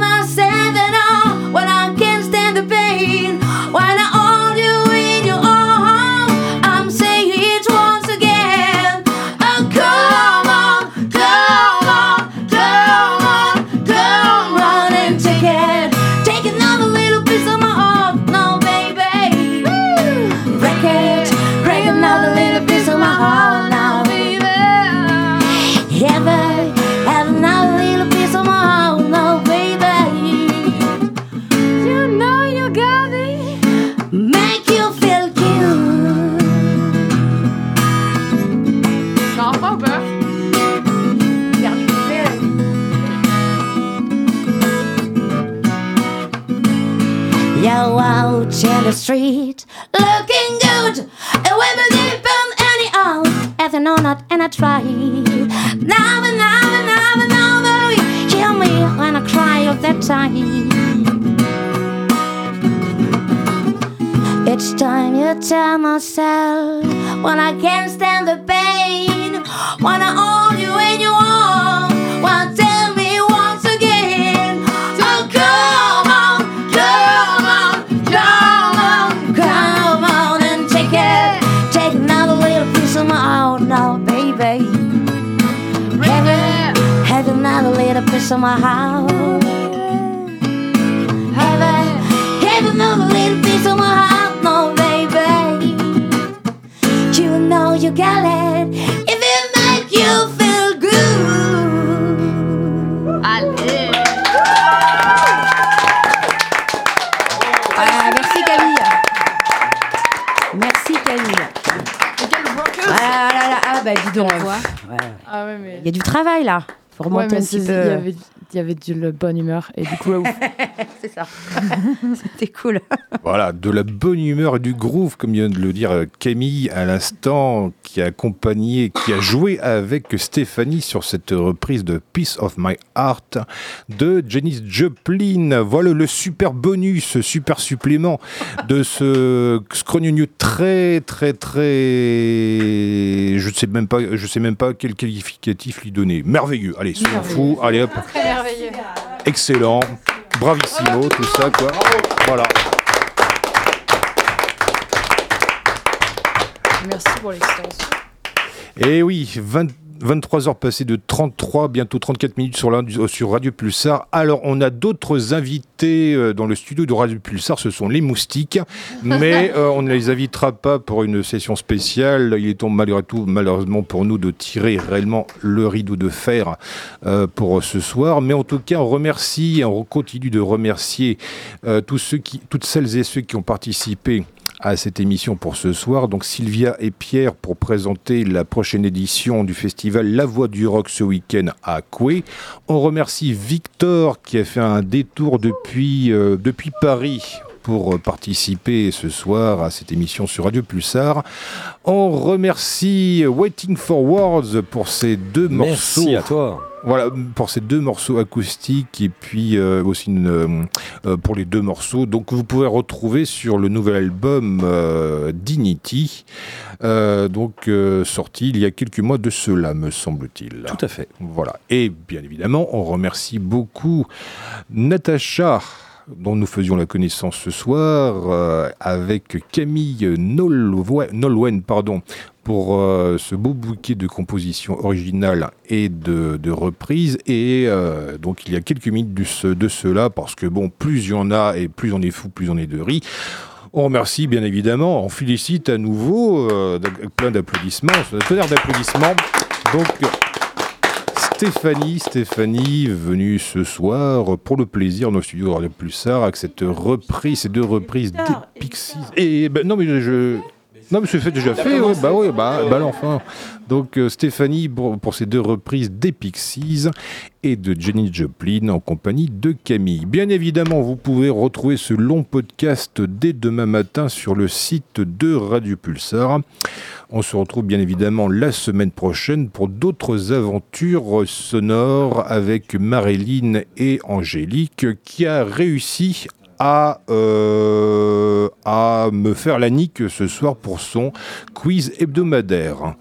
the street, looking good. And women deep and anyhow, as I know not and I try. Now and now and now and now, hear me when I cry all the time. Each time you tell myself when I can't stand the pain, when I hold you in your arms, another little piece of my heart, no, baby. You know you got it if it make you feel good. Allez Ah, merci Camille. Merci Camille. Ah, là, là, ah bah dis donc. ouais. Ah ouais, mais. Il y a du travail là. Faut Ouais, remonter mais un petit c'est- peu. il y avait, il y avait de la bonne humeur et du ouf. *laughs* C'est ça. *laughs* C'était cool. Voilà, de la bonne humeur et du groove, comme vient de le dire euh, Camille à l'instant, qui a accompagné, qui a joué avec Stéphanie sur cette reprise de Piece of My Heart de Janis Joplin. Voilà le super bonus, super supplément de ce scrogneux très, très, très. Je ne sais même pas, je sais même pas quel qualificatif lui donner. Merveilleux. Allez, soyons fous. Allez hop. Merveilleux. Excellent. Bravissimo, tout ça, quoi. Voilà. Merci pour l'extension. Et oui, 20 23 heures passées de 33, bientôt 34 minutes sur, la- sur Radio Pulsar. Alors, on a d'autres invités euh, dans le studio de Radio Pulsar, ce sont les moustiques, mais *laughs* euh, on ne les invitera pas pour une session spéciale. Il est temps malgré tout, malheureusement pour nous, de tirer réellement le rideau de fer euh, pour ce soir. Mais en tout cas, on remercie, on continue de remercier euh, tous ceux qui, toutes celles et ceux qui ont participé à cette émission pour ce soir. Donc Sylvia et Pierre pour présenter la prochaine édition du festival La Voix du Rock ce week-end à Coué. On remercie Victor qui a fait un détour depuis, euh, depuis Paris pour participer ce soir à cette émission sur Radio Pulsar. On remercie Waiting for Words pour ces deux Merci morceaux. à toi. Voilà, pour ces deux morceaux acoustiques et puis euh, aussi une, euh, euh, pour les deux morceaux. Donc vous pouvez retrouver sur le nouvel album euh, Dignity, donc sorti il y a quelques mois de cela, me semble-t-il. Tout à fait. Voilà. Et bien évidemment, on remercie beaucoup Natacha dont nous faisions la connaissance ce soir euh, avec Camille Nolwe- Nolwenn pardon, pour euh, ce beau bouquet de compositions originales et de, reprises. Et euh, donc il y a quelques minutes de, ce- de cela, parce que bon, plus il y en a et plus on est fou, plus on est de riz. On remercie bien évidemment, on félicite à nouveau, plein d'applaudissements, un tonnerre d'applaudissements. Donc Stéphanie, Stéphanie, venue ce soir pour le plaisir dans le studio de Radio Pulsar avec cette reprise, ces deux reprises des Pixies. Et ben, non mais je, Non, mais c'est fait déjà fait, ouais, bah oui, bah, bah alors, enfin. Donc euh, Stéphanie pour, pour ces deux reprises des Pixies et de Jenny Joplin en compagnie de Camille. Bien évidemment, vous pouvez retrouver ce long podcast dès demain matin sur le site de Radio Pulsar. On se retrouve bien évidemment la semaine prochaine pour d'autres aventures sonores avec Marilyn et Angélique qui a réussi à, euh, me faire la nique ce soir pour son quiz hebdomadaire.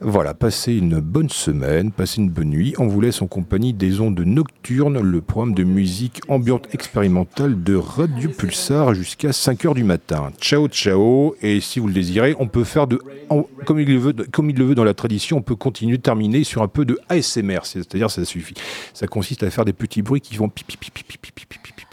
Voilà, passez une bonne semaine, passez une bonne nuit. On vous laisse en compagnie des ondes nocturnes, le programme de musique ambiante expérimentale de Radio Pulsar jusqu'à 5h du matin. Ciao, ciao. Et si vous le désirez, on peut faire de, comme, il le veut, comme il le veut dans la tradition, on peut continuer, terminer sur un peu de ASMR. C'est-à-dire, ça suffit. Ça consiste à faire des petits bruits qui vont pipi, pipi, pipi, pipi.